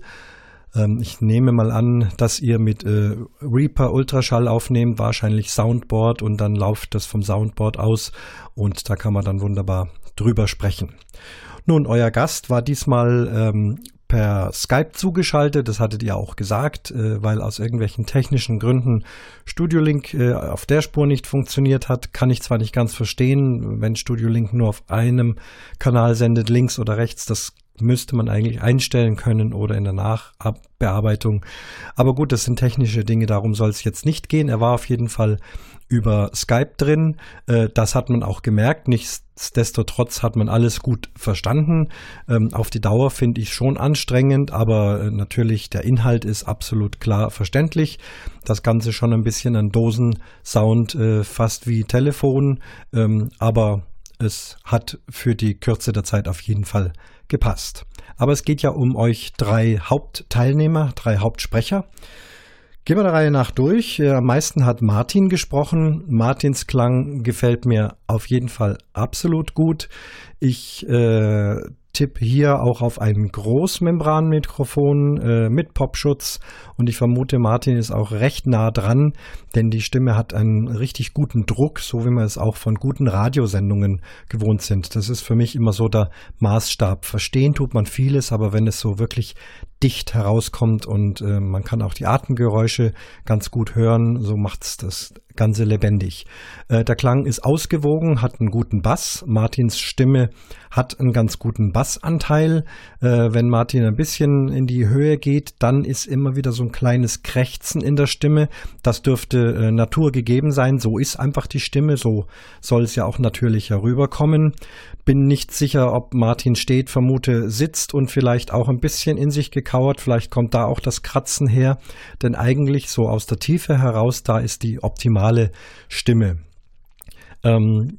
D: Ähm, ich nehme mal an, dass ihr mit äh, Reaper Ultraschall aufnehmt, wahrscheinlich Soundboard und dann lauft das vom Soundboard aus und da kann man dann wunderbar drüber sprechen. Nun, euer Gast war diesmal ähm, per Skype zugeschaltet, das hattet ihr auch gesagt, äh, weil aus irgendwelchen technischen Gründen Studio Link äh, auf der Spur nicht funktioniert hat, kann ich zwar nicht ganz verstehen, wenn Studio Link nur auf einem Kanal sendet, links oder rechts, das müsste man eigentlich einstellen können oder in der Nachbearbeitung. Aber gut, das sind technische Dinge, darum soll es jetzt nicht gehen. Er war auf jeden Fall über Skype drin. Äh, das hat man auch gemerkt. Nichtsdestotrotz hat man alles gut verstanden. Ähm, auf die Dauer finde ich schon anstrengend, aber äh, natürlich der Inhalt ist absolut klar verständlich. Das Ganze schon ein bisschen ein Dosensound, äh, fast wie Telefon, ähm, aber es hat für die Kürze der Zeit auf jeden Fall gepasst. Aber es geht ja um euch drei Hauptteilnehmer, drei Hauptsprecher. Gehen wir der Reihe nach durch. Am meisten hat Martin gesprochen. Martins Klang gefällt mir auf jeden Fall absolut gut. Ich äh, tippe hier auch auf ein Großmembranmikrofon äh, mit Popschutz und ich vermute, Martin ist auch recht nah dran, denn die Stimme hat einen richtig guten Druck, so wie wir es auch von guten Radiosendungen gewohnt sind. Das ist für mich immer so der Maßstab. Verstehen tut man vieles, aber wenn es so wirklich dicht herauskommt und äh, man kann auch die Atemgeräusche ganz gut hören, so macht es das Ganze lebendig. Äh, der Klang ist ausgewogen, hat einen guten Bass. Martins Stimme hat einen ganz guten Bassanteil. Äh, wenn Martin ein bisschen in die Höhe geht, dann ist immer wieder so ein kleines Krächzen in der Stimme. Das dürfte äh, naturgegeben sein. So ist einfach die Stimme. So soll es ja auch natürlich herüberkommen. Bin nicht sicher, ob Martin steht, vermute sitzt und vielleicht auch ein bisschen in sich gekauert. Vielleicht kommt da auch das Kratzen her. Denn eigentlich so aus der Tiefe heraus, da ist die optimale Stimme. Ähm,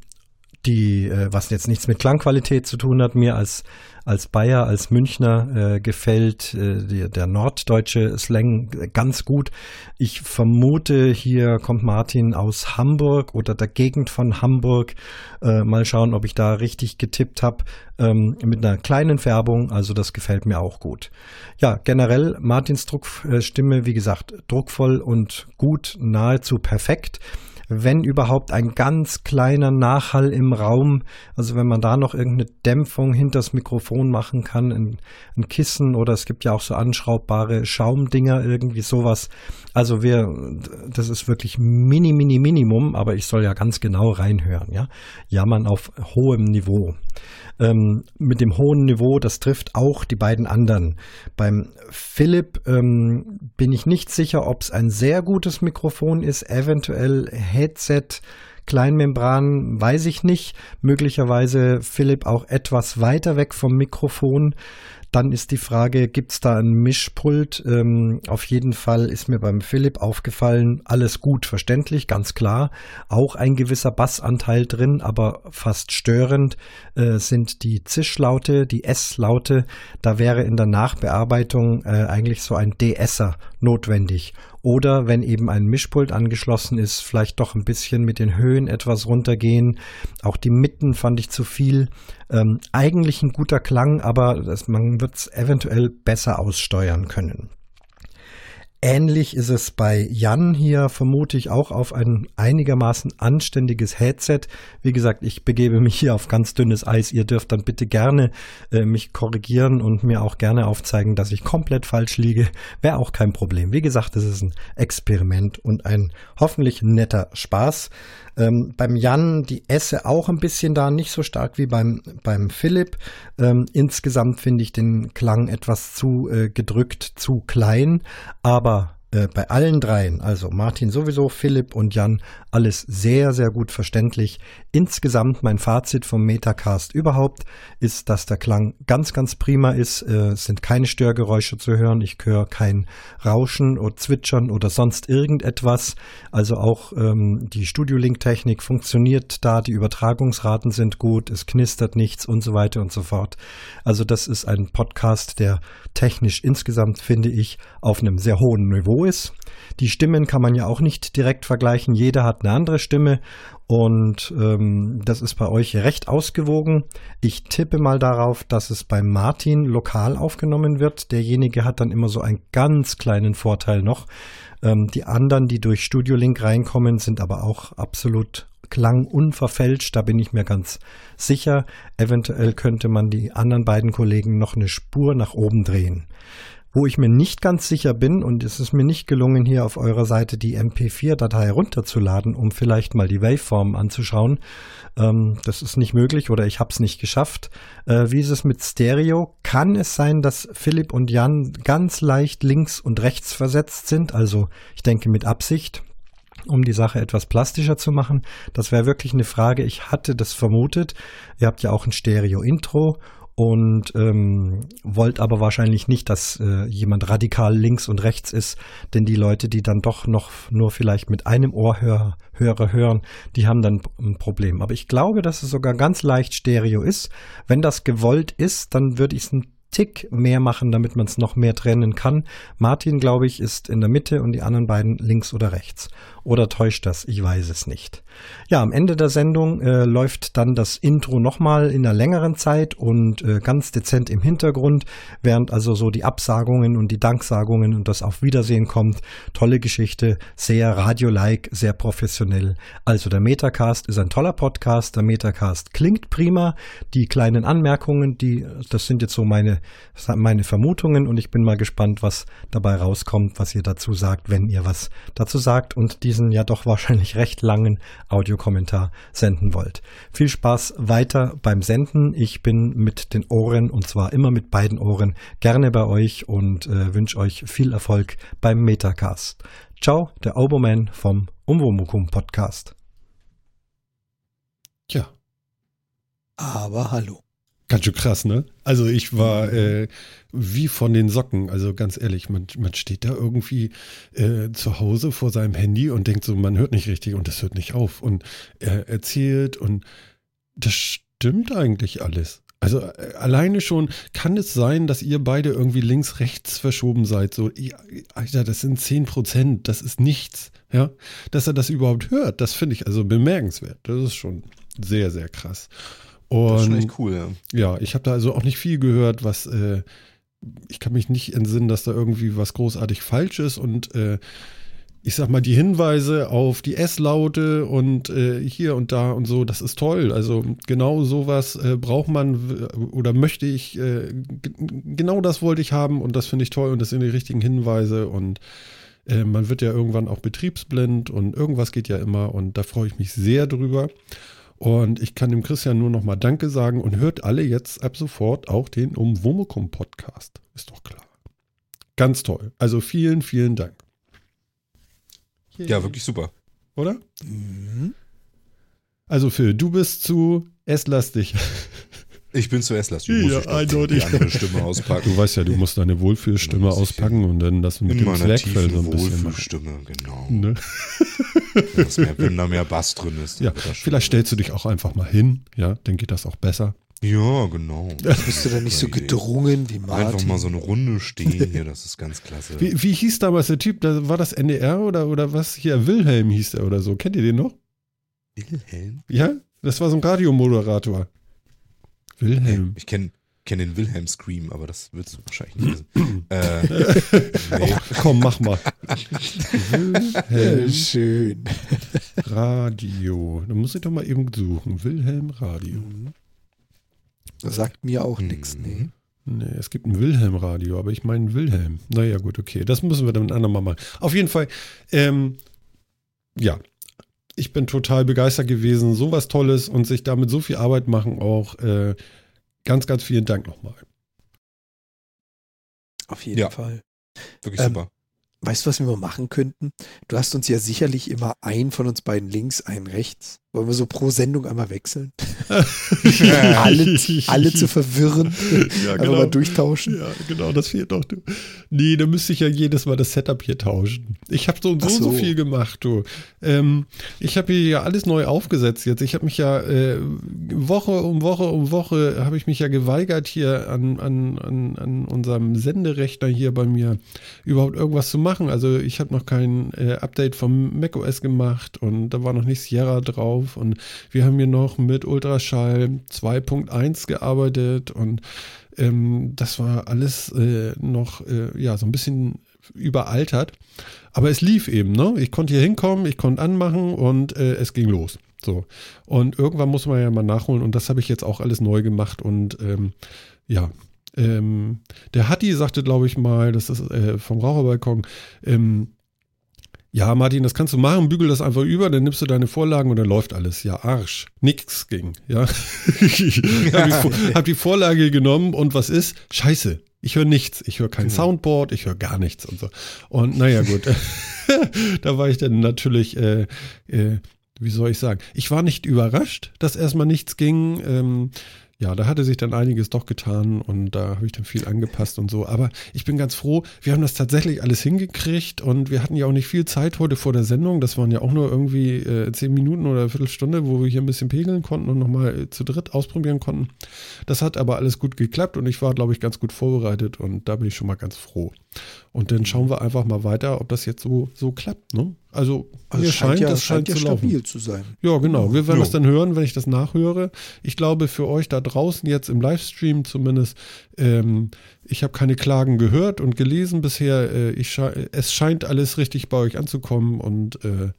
D: die, äh, was jetzt nichts mit Klangqualität zu tun hat, mir als als Bayer, als Münchner äh, gefällt äh, der, der norddeutsche Slang ganz gut. Ich vermute, hier kommt Martin aus Hamburg oder der Gegend von Hamburg. Äh, mal schauen, ob ich da richtig getippt habe. Ähm, mit einer kleinen Färbung, also das gefällt mir auch gut. Ja, generell Martins Druckstimme, wie gesagt, druckvoll und gut, nahezu perfekt wenn überhaupt ein ganz kleiner Nachhall im Raum. Also wenn man da noch irgendeine Dämpfung hinters Mikrofon machen kann, ein, ein Kissen oder es gibt ja auch so anschraubbare Schaumdinger, irgendwie sowas. Also wir, das ist wirklich mini, mini, Minimum, aber ich soll ja ganz genau reinhören, ja. Jammern auf hohem Niveau. Ähm, mit dem hohen Niveau, das trifft auch die beiden anderen. Beim Philipp ähm, bin ich nicht sicher, ob es ein sehr gutes Mikrofon ist, eventuell Headset. Kleinmembran weiß ich nicht. Möglicherweise Philipp auch etwas weiter weg vom Mikrofon. Dann ist die Frage, gibt es da ein Mischpult? Ähm, auf jeden Fall ist mir beim Philipp aufgefallen, alles gut verständlich, ganz klar. Auch ein gewisser Bassanteil drin, aber fast störend äh, sind die Zischlaute, die S-Laute. Da wäre in der Nachbearbeitung äh, eigentlich so ein DSer notwendig. Oder wenn eben ein Mischpult angeschlossen ist, vielleicht doch ein bisschen mit den Höhen etwas runtergehen. Auch die Mitten fand ich zu viel. Ähm, eigentlich ein guter Klang, aber das, man wird es eventuell besser aussteuern können. Ähnlich ist es bei Jan hier, vermute ich auch auf ein einigermaßen anständiges Headset. Wie gesagt, ich begebe mich hier auf ganz dünnes Eis. Ihr dürft dann bitte gerne äh, mich korrigieren und mir auch gerne aufzeigen, dass ich komplett falsch liege. Wäre auch kein Problem. Wie gesagt, es ist ein Experiment und ein hoffentlich netter Spaß. Ähm, beim Jan die Esse auch ein bisschen da, nicht so stark wie beim, beim Philipp. Ähm, insgesamt finde ich den Klang etwas zu äh, gedrückt, zu klein, aber äh, bei allen dreien, also Martin sowieso, Philipp und Jan, alles sehr, sehr gut verständlich. Insgesamt mein Fazit vom Metacast überhaupt ist, dass der Klang ganz, ganz prima ist. Äh, es sind keine Störgeräusche zu hören. Ich höre kein Rauschen oder Zwitschern oder sonst irgendetwas. Also auch ähm, die Studio-Link-Technik funktioniert da. Die Übertragungsraten sind gut. Es knistert nichts und so weiter und so fort. Also das ist ein Podcast, der technisch insgesamt, finde ich, auf einem sehr hohen Niveau ist. Die Stimmen kann man ja auch nicht direkt vergleichen. Jeder hat eine andere Stimme und ähm, das ist bei euch recht ausgewogen. Ich tippe mal darauf, dass es bei Martin lokal aufgenommen wird. Derjenige hat dann immer so einen ganz kleinen Vorteil noch. Ähm, die anderen, die durch Studio Link reinkommen, sind aber auch absolut Klang unverfälscht, da bin ich mir ganz sicher. Eventuell könnte man die anderen beiden Kollegen noch eine Spur nach oben drehen. Wo ich mir nicht ganz sicher bin, und es ist mir nicht gelungen, hier auf eurer Seite die MP4-Datei runterzuladen, um vielleicht mal die Waveform anzuschauen. Ähm, das ist nicht möglich oder ich habe es nicht geschafft. Äh, wie ist es mit Stereo? Kann es sein, dass Philipp und Jan ganz leicht links und rechts versetzt sind? Also ich denke mit Absicht um die Sache etwas plastischer zu machen. Das wäre wirklich eine Frage. Ich hatte das vermutet. Ihr habt ja auch ein Stereo-Intro und ähm, wollt aber wahrscheinlich nicht, dass äh, jemand radikal links und rechts ist, denn die Leute, die dann doch noch nur vielleicht mit einem Ohrhörer Hörer hören, die haben dann ein Problem. Aber ich glaube, dass es sogar ganz leicht Stereo ist. Wenn das gewollt ist, dann würde ich es ein Tick mehr machen, damit man es noch mehr trennen kann. Martin, glaube ich, ist in der Mitte und die anderen beiden links oder rechts. Oder täuscht das? Ich weiß es nicht. Ja, am Ende der Sendung äh, läuft dann das Intro nochmal in einer längeren Zeit und äh, ganz dezent im Hintergrund, während also so die Absagungen und die Danksagungen und das Auf Wiedersehen kommt. Tolle Geschichte, sehr radio-like, sehr professionell. Also der Metacast ist ein toller Podcast. Der Metacast klingt prima. Die kleinen Anmerkungen, die, das sind jetzt so meine, meine Vermutungen und ich bin mal gespannt, was dabei rauskommt, was ihr dazu sagt, wenn ihr was dazu sagt und diesen ja doch wahrscheinlich recht langen Audiokommentar senden wollt. Viel Spaß weiter beim Senden. Ich bin mit den Ohren und zwar immer mit beiden Ohren gerne bei euch und äh, wünsche euch viel Erfolg beim Metacast. Ciao, der Oberman vom Umwomukum Podcast.
A: Tja.
C: Aber hallo.
A: Ganz schön krass, ne? Also ich war äh, wie von den Socken. Also ganz ehrlich, man, man steht da irgendwie äh, zu Hause vor seinem Handy und denkt so, man hört nicht richtig und das hört nicht auf. Und er erzählt und das stimmt eigentlich alles. Also äh, alleine schon kann es sein, dass ihr beide irgendwie links, rechts verschoben seid. So, Alter, das sind 10 Prozent, das ist nichts. Ja, dass er das überhaupt hört, das finde ich also bemerkenswert. Das ist schon sehr, sehr krass. Und, das ist schon echt
B: cool, ja.
A: Ja, ich habe da also auch nicht viel gehört, was äh, ich kann mich nicht entsinnen, dass da irgendwie was großartig falsch ist und äh, ich sag mal, die Hinweise auf die S-Laute und äh, hier und da und so, das ist toll. Also genau sowas äh, braucht man oder möchte ich, äh, genau das wollte ich haben und das finde ich toll und das sind die richtigen Hinweise und äh, man wird ja irgendwann auch betriebsblind und irgendwas geht ja immer und da freue ich mich sehr drüber. Und ich kann dem Christian nur nochmal Danke sagen und hört alle jetzt ab sofort auch den Umwomukum Podcast. Ist doch klar. Ganz toll. Also vielen, vielen Dank.
B: Ja, wirklich super.
A: Oder? Mhm. Also Phil, du bist zu S-lastig.
B: Ich bin zuerst lass.
A: Ja, eindeutig.
B: Die andere Stimme auspacken.
A: Du weißt ja, du musst deine Wohlfühlstimme auspacken und dann das mit dem Zwergfell so ein bisschen
B: Wohlfühlstimme, genau. Ne? mehr, wenn da mehr Bass drin ist.
A: Ja, vielleicht stellst du dich auch einfach mal hin, ja, dann geht das auch besser.
B: Ja, genau.
C: Bist du dann nicht so gedrungen wie Martin?
B: Einfach mal so eine Runde stehen hier, das ist ganz klasse.
A: Wie, wie hieß damals der Typ? war das NDR oder, oder was? Hier, Wilhelm hieß der oder so. Kennt ihr den noch?
B: Wilhelm?
A: Ja, das war so ein Radiomoderator. Wilhelm.
B: Ich kenne kenne den Wilhelm Scream, aber das würdest du wahrscheinlich nicht wissen. äh,
A: nee. Komm, mach mal.
C: Wilhelm Schön.
A: Radio. Da muss ich doch mal eben suchen. Wilhelm Radio.
C: Das sagt mir auch nichts, nee.
A: Nee, es gibt ein Wilhelm-Radio, aber ich meine Wilhelm. Naja, gut, okay. Das müssen wir dann ein andermal machen. Auf jeden Fall, ähm, ja, ich bin total begeistert gewesen. So was Tolles und sich damit so viel Arbeit machen auch. Äh, ganz, ganz vielen Dank nochmal.
C: Auf jeden
B: Ja.
C: Fall.
B: wirklich
C: Ähm,
B: super.
C: Weißt du, was wir mal machen könnten? Du hast uns ja sicherlich immer einen von uns beiden links, einen rechts. Wollen wir so pro Sendung einmal wechseln? alle, alle zu verwirren.
A: Ja, genau.
C: mal durchtauschen.
A: Ja, genau, das fehlt doch. Du. Nee, da müsste ich ja jedes Mal das Setup hier tauschen. Ich habe so und so, so
C: so.
A: viel gemacht, du. Ähm, ich habe hier ja alles neu aufgesetzt jetzt. Ich habe mich ja äh, Woche um Woche um Woche habe ich mich ja geweigert, hier an, an, an, an unserem Senderechner hier bei mir überhaupt irgendwas zu machen. Also ich habe noch kein äh, Update vom macOS gemacht und da war noch nicht Sierra drauf und wir haben hier noch mit Ultraschall 2.1 gearbeitet und ähm, das war alles äh, noch äh, ja so ein bisschen überaltert. Aber es lief eben, ne? Ich konnte hier hinkommen, ich konnte anmachen und äh, es ging los. So. Und irgendwann muss man ja mal nachholen und das habe ich jetzt auch alles neu gemacht und ähm, ja. Ähm, der Hatti sagte, glaube ich mal, das ist äh, vom Raucherbalkon, ähm, ja, Martin, das kannst du machen, bügel das einfach über, dann nimmst du deine Vorlagen und dann läuft alles. Ja, Arsch. Nix ging, ja. hab, die, hab die Vorlage genommen und was ist? Scheiße. Ich höre nichts. Ich höre kein
B: Genau.
A: Soundboard, ich höre gar nichts und so. Und naja, gut. da war ich dann natürlich, äh, äh, wie soll ich sagen, ich war nicht überrascht, dass erstmal nichts ging. Ähm, ja, da hatte sich dann einiges doch getan und da habe ich dann viel angepasst und so. Aber ich bin ganz froh, wir haben das tatsächlich alles hingekriegt und wir hatten ja auch nicht viel Zeit heute vor der Sendung. Das waren ja auch nur irgendwie äh, zehn Minuten oder eine Viertelstunde, wo wir hier ein bisschen pegeln konnten und nochmal äh, zu dritt ausprobieren konnten. Das hat aber alles gut geklappt und ich war, glaube ich, ganz gut vorbereitet und da bin ich schon mal ganz froh. Und dann schauen wir einfach mal weiter, ob das jetzt so, so klappt. Ne? Also,
C: Also
A: mir
C: es scheint,
A: scheint,
C: ja,
A: es
C: es scheint
A: scheint
C: ja
A: zu laufen.
C: stabil zu sein.
A: Ja, genau. Wir werden
B: Jo.
A: das dann hören, wenn ich das nachhöre. Ich glaube, für euch da draußen jetzt im Livestream zumindest, ähm, ich habe keine Klagen gehört und gelesen bisher. Äh, ich sche es scheint alles richtig bei euch anzukommen und äh,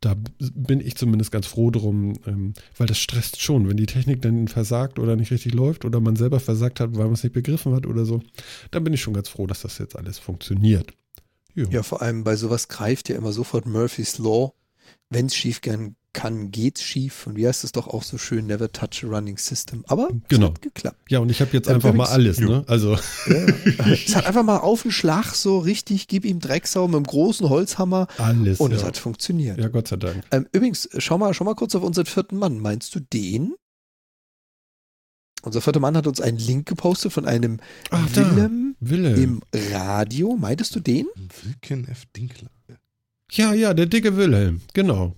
A: da bin ich zumindest ganz froh drum, ähm, weil das stresst schon, wenn die Technik dann versagt oder nicht richtig läuft oder man selber versagt hat, weil man es nicht begriffen hat oder so. Da bin ich schon ganz froh, dass das jetzt alles funktioniert. Jo.
C: Ja, vor allem bei sowas greift ja immer sofort Murphy's Law. Wenn es schief gehen kann, geht's schief. Und wie heißt es doch auch so schön, never touch a running system. Aber
A: Genau.
C: es hat geklappt.
A: Ja, und ich habe jetzt
C: Ja,
A: einfach mal alles, ne? Also.
C: es hat einfach mal auf den Schlag so richtig, gib ihm Drecksau mit dem großen Holzhammer
A: Alles.
C: und es
A: ja.
C: hat funktioniert.
A: ja, Gott sei Dank.
C: Ähm, übrigens, schau mal, schau mal kurz auf unseren vierten Mann. Meinst du den? Unser vierter Mann hat uns einen Link gepostet von einem
A: Ach.
C: Willem
A: Wille.
C: im Radio. Meintest du den?
B: Wilken F. Dinkler.
A: Ja, ja, der dicke Wilhelm, genau.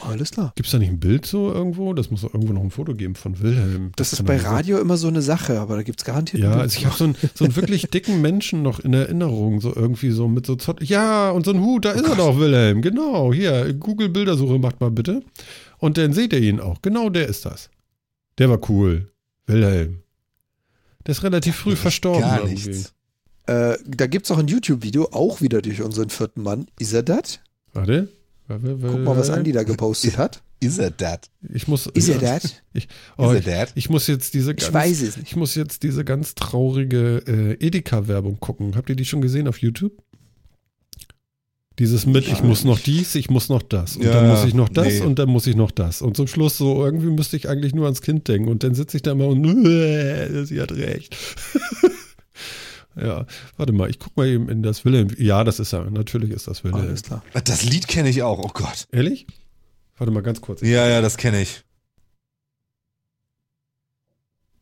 C: Alles klar.
A: Gibt es da nicht ein Bild so irgendwo? Das muss doch irgendwo noch ein Foto geben von Wilhelm.
C: Das ist
A: kann
C: bei Radio immer so eine Sache, aber da gibt es garantiert
A: Ja, also ich habe so einen, so einen wirklich dicken Menschen noch in Erinnerung, so irgendwie so mit so Zott. Ja, und so ein Hut, da ist er doch, Wilhelm. Genau, hier, Google Bildersuche macht mal bitte. Und dann seht ihr ihn auch. Genau der ist das. Der war cool. Wilhelm. Der ist relativ früh verstorben.
B: Gar
A: irgendwie.
B: nichts.
C: Äh, da gibt es auch ein YouTube-Video, auch wieder durch unseren vierten Mann. Ist er das?
A: Warte.
C: Guck mal, was Andi da gepostet hat.
B: Is er that?
A: Ich muss.
C: Ist er das?
A: Oh,
B: Is er
A: ich,
B: that?
A: ich muss jetzt diese
C: Ich
A: ganz,
C: weiß es nicht.
A: Ich muss jetzt diese ganz traurige äh, Edeka-Werbung gucken. Habt ihr die schon gesehen auf YouTube? Dieses mit, ich muss noch dies, ich muss noch das. Und
B: Ja,
A: dann muss ich noch das
B: nee.
A: und dann muss ich noch das. Und zum Schluss so, irgendwie müsste ich eigentlich nur ans Kind denken. Und dann sitze ich da immer und, sie hat recht. ja, warte mal, ich guck mal eben in das Wilhelm. Ja, das ist er. Natürlich ist das Wilhelm.
C: Alles klar.
B: Das Lied kenne ich auch, oh Gott.
A: Ehrlich? Warte mal ganz kurz.
B: Ja, ja, das kenne ich.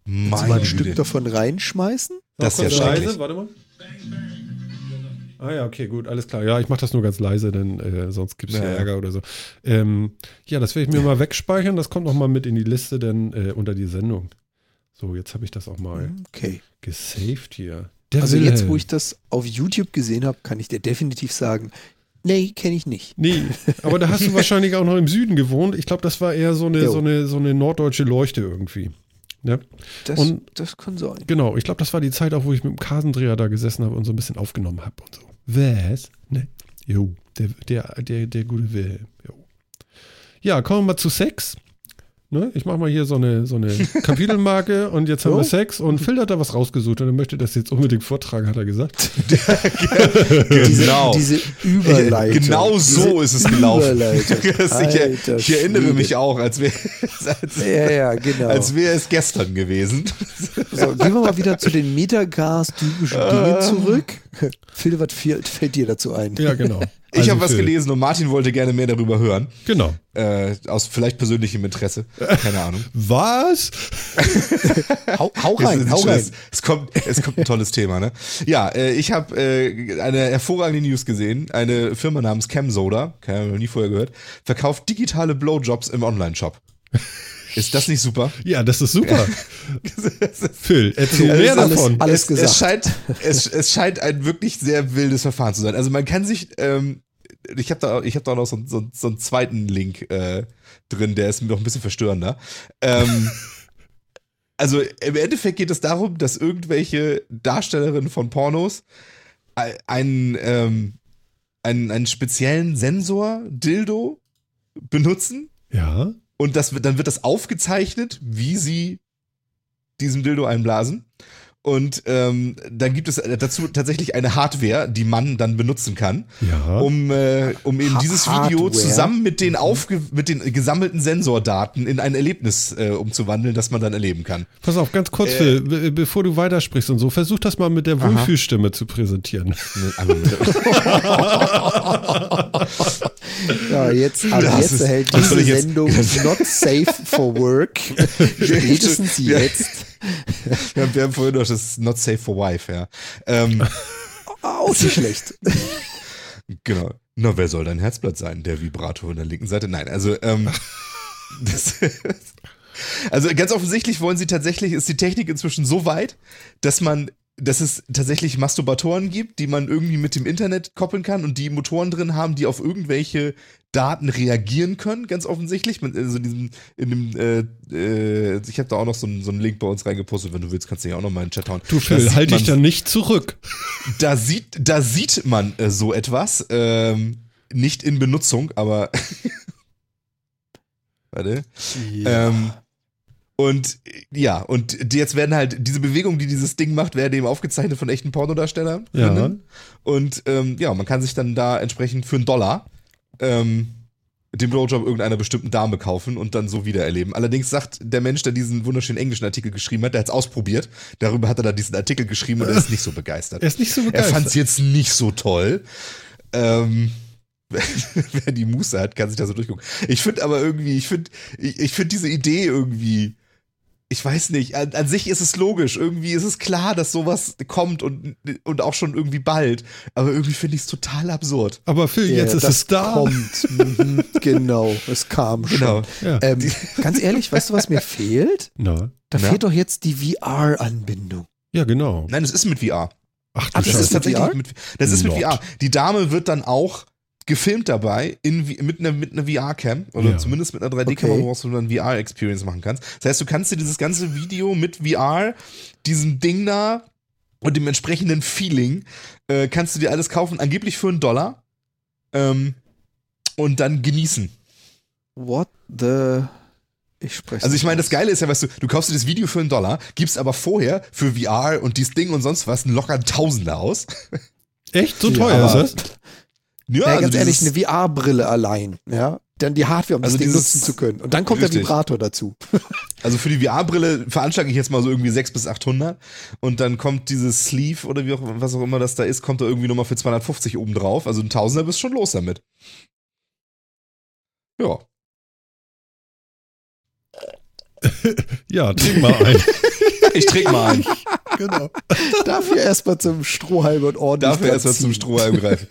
C: Kannst du mal ein Stück davon reinschmeißen?
B: Das ist ja schrecklich.
A: leise, warte mal. Ah ja, okay, gut, alles klar. Ja, ich mache das nur ganz leise, denn äh, sonst gibt es
B: Ja,
A: ja
B: ja.
A: Ärger oder so. Ähm, ja, das werde ich mir mal wegspeichern. Das kommt noch mal mit in die Liste, denn äh, unter die Sendung. So, jetzt habe ich das auch mal
C: Okay.
A: gesaved hier. Der
C: Also
A: Wilhelm.
C: jetzt, wo ich das auf YouTube gesehen habe, kann ich dir definitiv sagen, nee, kenne ich nicht.
A: Nee, aber da hast du wahrscheinlich auch noch im Süden gewohnt. Ich glaube, das war eher so eine,
C: Jo.
A: so, eine, so eine norddeutsche Leuchte irgendwie. Ja.
C: Das,
A: Und-
C: das kann sein.
A: Genau, ich glaube, das war die Zeit auch, wo ich mit dem Kasendreher da gesessen habe und so ein bisschen aufgenommen habe und so. Was? Ne? Jo, der, der, der, der gute Will. Jo. Ja, kommen wir mal zu Sex. Ne? Ich mache mal hier so eine, so eine Kapitelmarke und jetzt haben
C: Jo.
A: wir Sex und Phil hat da was rausgesucht und er möchte das jetzt unbedingt vortragen, hat er gesagt.
B: Genau.
C: Diese Überleitung.
B: Genau so ist es gelaufen.
C: Alter
B: ich, ich erinnere
C: Schwede.
B: mich auch, als wäre als,
C: Ja, ja, genau.
B: wäre es gestern gewesen.
C: So, gehen wir mal wieder zu den Metacast-typischen Dingen zurück. Phil, was fällt dir dazu ein?
A: Ja, genau.
B: Ich
A: Also
B: habe was gelesen und Martin wollte gerne mehr darüber hören.
A: Genau.
B: Äh, aus vielleicht persönlichem Interesse. Keine Ahnung.
A: Was?
C: Hau, hau
B: Es,
C: rein,
B: ist
C: hau rein.
B: es, es, kommt, es kommt ein tolles Thema, ne? Ja, äh, ich habe äh, eine hervorragende News gesehen. Eine Firma namens Camsoda, keine Ahnung, noch nie vorher gehört, verkauft digitale Blowjobs im Online-Shop. Ist das nicht super?
A: Ja, das ist super. Phil, erzähl
B: Also
A: mehr
B: alles-
A: davon.
C: alles
B: es,
C: gesagt.
B: Es scheint, es, es scheint ein wirklich sehr wildes Verfahren zu sein. Also man kann sich, ähm, ich habe da, ich hab da noch so, so, so einen zweiten Link äh, drin, der ist noch ein bisschen verstörender. Ähm, also im Endeffekt geht es darum, dass irgendwelche Darstellerinnen von Pornos ein- einen, ähm, einen, einen speziellen Sensor, Dildo, benutzen
A: Ja.
B: Und das wird, dann wird das aufgezeichnet, wie sie diesem Dildo einblasen. Und ähm, dann gibt es dazu tatsächlich eine Hardware, die man dann benutzen kann,
A: Ja.
B: um, äh, um eben dieses Video
C: Hardware?
B: zusammen mit den, aufge mit den gesammelten Sensordaten in ein Erlebnis äh, umzuwandeln, das man dann erleben kann.
A: Pass auf, ganz kurz,
B: Äh.
A: Phil, be bevor du weitersprichst und so, versuch das mal mit der Wohlfühlstimme zu präsentieren.
C: Ja, jetzt, aber
B: Das
C: jetzt
B: ist-
C: erhält diese
B: jetzt-
C: Sendung not safe for work. Spätestens jetzt.
B: wir, haben, wir haben vorhin noch das Not Safe for Wife, ja. Ähm,
C: Auch nicht schlecht.
B: Genau. Na, wer soll dein Herzblatt sein? Der Vibrator in der linken Seite? Nein, also, ähm, das, also ganz offensichtlich wollen sie tatsächlich, ist die Technik inzwischen so weit, dass man, dass es tatsächlich Masturbatoren gibt, die man irgendwie mit dem Internet koppeln kann und die Motoren drin haben, die auf irgendwelche Daten reagieren können, ganz offensichtlich. Man- Also in diesem, in dem, äh, äh, ich habe da auch noch so einen, so einen Link bei uns reingepostet, wenn du willst, kannst du ja auch noch mal in den Chat hauen.
A: Du Phil,
B: sieht
A: halt dich da nicht zurück.
B: da sieht, da sieht man äh, so etwas. Ähm, nicht in Benutzung, aber. Warte. Ähm, und ja, und jetzt werden halt diese Bewegungen, die dieses Ding macht, werden eben aufgezeichnet von echten Pornodarstellern.
A: Ja.
B: Und ähm, ja, man kann sich dann da entsprechend für einen Dollar ähm, den Blowjob irgendeiner bestimmten Dame kaufen und dann so wiedererleben. Allerdings sagt der Mensch, der diesen wunderschönen englischen Artikel geschrieben hat, der hat es ausprobiert. Darüber hat er dann diesen Artikel geschrieben und er ist nicht so begeistert.
A: Er ist nicht so
B: Er
A: begeistert.
B: fand es jetzt nicht so toll. Ähm, wer die Muße hat, kann sich da so durchgucken. Ich finde aber irgendwie, ich finde, ich, ich finde diese Idee irgendwie, ich weiß nicht, an, an sich ist es logisch. Irgendwie ist es klar, dass sowas kommt und, und auch schon irgendwie bald. Aber irgendwie finde ich es total absurd.
A: Aber Phil,
C: Ja,
A: jetzt ist
C: das
A: es da.
C: Kommt. Mhm, genau, es kam schon.
B: Genau.
A: Ja.
C: Ähm, ganz ehrlich, weißt du, was mir fehlt?
A: Na,
C: Da
B: Na?
C: fehlt doch jetzt die VR-Anbindung.
A: ja, genau.
B: Nein, es ist mit VR.
A: Ach du
C: Ach,
B: Das
C: ist mit
B: tatsächlich
C: VR?
B: mit, das ist mit. VR. Die Dame wird dann auch gefilmt dabei in, mit einer mit einer VR-Cam oder
A: Ja.
B: zumindest mit einer 3D-Kamera,
C: Okay.
B: wo du dann VR-Experience machen kannst. Das heißt, du kannst dir dieses ganze Video mit VR, diesem Ding da und dem entsprechenden Feeling, äh, kannst du dir alles kaufen, angeblich für einen Dollar ähm, und dann genießen.
C: What the. Ich spreche.
B: Also ich meine, das Geile ist ja, weißt du, du kaufst dir das Video für einen Dollar, gibst aber vorher für VR und dieses Ding und sonst was einen locker Tausender aus.
A: Echt? So
C: Ja,
A: teuer ist
C: aber-
A: das?
B: Ja,
C: Ja, ganz ehrlich, eine VR-Brille allein, ja. Dann die Hardware, um
B: Also
C: das Ding
B: dieses-
C: nutzen zu können. Und dann kommt der
B: Richtig.
C: Vibrator dazu.
B: Also für die VR-Brille veranschlage ich jetzt mal so irgendwie 600 bis 800 und dann kommt dieses Sleeve oder wie auch, was auch immer das da ist, kommt da irgendwie nochmal für 250 oben drauf. Also ein Tausender bist schon los damit. Ja.
A: Ja, trink mal ein.
B: Ich trinke mal ein.
A: Genau.
C: Dafür erstmal zum Strohhalm und ordentlich.
B: Dafür erstmal zum Strohhalm greifen.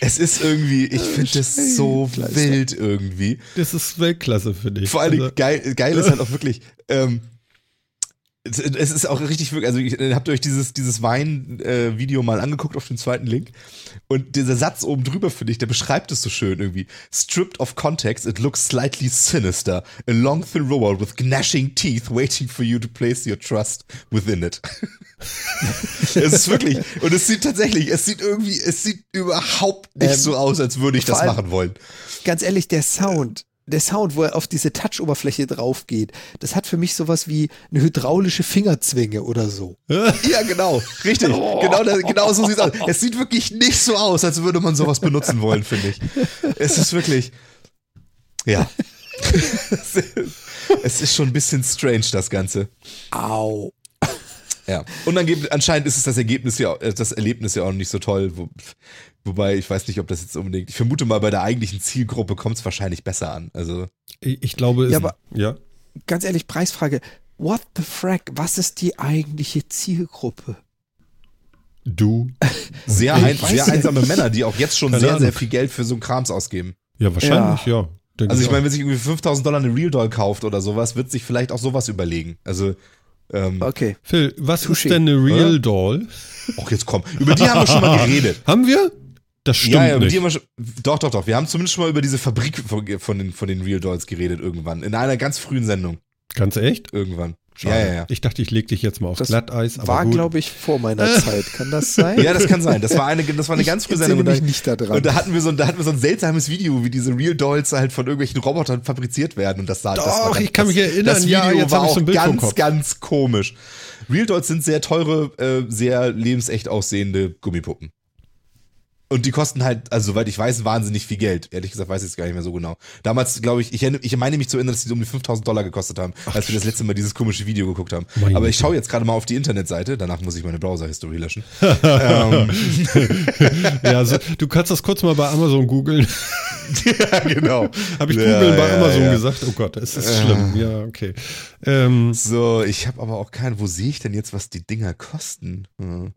B: Es ist irgendwie, ich finde das so wild irgendwie.
A: Das ist Weltklasse für dich.
B: Vor allem
A: Also,
B: geil, geil ist halt auch wirklich, ähm, Es, es ist auch richtig, wirklich- also ich, habt ihr euch dieses, dieses Wein-Video mal angeguckt auf dem zweiten Link? Und dieser Satz oben drüber, finde ich, der beschreibt es so schön irgendwie. Stripped of context, it looks slightly sinister. A long thin roll with gnashing teeth waiting for you to place your trust within it. es ist wirklich, und es sieht tatsächlich, es sieht irgendwie, es sieht überhaupt nicht
C: Ähm,
B: so aus, als würde ich das
C: allem-
B: machen wollen.
C: Ganz ehrlich, der Sound, der Sound, wo er auf diese Touch-Oberfläche drauf geht, das hat für mich sowas wie eine hydraulische Fingerzwinge oder so.
B: Ja, genau. Richtig. Genau, das, genau so sieht's aus. Es sieht wirklich nicht so aus, als würde man sowas benutzen wollen, finde ich. Es ist wirklich. Ja. es ist schon ein bisschen strange, das Ganze.
C: Au.
B: Ja. Und dann gibt, anscheinend ist es das Ergebnis ja, äh, das Erlebnis ja auch nicht so toll. Wo, wobei, ich weiß nicht, ob das jetzt unbedingt. Ich vermute mal, bei der eigentlichen Zielgruppe kommt es wahrscheinlich besser an. Also.
A: Ich, ich glaube, es
C: Ja, aber-
A: ja.
C: Ganz ehrlich, Preisfrage. What the frack? Was ist die eigentliche Zielgruppe?
A: Du.
B: Sehr,
A: Ich
B: ein, sehr
C: nicht.
B: einsame Männer, die auch jetzt schon
A: Keine
B: sehr,
A: Ahnung.
B: sehr viel Geld für so einen Krams ausgeben.
A: Ja, wahrscheinlich, ja. Denke
B: Also ich
A: auch.
B: meine, wenn sich irgendwie 5000 Dollar eine Real Doll kauft oder sowas, wird sich vielleicht auch sowas überlegen. Also, ähm,
C: Okay.
A: Phil, was
C: Touché.
A: ist denn eine Real? Doll?
B: auch jetzt komm, über die haben wir schon mal geredet.
A: Haben wir? Das stimmt
B: ja, ja,
A: nicht.
B: schon, doch, doch, doch. Wir haben zumindest schon mal über diese Fabrik von, von, den, von den Real Dolls geredet irgendwann. In einer ganz frühen Sendung.
A: Ganz echt?
B: Irgendwann.
A: Schade.
B: Ja, ja, ja.
A: Ich dachte, ich leg dich jetzt mal aufs
C: Das
A: Glatteis. Aber
C: War, glaube ich, vor meiner Zeit. Kann das sein?
B: Ja, das kann sein. Das war eine, das war eine ganz frühe
C: ich
B: Sendung.
C: mich
B: da,
C: nicht daran.
B: und da hatten wir so, ein- da hatten wir so ein seltsames Video, wie diese Real Dolls halt von irgendwelchen Robotern fabriziert werden. Und das sah, das war
A: Doch,
B: ganz,
A: ich kann mich erinnern.
B: Das Video
A: Ja, jetzt
B: war
A: hab ich so
B: auch
A: ein Bild
B: ganz, ganz komisch. Real Dolls sind sehr teure, äh, sehr lebensecht aussehende Gummipuppen. Und die kosten halt, also soweit ich weiß, wahnsinnig viel Geld. Ehrlich gesagt weiß ich es gar nicht mehr so genau. Damals, glaube ich, ich, ich meine mich zu erinnern, dass die um die 5000 Dollar gekostet haben, als wir das letzte Mal dieses komische Video geguckt haben. Aber ich schaue jetzt gerade mal auf die Internetseite, danach muss ich meine Browser-History löschen. ähm,
A: Ja, so, du kannst das kurz mal bei Amazon googeln.
B: ja, genau.
A: Habe ich
B: Ja,
A: googeln bei
B: ja,
A: Amazon
B: ja.
A: gesagt? Oh Gott, es ist schlimm. Ja, okay. Ähm,
B: So, ich habe aber auch keinen, wo sehe ich denn jetzt, was die Dinger kosten? Hm.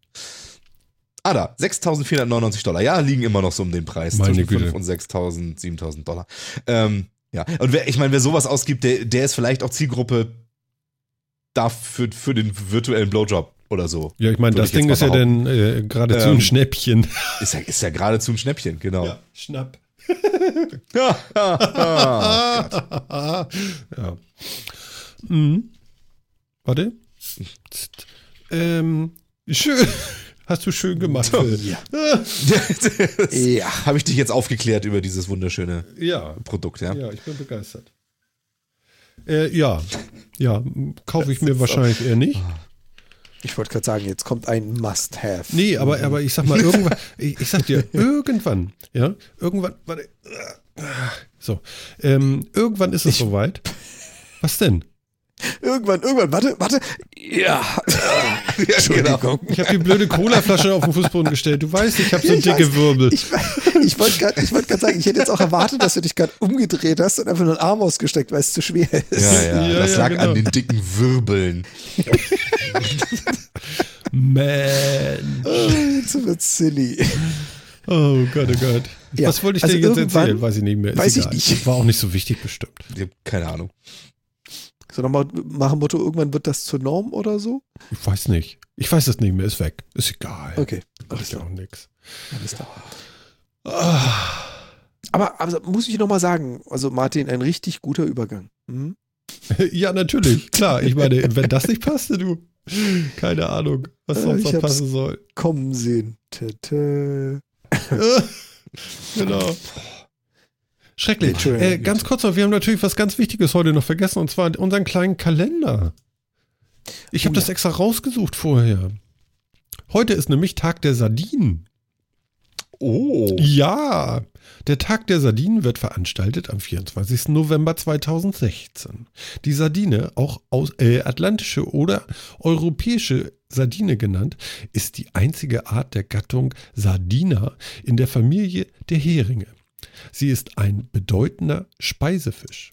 B: Ah, da, 6.499 Dollar. Ja, liegen immer noch so um den Preis.
A: Meine
B: zwischen
A: Güte.
B: 5 und 6.000, 7.000 Dollar. Ähm, ja, und wer, ich meine, wer sowas ausgibt, der, der ist vielleicht auch Zielgruppe dafür, für den virtuellen Blowjob oder so.
A: ja, ich meine, das Ding ist ja dann äh, geradezu
B: Ähm,
A: ein Schnäppchen.
B: Ist ja, ist ja geradezu ein Schnäppchen, genau.
A: Schnapp.
B: Ja. ja.
A: ja. Mhm. Warte. Ähm, schön. Hast du schön gemacht, Phil.
C: Ja. Ja.
B: Habe ich dich jetzt aufgeklärt über dieses wunderschöne
A: Ja.
B: Produkt, ja?
A: Ja, ich bin begeistert. Äh, ja. Ja, kaufe ich mir wahrscheinlich eher nicht.
C: Ich wollte gerade sagen, jetzt kommt ein Must-Have.
A: Nee, aber, aber ich sag mal, irgendwann, ich, ich sag dir, irgendwann, ja, irgendwann, warte, so, ähm, irgendwann ist es soweit. Was denn?
C: Irgendwann, irgendwann, warte, warte. Ja. Entschuldigung.
A: Ich habe die blöde Colaflasche auf den Fußboden gestellt. Du weißt, ich habe so
C: Ich
A: dicke
C: weiß.
A: Wirbel.
C: Ich, ich wollte gerade ich wollt grad sagen, ich hätte jetzt auch erwartet, dass du dich gerade umgedreht hast und einfach nur einen Arm ausgesteckt, weil es zu schwer ist.
B: Ja, ja,
A: Ja,
B: das
A: ja,
B: lag
A: genau.
B: an den dicken Wirbeln.
A: Man.
C: Oh, jetzt wird's silly.
A: Oh Gott, oh Gott.
C: Ja,
A: Was wollte ich
C: also
A: dir jetzt erzählen? Weiß ich nicht mehr. Ist
C: weiß ich
A: egal.
C: nicht.
A: War auch nicht so wichtig bestimmt.
B: Ich keine Ahnung.
C: So nochmal nach dem Motto, irgendwann wird das zur Norm oder so?
A: Ich weiß nicht. Ich weiß es nicht mehr. Ist weg. Ist egal.
C: Okay, alles
A: ja auch nichts.
C: Alles klar. Aber, aber muss ich nochmal sagen, also Martin, ein richtig guter Übergang. Hm?
A: Ja, natürlich. Klar. Ich meine, wenn das nicht passte, du. Keine Ahnung, was sonst noch passen soll.
C: Kommen sehen. Tete.
A: genau. Schrecklich. Äh, ganz kurz noch, wir haben natürlich was ganz Wichtiges heute noch vergessen, und zwar unseren kleinen Kalender. Ich habe
C: Oh
A: das
C: ja.
A: extra rausgesucht vorher. Heute ist nämlich Tag der Sardinen.
B: Oh.
A: Ja, der Tag der Sardinen wird veranstaltet am 24. November 2016. Die Sardine, auch aus, äh, atlantische oder europäische Sardine genannt, ist die einzige Art der Gattung Sardina in der Familie der Heringe. Sie ist ein bedeutender Speisefisch.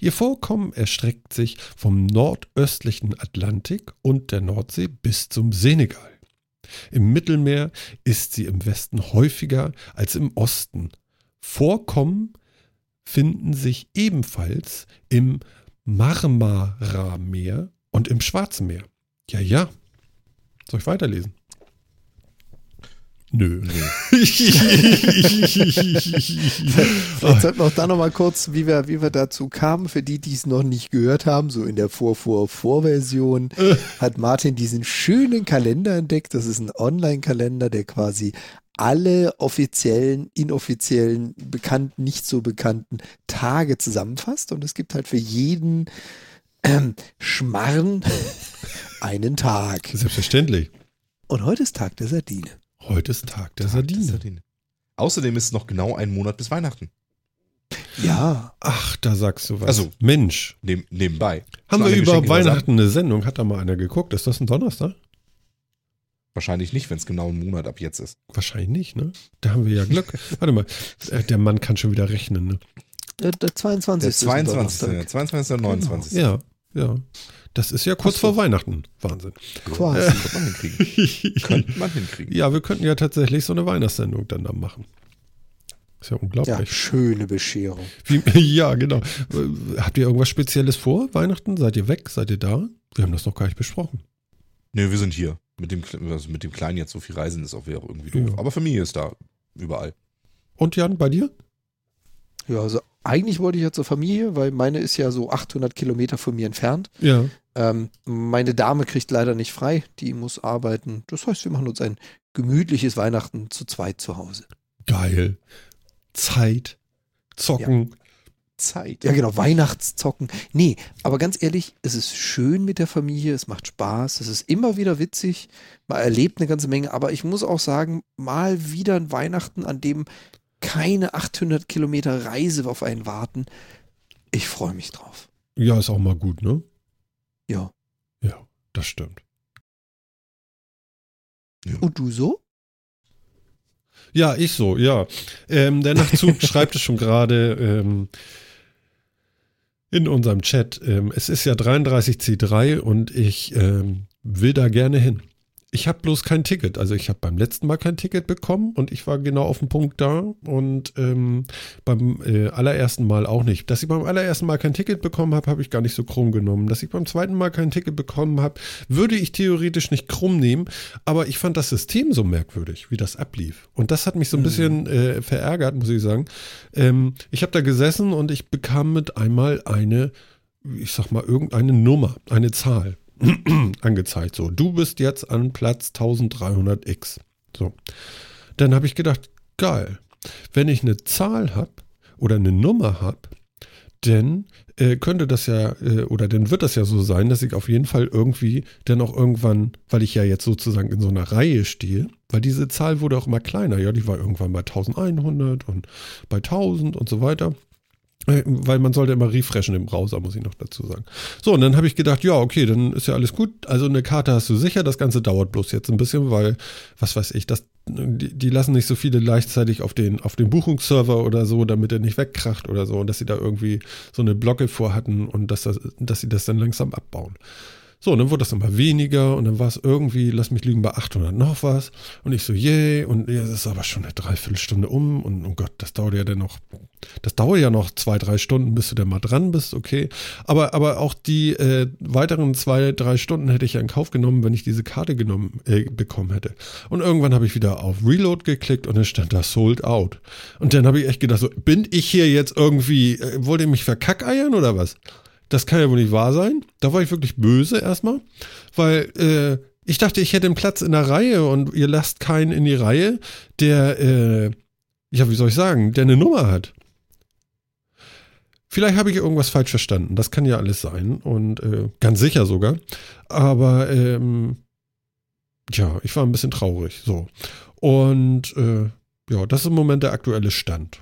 A: Ihr Vorkommen erstreckt sich vom nordöstlichen Atlantik und der Nordsee bis zum Senegal. Im Mittelmeer ist sie im Westen häufiger als im Osten. Vorkommen finden sich ebenfalls im Marmara-Meer und im Schwarzen Meer. Ja, ja. Soll ich weiterlesen? Nö.
C: Vielleicht sollten wir auch da nochmal kurz, wie wir, wie wir dazu kamen, für die, die es noch nicht gehört haben, so in der Vor-Vor-Vor-Version, hat Martin diesen schönen Kalender entdeckt. Das ist ein Online-Kalender, der quasi alle offiziellen, inoffiziellen, bekannten, nicht so bekannten Tage zusammenfasst. Und es gibt halt für jeden ähm, Schmarrn einen Tag.
A: Selbstverständlich.
C: Und heute ist Tag der Sardine.
A: Heute ist Tag der
B: Tag
A: Sardine.
B: Sardine. Außerdem ist es noch genau ein Monat bis Weihnachten.
C: Ja.
A: Ach, da sagst du was.
B: Also,
A: Mensch.
B: Neben, nebenbei.
A: Haben wir über Weihnachten eine Sendung? Hat da mal einer geguckt? Ist das ein Donnerstag?
B: Wahrscheinlich nicht, wenn es genau ein Monat ab jetzt ist.
A: Wahrscheinlich nicht, ne? Da haben wir ja Glück. Warte mal, äh, der Mann kann schon wieder rechnen, ne?
C: Der, der 22.
B: Der
C: ist ein
B: 22.
C: Donnerstag.
B: 22. und 29.
A: Ja, ja. Das ist ja kurz vor Weihnachten. Wahnsinn.
C: Quasi.
B: Könnte man hinkriegen. Könnte man hinkriegen.
A: ja, wir könnten ja tatsächlich so eine Weihnachtssendung dann da machen. Ist ja
C: Ja,
A: unglaublich.
C: schöne Bescherung.
A: Wie, ja, genau. Äh, Habt ihr irgendwas Spezielles vor? Weihnachten? Seid ihr weg? Seid ihr da? Wir haben das noch gar nicht besprochen.
B: Nö, wir sind hier. Mit dem, also mit dem Kleinen jetzt so viel reisen ist auch wäre irgendwie doof.
A: Ja.
B: Aber Familie ist da. Überall.
A: Und Jan, bei dir?
C: Ja, also eigentlich wollte ich ja zur Familie, weil meine ist ja so 800 Kilometer von mir entfernt.
A: Ja.
C: Ähm, meine Dame kriegt leider nicht frei, die muss arbeiten. Das heißt, wir machen uns ein gemütliches Weihnachten zu zweit zu Hause.
A: Geil. Zeit. Zocken.
B: Zeit.
C: Ja, genau, Weihnachtszocken. Nee, aber ganz ehrlich, es ist schön mit der Familie, es macht Spaß, es ist immer wieder witzig, man erlebt eine ganze Menge, aber ich muss auch sagen, mal wieder ein Weihnachten, an dem keine 800 Kilometer Reise auf einen warten. Ich freue mich drauf.
A: Ja, ist auch mal gut, ne?
C: Ja.
A: Ja, das stimmt.
C: Und du so?
A: Ja, ich so, ja. Ähm, der Nachtzug schreibt es schon gerade ähm, in unserem Chat. Ähm, es ist ja 33C3 und ich ähm, will da gerne hin. Ich habe bloß kein Ticket. Also ich habe beim letzten Mal kein Ticket bekommen und ich war genau auf dem Punkt da und ähm, beim äh, allerersten Mal auch nicht. Dass ich beim allerersten Mal kein Ticket bekommen habe, habe ich gar nicht so krumm genommen. Dass ich beim zweiten Mal kein Ticket bekommen habe, würde ich theoretisch nicht krumm nehmen, aber ich fand das System so merkwürdig, wie das ablief. Und das hat mich so ein bisschen äh, verärgert, muss ich sagen. Ähm, ich habe da gesessen und ich bekam mit einmal eine, ich sag mal, irgendeine Nummer, eine Zahl angezeigt. So, du bist jetzt an Platz 1300x. So. Dann habe ich gedacht, geil. Wenn ich eine Zahl habe oder eine Nummer habe, dann äh, könnte das ja, äh, oder dann wird das ja so sein, dass ich auf jeden Fall irgendwie dann auch irgendwann, weil ich ja jetzt sozusagen in so einer Reihe stehe, weil diese Zahl wurde auch immer kleiner, ja, die war irgendwann bei 1100 und bei 1000 und so weiter. Äh, Weil man sollte immer refreshen im Browser, muss ich noch dazu sagen. So, und dann habe ich gedacht, ja, okay, dann ist ja alles gut. Also eine Karte hast du sicher. Das Ganze dauert bloß jetzt ein bisschen, weil, was weiß ich, das, die, die lassen nicht so viele gleichzeitig auf den, auf den Buchungsserver oder so, damit er nicht wegkracht oder so. Und dass sie da irgendwie so eine Blocke vorhatten und dass, das, dass sie das dann langsam abbauen. So, und dann wurde das immer weniger und dann war es irgendwie, lass mich lügen, bei 800 noch was. Und ich so, yay, und das ist aber schon eine Dreiviertelstunde um und oh Gott, das dauert ja dann noch, das dauert ja noch zwei, drei Stunden, bis du dann mal dran bist, okay. Aber, aber auch die äh, weiteren zwei, drei Stunden hätte ich ja in Kauf genommen, wenn ich diese Karte genommen, äh, bekommen hätte. Und irgendwann habe ich wieder auf Reload geklickt und dann stand da Sold Out. Und dann habe ich echt gedacht, so, bin ich hier jetzt irgendwie, äh, wollt ihr mich verkackeiern oder was? Das kann ja wohl nicht wahr sein. Da war ich wirklich böse erstmal, weil äh, ich dachte, ich hätte einen Platz in der Reihe und ihr lasst keinen in die Reihe, der, äh, ja, wie soll ich sagen, der eine Nummer hat. Vielleicht habe ich irgendwas falsch verstanden. Das kann ja alles sein und äh, ganz sicher sogar. Aber ähm, ja, ich war ein bisschen traurig. So und äh, ja, das ist im Moment der aktuelle Stand.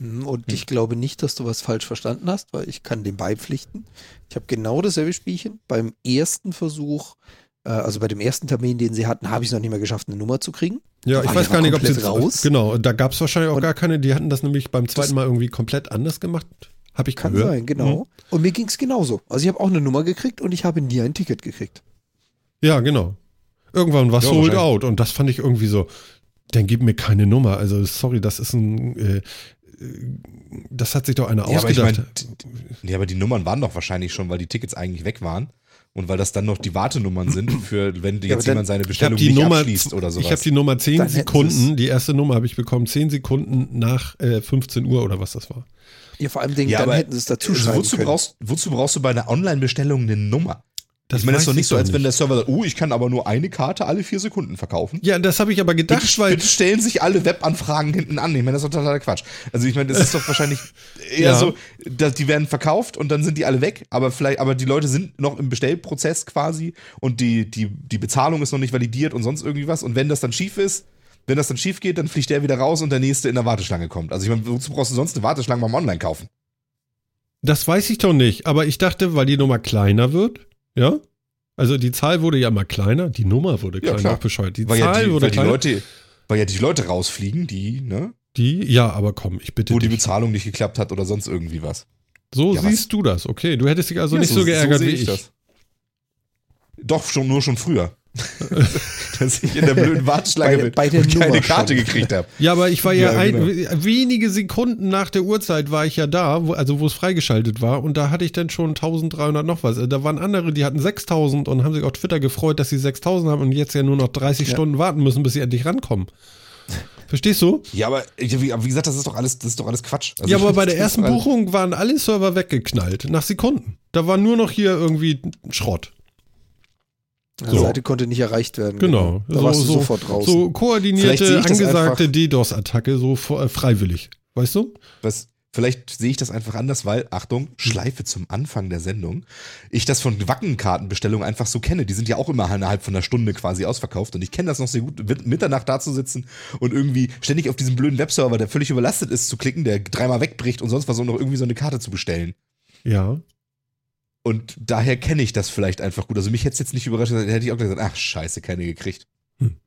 C: Hm, Und ich glaube nicht, dass du was falsch verstanden hast, weil ich kann dem beipflichten. Ich habe genau dasselbe Spielchen. Beim ersten Versuch, äh, also bei dem ersten Termin, den sie hatten, habe ich es noch nicht mehr geschafft, eine Nummer zu kriegen.
A: Ja, ich weiß
C: ich
A: gar nicht, ob sie
C: raus.
A: Genau, da gab es wahrscheinlich auch
C: Und-
A: gar keine, die hatten das nämlich beim zweiten Mal irgendwie komplett anders gemacht. Habe ich
C: Kann
A: gehört.
C: sein, genau.
A: Mhm.
C: Und mir ging es genauso. Also ich habe auch eine Nummer gekriegt und ich habe nie ein Ticket gekriegt.
A: Ja, genau. Irgendwann war
B: Ja,
A: sold out und das fand ich irgendwie so, dann gib mir keine Nummer. Also sorry, das ist ein, äh, das hat sich doch einer
B: Ja, aber ich
A: ausgedacht.
B: meine, nee, aber die Nummern waren doch wahrscheinlich schon, weil die Tickets eigentlich weg waren. Und weil das dann noch die Wartenummern sind, für wenn
C: Ja,
B: jetzt jemand seine Bestellung
A: die
B: nicht
A: Nummer,
B: abschließt oder sowas.
A: ich habe die Nummer 10
C: Dann
A: Sekunden, die erste Nummer habe ich bekommen, 10 Sekunden nach äh, 15 Uhr oder was das war.
C: Ja, vor allem,
B: Ja,
C: dann hätten sie es dazu
B: also
C: schreiben
B: wozu
C: können.
B: brauchst, wozu brauchst du bei einer Online-Bestellung eine Nummer?
A: Das
B: ich meine, es ist doch nicht so, als wenn
A: nicht.
B: der Server sagt, oh, ich kann aber nur eine Karte alle vier Sekunden verkaufen.
A: Ja, das habe ich aber gedacht,
B: Bitte,
A: weil
B: bitte stellen sich alle Webanfragen hinten an. Ich meine, das ist doch totaler Quatsch. Also ich meine, das ist doch wahrscheinlich eher
A: Ja.
B: so, dass die werden verkauft und dann sind die alle weg, aber vielleicht, aber die Leute sind noch im Bestellprozess quasi und die, die, die Bezahlung ist noch nicht validiert und sonst irgendwie was. Und wenn das dann schief ist, wenn das dann schief geht, dann fliegt der wieder raus und der nächste in der Warteschlange kommt. Also ich meine, wozu brauchst du sonst eine Warteschlange beim Online kaufen?
A: das weiß ich doch nicht. Aber ich dachte, weil die Nummer kleiner wird, ja, also die Zahl wurde ja immer kleiner, die Nummer wurde
B: Ja,
A: kleiner,
B: klar.
A: auch bescheuert. Die
B: Weil
A: Zahl
B: ja die,
A: wurde
B: weil die
A: kleiner.
B: Leute, weil ja die Leute rausfliegen, die, ne,
A: die, ja, aber komm, ich bitte
B: wo die
A: dich.
B: Bezahlung nicht geklappt hat oder sonst irgendwie was.
A: So
B: Ja, was?
A: siehst du das, okay. Du hättest dich also
B: Ja,
A: nicht so, geärgert
B: sehe
A: wie ich.
B: das. Doch, schon, nur schon früher. Dass ich in der blöden Warteschlange bin
C: bei der
B: und keine
C: Nummer
B: Karte
C: schon.
B: gekriegt habe.
A: Ja, aber ich war ja,
B: Ja,
A: ein,
B: genau.
A: wenige Sekunden nach der Uhrzeit war ich ja da, wo, also wo es freigeschaltet war und da hatte ich dann schon 1300 noch was. Da waren andere, die hatten 6000 und haben sich auf Twitter gefreut, dass sie 6000 haben und jetzt ja nur noch 30
C: Ja.
A: Stunden warten müssen, bis sie endlich rankommen. Verstehst du?
B: Ja, aber wie, aber wie gesagt, das ist doch alles, das ist doch alles Quatsch. Also
A: ja, aber bei der ersten Buchung waren alle Server weggeknallt, nach Sekunden. Da war nur noch hier irgendwie Schrott.
C: Die
A: So.
C: Seite konnte nicht erreicht werden.
A: Genau.
C: Da warst du
A: so,
C: sofort draußen.
A: so koordinierte, angesagte DDoS-Attacke, so vor- äh, freiwillig. Weißt du?
B: Was, vielleicht sehe ich das einfach anders, weil, Achtung, Schleife zum Anfang der Sendung, ich das von Wackenkartenbestellungen einfach so kenne. Die sind ja auch immer innerhalb von einer Stunde quasi ausverkauft und ich kenne das noch sehr gut, mit Mitternacht da zu sitzen und irgendwie ständig auf diesem blöden Webserver, der völlig überlastet ist, zu klicken, der dreimal wegbricht und sonst was, um noch irgendwie so eine Karte zu bestellen.
A: Ja.
B: Und daher kenne ich das vielleicht einfach gut. Also mich hätte es jetzt nicht überrascht, hätte ich auch gesagt, ach scheiße, keine gekriegt.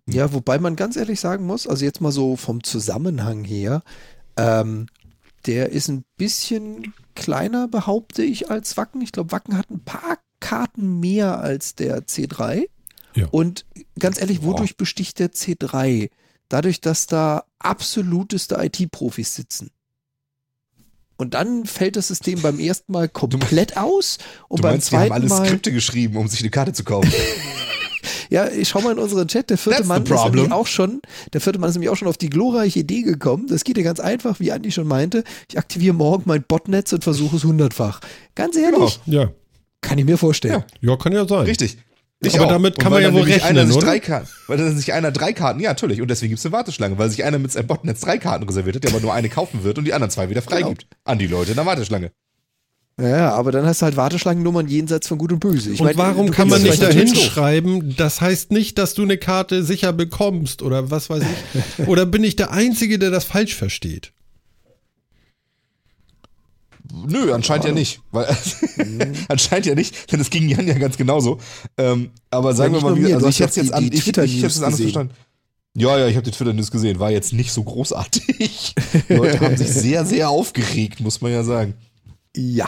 C: Ja, wobei man ganz ehrlich sagen muss, also jetzt mal so vom Zusammenhang her, ähm, der ist ein bisschen kleiner, behaupte ich, als Wacken. Ich glaube, Wacken hat ein paar Karten mehr als der C3.
A: Ja.
C: Und ganz ehrlich, wodurch besticht der C3? Dadurch, dass da absoluteste IT-Profis sitzen. Und dann fällt das System beim ersten Mal komplett aus und
B: Du
C: beim
B: meinst, die haben
C: zweiten
B: alle
C: Mal.
B: Skripte geschrieben, um sich eine Karte zu kaufen.
C: Ja, ich schau mal in unseren Chat. Der vierte
B: That's
C: Mann ist nämlich auch schon, der vierte Mann ist nämlich auch schon auf die glorreiche Idee gekommen. Das geht ja ganz einfach, wie Andi schon meinte. Ich aktiviere morgen mein Botnetz und versuche es hundertfach. Ganz ehrlich,
A: Ja.
C: kann ich mir vorstellen.
B: Ja.
A: Ja, kann ja sein.
B: Richtig. Ich
A: Aber
B: auch.
A: damit kann man ja
B: dann
A: wohl
B: nämlich einer
A: rechnen,
B: sich? Drei Karten, weil dann sich einer drei Karten, ja natürlich, und deswegen gibt es eine Warteschlange, weil sich einer mit seinem Botnetz drei Karten reserviert hat, der aber nur eine kaufen wird und die anderen zwei wieder freigibt. An die Leute in der Warteschlange.
C: Ja, aber dann hast du halt Warteschlangennummern jenseits von Gut und Böse. Ich
A: und
C: meine,
A: warum kann man nicht da hinschreiben, das heißt nicht, dass du eine Karte sicher bekommst oder was weiß ich. oder bin ich der Einzige, der das falsch versteht?
B: Nö, anscheinend ja nicht. Weil, anscheinend ja nicht, denn es ging Jan ja ganz genauso. Ähm, aber sagen
C: nicht
B: wir mal, wie,
C: mir,
B: also ich
C: ja
B: jetzt
C: die-
B: an,
C: die
B: ich, ich, ich anders
C: gesehen.
B: verstanden. Ja, ja, ich habe die Twitter-News gesehen, war jetzt nicht so großartig. Die Leute haben sich sehr, sehr aufgeregt, muss man ja sagen.
C: Ja.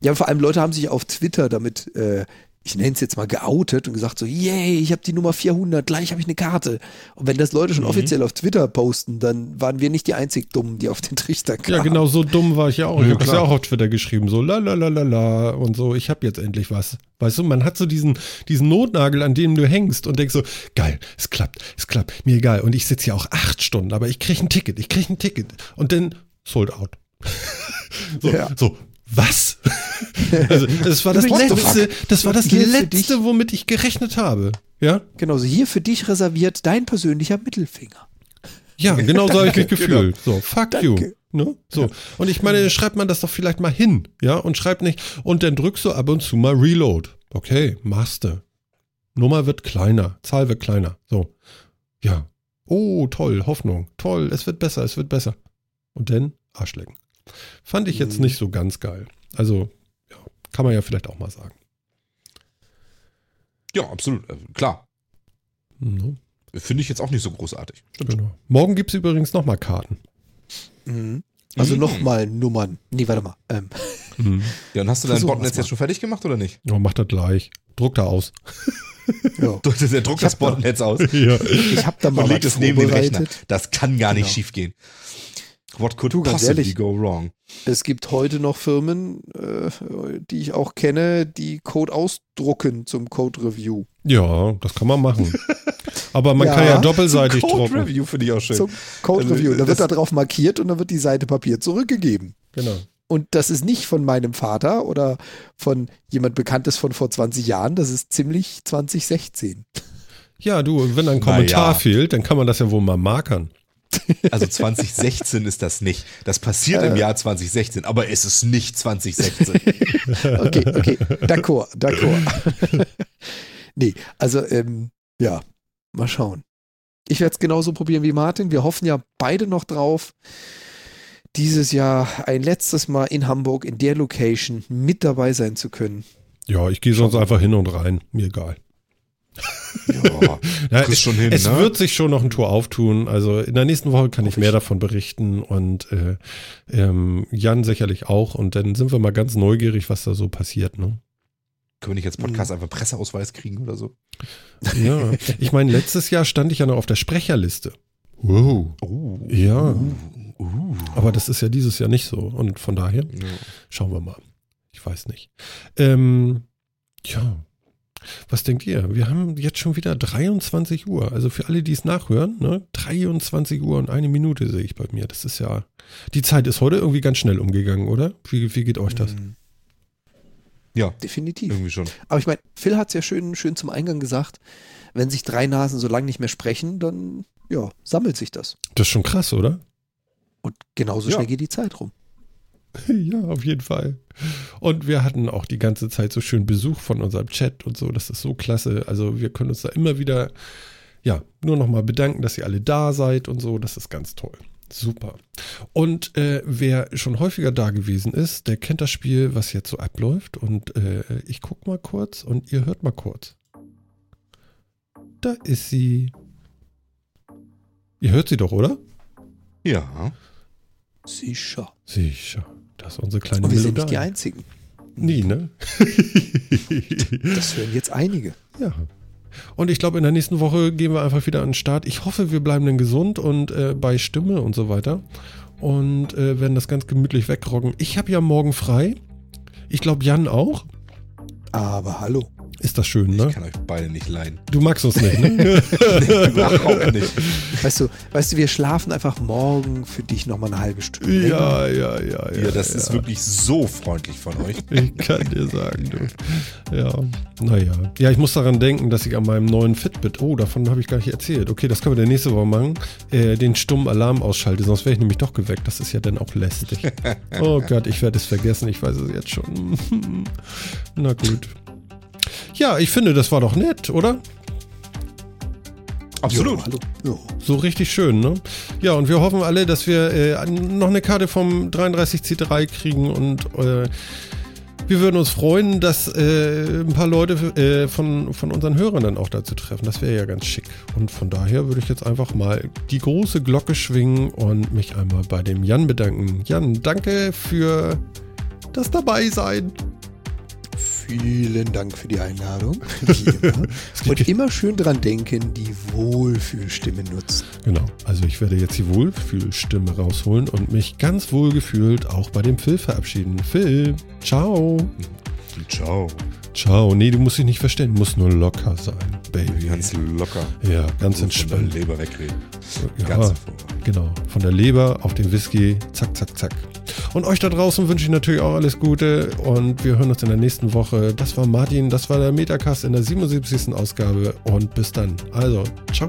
C: Ja, vor allem Leute haben sich auf Twitter damit, äh, ich nenne es jetzt mal geoutet und gesagt so, yay, ich habe die Nummer 400, gleich habe ich eine Karte. Und wenn das Leute schon offiziell auf Twitter posten, dann waren wir nicht die einzig Dummen, die auf den Trichter kamen.
A: Ja, genau so dumm war ich ja auch. Ich
B: Ja,
A: habe das ja auch auf Twitter geschrieben, so la la la la la und so, ich habe jetzt endlich was. Weißt du, man hat so diesen, diesen Notnagel, an dem du hängst und denkst so, geil, es klappt, es klappt, mir egal. Und ich sitze hier auch acht Stunden, aber ich krieg ein Ticket, ich krieg ein Ticket. Und dann sold out. so,
C: Ja.
A: so, was? also, das war das letzte, das war das letzte, womit ich gerechnet habe. Ja?
C: Genau, so hier für dich reserviert dein persönlicher Mittelfinger.
A: Ja, genau so habe ich mich gefühlt. So, fuck
C: Danke.
A: you. Ne? So. Und ich meine, schreibt man das doch vielleicht mal hin, ja, und schreibt nicht, und dann drückst du ab und zu mal Reload. Okay, machst du. Nummer wird kleiner, Zahl wird kleiner. So. Ja. Oh, toll, Hoffnung. Toll, es wird besser, es wird besser. Und dann Arschlecken. Fand ich jetzt
C: Mhm.
A: nicht so ganz geil. Also, ja, kann man ja vielleicht auch mal sagen.
B: Ja, absolut, äh, klar.
A: Ne?
B: Finde ich jetzt auch nicht so großartig. Stimmt.
A: Genau. Morgen gibt es übrigens nochmal Karten.
C: Mhm. Also
B: Mhm.
C: nochmal Nummern. Nee, warte mal. Ähm,
A: Mhm.
B: Ja, und hast du dein
C: Versuchen
B: Botnetz jetzt schon fertig gemacht oder nicht?
A: Oh, mach das gleich. Druck da aus.
C: ja.
B: Der druckt das Botnetz aus
A: ja.
C: Ich habe da mal
B: und legt
C: was
B: es neben den Rechner. Das kann gar nicht
C: Genau.
B: schief gehen. What could
C: Du,
B: possibly
C: ehrlich.
B: go wrong?
C: Es gibt heute noch Firmen, äh, die ich auch kenne, die Code ausdrucken zum Code Review.
A: Ja, das kann man machen. Aber man
C: Ja,
A: kann ja doppelseitig
B: Code
A: drucken.
B: Review finde ich auch schön.
C: Zum Code
B: Also,
C: Review. Da wird da drauf markiert und dann wird die Seite Papier zurückgegeben.
A: Genau.
C: Und das ist nicht von meinem Vater oder von jemand Bekanntes von vor 20 Jahren, das ist ziemlich 2016.
A: Ja, du, wenn ein Kommentar
B: ja.
A: fehlt, dann kann man das ja wohl mal markern.
B: Also 2016 ist das nicht. Das passiert
C: Äh.
B: im Jahr 2016, aber es ist nicht 2016.
C: Okay, okay, d'accord, d'accord. nee, also, ähm, ja, mal schauen. Ich werde es genauso probieren wie Martin. Wir hoffen ja beide noch drauf, dieses Jahr ein letztes Mal in Hamburg in der Location mit dabei sein zu können.
A: Ja, ich gehe sonst einfach hin und rein. Mir egal.
B: Ja,
A: Ja,
B: kriegst schon hin,
A: es
B: ne?
A: wird sich schon noch ein Tour auftun. Also in der nächsten Woche kann ich mehr davon berichten und äh, ähm, Jan sicherlich auch. Und dann sind wir mal ganz neugierig, was da so passiert. Ne?
B: Können wir nicht als Podcast einfach Presseausweis kriegen oder so?
A: Ja, ich meine, letztes Jahr stand ich ja noch auf der Sprecherliste. Wow.
B: Oh.
A: Ja,
B: Uh.
A: aber das ist ja dieses Jahr nicht so. Und von daher
B: Ja.
A: schauen wir mal. Ich weiß nicht. Ähm, ja. Was denkt ihr? Wir haben jetzt schon wieder 23 Uhr. Also für alle, die es nachhören, ne? 23 Uhr und eine Minute sehe ich bei mir. Das ist ja. Die Zeit ist heute irgendwie ganz schnell umgegangen, oder? Wie, wie geht euch das?
C: Mhm,
B: ja,
C: Definitiv.
B: irgendwie schon.
C: Aber ich meine, Phil hat es ja schön, schön zum Eingang gesagt, wenn sich drei Nasen so lange nicht mehr sprechen, dann ja, sammelt sich das.
A: Das ist schon krass, oder?
C: Und genauso
B: Ja.
C: schnell geht die Zeit rum.
A: Ja, auf jeden Fall. Und wir hatten auch die ganze Zeit so schön Besuch von unserem Chat und so. Das ist so klasse. Also wir können uns da immer wieder, ja, nur nochmal bedanken, dass ihr alle da seid und so. Das ist ganz toll. Super. Und äh, wer schon häufiger da gewesen ist, der kennt das Spiel, was jetzt so abläuft. Und äh, ich guck mal kurz und ihr hört mal kurz. Da ist sie. Ihr hört sie doch, oder?
B: Ja.
C: Sicher.
A: Sicher. Das ist unsere kleine
C: Und wir sind nicht die
A: Melodie.
C: Einzigen.
A: Nie, ne?
C: Das hören jetzt einige.
A: Ja. Und ich glaube, in der nächsten Woche gehen wir einfach wieder an den Start. Ich hoffe, wir bleiben dann gesund und äh, bei Stimme und so weiter. Und äh, werden das ganz gemütlich wegroggen. Ich habe ja morgen frei. Ich glaube, Jan auch.
C: Aber hallo.
A: Ist das schön, ne?
B: Ich kann euch beide nicht leiden.
A: Du magst uns nicht, ne?
B: Überhaupt nicht.
C: Weißt du, weißt du, wir schlafen einfach morgen für dich nochmal eine halbe Stunde.
A: ja, ja, ja, ja.
B: Ja, das
A: ja.
B: ist wirklich so freundlich von euch.
A: Ich kann dir sagen, du. Ja, naja. Ja, ich muss daran denken, dass ich an meinem neuen Fitbit, oh, davon habe ich gar nicht erzählt. Okay, das können wir der nächste Woche machen, äh, den stummen Alarm ausschalte, sonst wäre ich nämlich doch geweckt. Das ist ja dann auch lästig. Oh Gott, ich werde es vergessen, ich weiß es jetzt schon. Na gut. Ja, ich finde, das war doch nett, oder?
B: Absolut.
C: Ja.
A: So richtig schön, ne? Ja, und wir hoffen alle, dass wir äh, noch eine Karte vom 33C3 kriegen und äh, wir würden uns freuen, dass äh, ein paar Leute äh, von, von unseren Hörern dann auch dazu treffen. Das wäre ja ganz schick. Und von daher würde ich jetzt einfach mal die große Glocke schwingen und mich einmal bei dem Jan bedanken. Jan, danke für das Dabeisein.
C: Vielen Dank für die Einladung. Wie immer. Und immer schön dran denken, die Wohlfühlstimme nutzen.
A: Genau, also ich werde jetzt die Wohlfühlstimme rausholen und mich ganz wohlgefühlt auch bei dem Phil verabschieden. Phil, ciao.
B: Ciao.
A: Ciao. Nee, du musst dich nicht verstehen, du musst nur locker sein, Baby.
B: Ganz locker.
A: ja, ganz
B: So von der
A: entspannt.
B: Leber wegreden.
A: Ja,
B: Ganz
A: genau. Von der Leber auf den Whisky, zack, zack, zack. Und euch da draußen wünsche ich natürlich auch alles Gute und wir hören uns in der nächsten Woche. Das war Martin, das war der Metacast in der 77. Ausgabe und bis dann. Also, ciao.